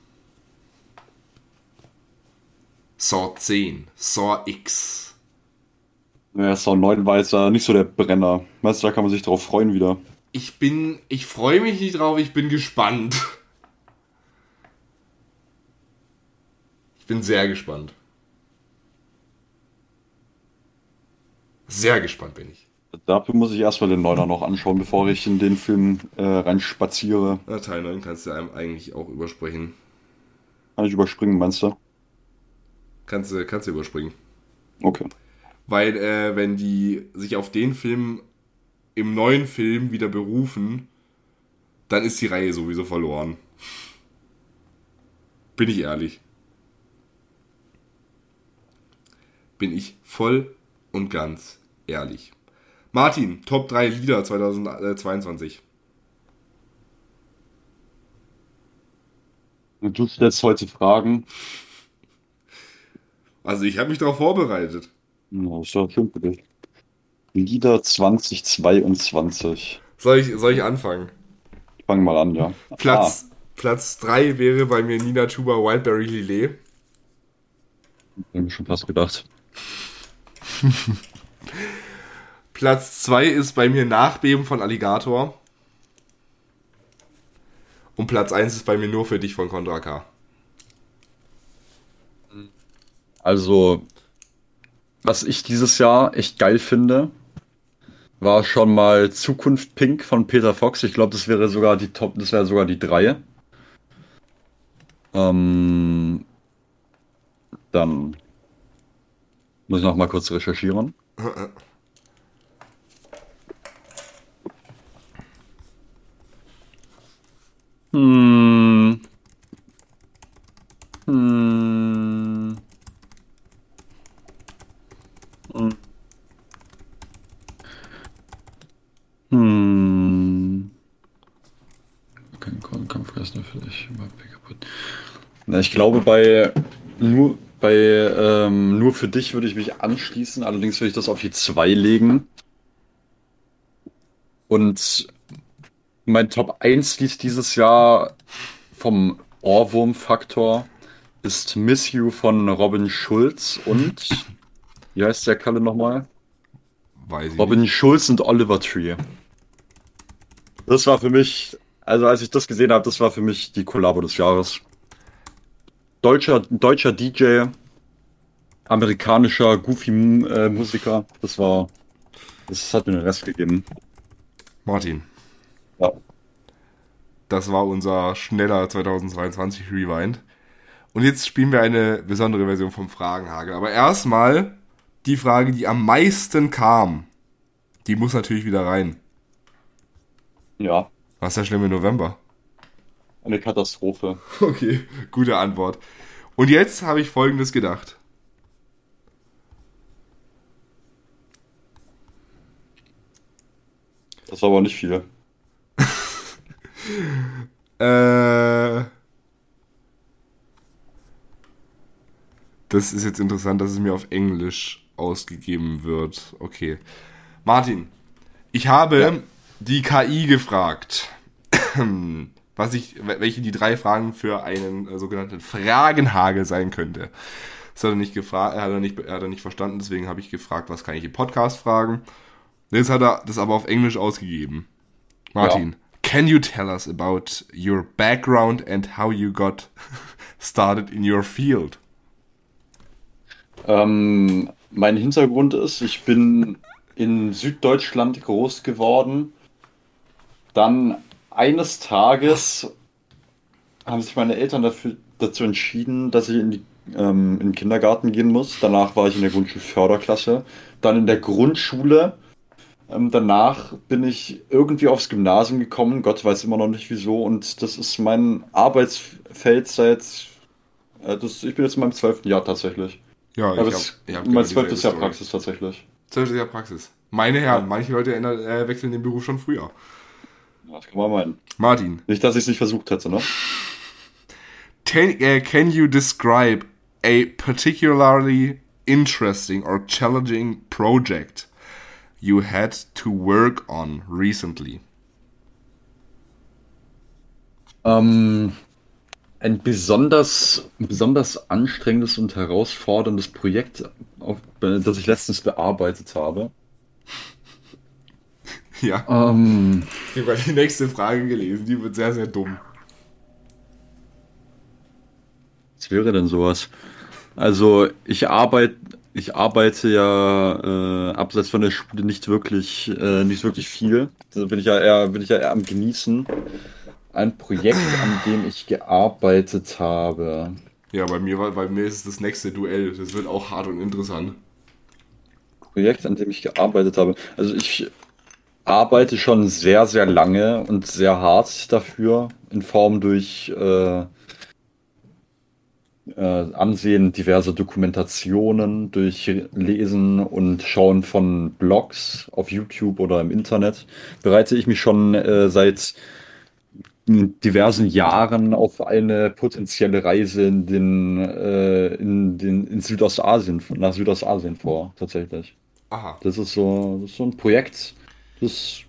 Saw 10, Saw X. Ja, Saw 9 war jetzt ja nicht so der Brenner. Meinst du, da kann man sich drauf freuen wieder? Ich bin, ich freue mich nicht drauf, ich bin gespannt. Ich bin sehr gespannt. Sehr gespannt bin ich. Dafür muss ich erstmal den Neuner noch anschauen, bevor ich in den Film äh, reinspaziere. Na, Teil 9 kannst du einem eigentlich auch überspringen. Kann ich überspringen, meinst du? Kannst du, kannst du überspringen. Okay. Weil, äh, wenn die sich auf den Film im neuen Film wieder berufen, dann ist die Reihe sowieso verloren. Bin ich ehrlich. Bin ich voll und ganz ehrlich. Martin, Top 3 Lieder 2022. Du stellst heute Fragen. Also ich habe mich darauf vorbereitet. Ja, ist ja schön für dich. Lieder 2022. Soll ich, soll ich anfangen? Ich fange mal an, ja. Platz, ah. Platz 3 wäre bei mir Nina Chuba Wildberry Lillet. Hab ich schon fast gedacht. Platz 2 ist bei mir Nachbeben von Alligator. Und Platz 1 ist bei mir nur für dich von Contra K. Also, was ich dieses Jahr echt geil finde, war schon mal Zukunft Pink von Peter Fox. Ich glaube, das wäre sogar die Top, das wäre sogar die 3. Ähm, dann muss ich noch mal kurz recherchieren. Hm. Hm. Hm. Kein Kampfgeist natürlich kaputt. Na, ich glaube, bei nur bei ähm, nur für dich würde ich mich anschließen, allerdings würde ich das auf die 2 legen. Und mein Top 1 Lied dieses Jahr vom Ohrwurm-Faktor ist Miss You von Robin Schulz und wie heißt der Kalle nochmal? Weiß ich Robin nicht. Schulz und Oliver Tree. Das war für mich, also als ich das gesehen habe, das war für mich die Kollabo des Jahres. Deutscher, deutscher DJ, amerikanischer Goofy-Musiker, das war, das hat mir den Rest gegeben. Martin. Ja. Das war unser schneller 2022 Rewind. Und jetzt spielen wir eine besondere Version vom Fragenhagel. Aber erstmal die Frage, die am meisten kam. Die muss natürlich wieder rein. Ja, Was ist der schlimme November? eine Katastrophe. Okay, gute Antwort. Und jetzt habe ich folgendes gedacht. Das war aber nicht viel. Äh, das ist jetzt interessant, dass es mir auf Englisch ausgegeben wird. Okay. Martin, ich habe Ja. die KI gefragt, was ich, welche die drei Fragen für einen äh, sogenannten Fragenhagel sein könnte. Das hat er nicht gefragt, hat er nicht, hat er nicht verstanden, deswegen habe ich gefragt, was kann ich im Podcast fragen. Jetzt hat er das aber auf Englisch ausgegeben. Martin, can you tell us about your background and how you got started in your field? Ähm, mein Hintergrund ist, ich bin in Süddeutschland groß geworden. Dann eines Tages haben sich meine Eltern dafür, dazu entschieden, dass ich in, die, ähm, in den Kindergarten gehen muss. Danach war ich in der Grundschulförderklasse. Dann in der Grundschule. Ähm, danach bin ich irgendwie aufs Gymnasium gekommen. Gott weiß immer noch nicht wieso. Und das ist mein Arbeitsfeld seit. Äh, das, ich bin jetzt in meinem zwölften Jahr tatsächlich. Ja, Aber ich es hab- ich mein genau zwölftes Jahr Story. Praxis tatsächlich. Zwölftes Jahr Praxis. Meine Herren, manche Leute ändern, äh, wechseln den Beruf schon früher. Ja, Das kann man meinen. Martin, Nicht, dass ich es nicht versucht hätte, ne? can, äh, can you describe a particularly interesting or challenging project you had to work on recently? Ähm, ein besonders, besonders anstrengendes und herausforderndes Projekt, auf, das ich letztens bearbeitet habe. Ja, Ähm, ich habe die nächste Frage gelesen, die wird sehr, sehr dumm. was wäre denn sowas? Also ich arbeite, ich arbeite ja äh, abseits von der Schule nicht wirklich, äh, nicht wirklich viel. Da bin ich ja eher, bin ich ja eher am Genießen. Ein Projekt, an dem ich gearbeitet habe. Ja, bei mir, war- bei mir ist es das nächste Duell. Das wird auch hart und interessant. Projekt, an dem ich gearbeitet habe. Also ich arbeite schon sehr, sehr lange und sehr hart dafür, in Form durch äh, äh, Ansehen diverser Dokumentationen, durch Lesen und Schauen von Blogs auf YouTube oder im Internet, bereite ich mich schon äh, seit diversen Jahren auf eine potenzielle Reise in den, äh, in den in Südostasien, nach Südostasien vor, tatsächlich. Aha. Das ist so, das ist so ein Projekt. Das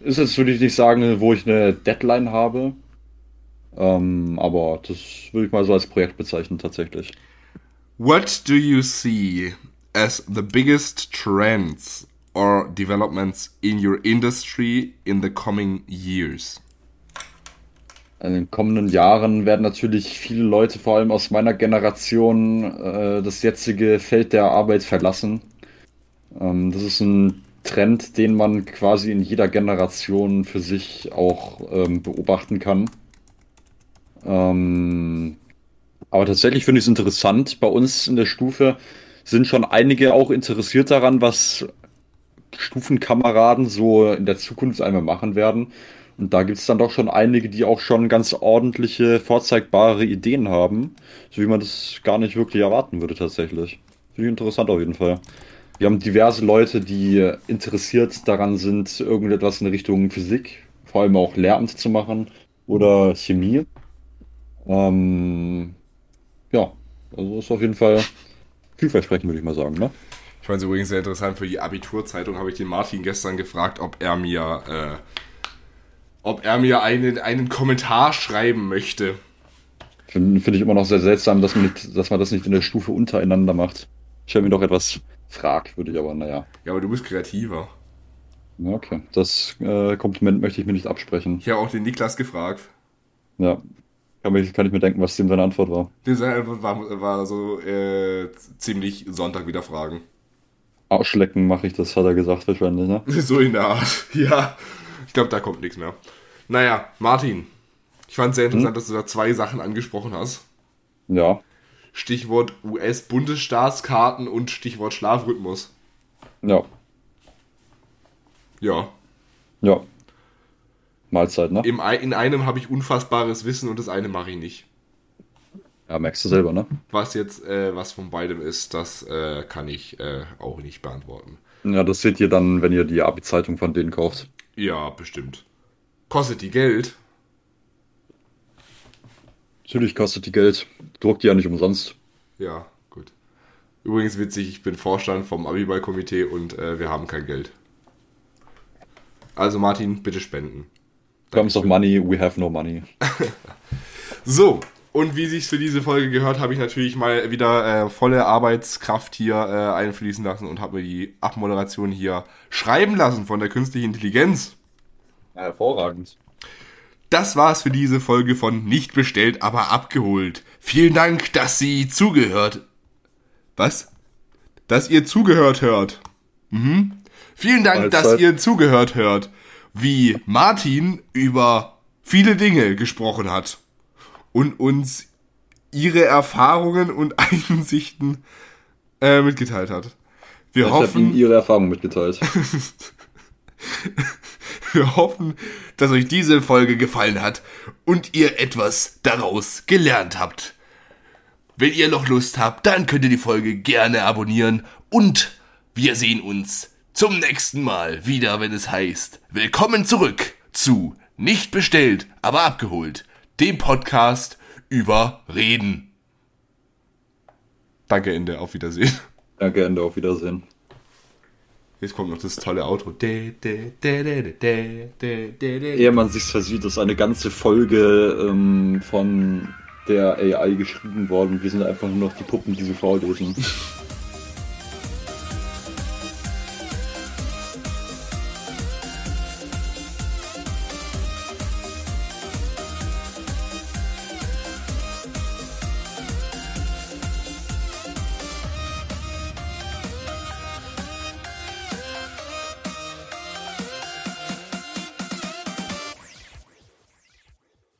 ist jetzt, würde ich nicht sagen, wo ich eine Deadline habe. Ähm, aber das würde ich mal so als Projekt bezeichnen, tatsächlich. What do you see as the biggest trends or developments in your industry in the coming years? In den kommenden Jahren werden natürlich viele Leute, vor allem aus meiner Generation, äh, das jetzige Feld der Arbeit verlassen. Ähm, das ist ein Trend, den man quasi in jeder Generation für sich auch ähm, beobachten kann. Ähm, aber tatsächlich finde ich es interessant. Bei uns in der Stufe sind schon einige auch interessiert daran, was Stufenkameraden so in der Zukunft einmal machen werden. Und da gibt es dann doch schon einige, die auch schon ganz ordentliche, vorzeigbare Ideen haben, so wie man das gar nicht wirklich erwarten würde tatsächlich. Finde ich interessant auf jeden Fall. Wir haben diverse Leute, die interessiert daran sind, irgendetwas in Richtung Physik, vor allem auch Lehramt zu machen oder Chemie. Ähm, ja, also ist auf jeden Fall vielversprechend, würde ich mal sagen, ne? Ich fand es übrigens sehr interessant, für die Abiturzeitung habe ich den Martin gestern gefragt, ob er mir, äh, ob er mir einen, einen Kommentar schreiben möchte. Finde find ich immer noch sehr seltsam, dass man, nicht, dass man das nicht in der Stufe untereinander macht. Stell mir doch etwas fragwürdig, aber naja. Ja, aber du bist kreativer. Ja, Okay, das äh, Kompliment möchte ich mir nicht absprechen. Ich habe auch den Niklas gefragt. Ja, kann, mich, kann ich mir denken, was dem seine Antwort war. Seine Antwort war, war so äh, ziemlich Sonntag wieder Fragen. Ausschlecken mache ich das, hat er gesagt wahrscheinlich, ne? So in der Art. Ja, ich glaube, da kommt nichts mehr. Naja, Martin, ich fand es sehr interessant, dass du da zwei Sachen angesprochen hast. Ja, Stichwort US-Bundesstaatskarten und Stichwort Schlafrhythmus. ja, Ja, ja. Mahlzeit, ne? im, in einem habe ich unfassbares Wissen und das eine mache ich nicht. Ja, merkst du selber, ne? Was jetzt äh, was von beidem ist, das äh, kann ich äh, auch nicht beantworten. Ja, das seht ihr dann, wenn ihr die Abi-Zeitung von denen kauft. Ja, bestimmt. Kostet die Geld? Natürlich kostet die Geld. Druckt die ja nicht umsonst. Ja, gut. Übrigens witzig, ich bin Vorstand vom Abiball-Komitee und äh, wir haben kein Geld. Also Martin, bitte spenden. Comes of money, we have no money. So, und wie sich's für diese Folge gehört, habe ich natürlich mal wieder äh, volle Arbeitskraft hier äh, einfließen lassen und habe mir die Abmoderation hier schreiben lassen von der künstlichen Intelligenz. Ja, hervorragend. Das war's für diese Folge von Nicht bestellt, aber abgeholt. Vielen Dank, dass Sie zugehört. Was? Dass ihr zugehört hört. Mhm. Vielen Dank, dass Mahlzeit. ihr zugehört hört, wie Martin über viele Dinge gesprochen hat und uns ihre Erfahrungen und Einsichten äh, mitgeteilt hat. Wir Ich hoffen, Ihre Erfahrung mitgeteilt. Wir hoffen, dass euch diese Folge gefallen hat und ihr etwas daraus gelernt habt. wenn ihr noch Lust habt, dann könnt ihr die Folge gerne abonnieren und wir sehen uns zum nächsten Mal wieder, wenn es heißt, willkommen zurück zu Nicht bestellt, aber abgeholt, dem Podcast über Reden. Danke, Ende. Auf Wiedersehen. Danke, Ende. Auf Wiedersehen. Jetzt kommt noch das tolle Auto. Ehe man sich versieht, ist eine ganze Folge ähm, von der AI geschrieben worden. Wir sind einfach nur noch die Puppen, die sie vorlesen.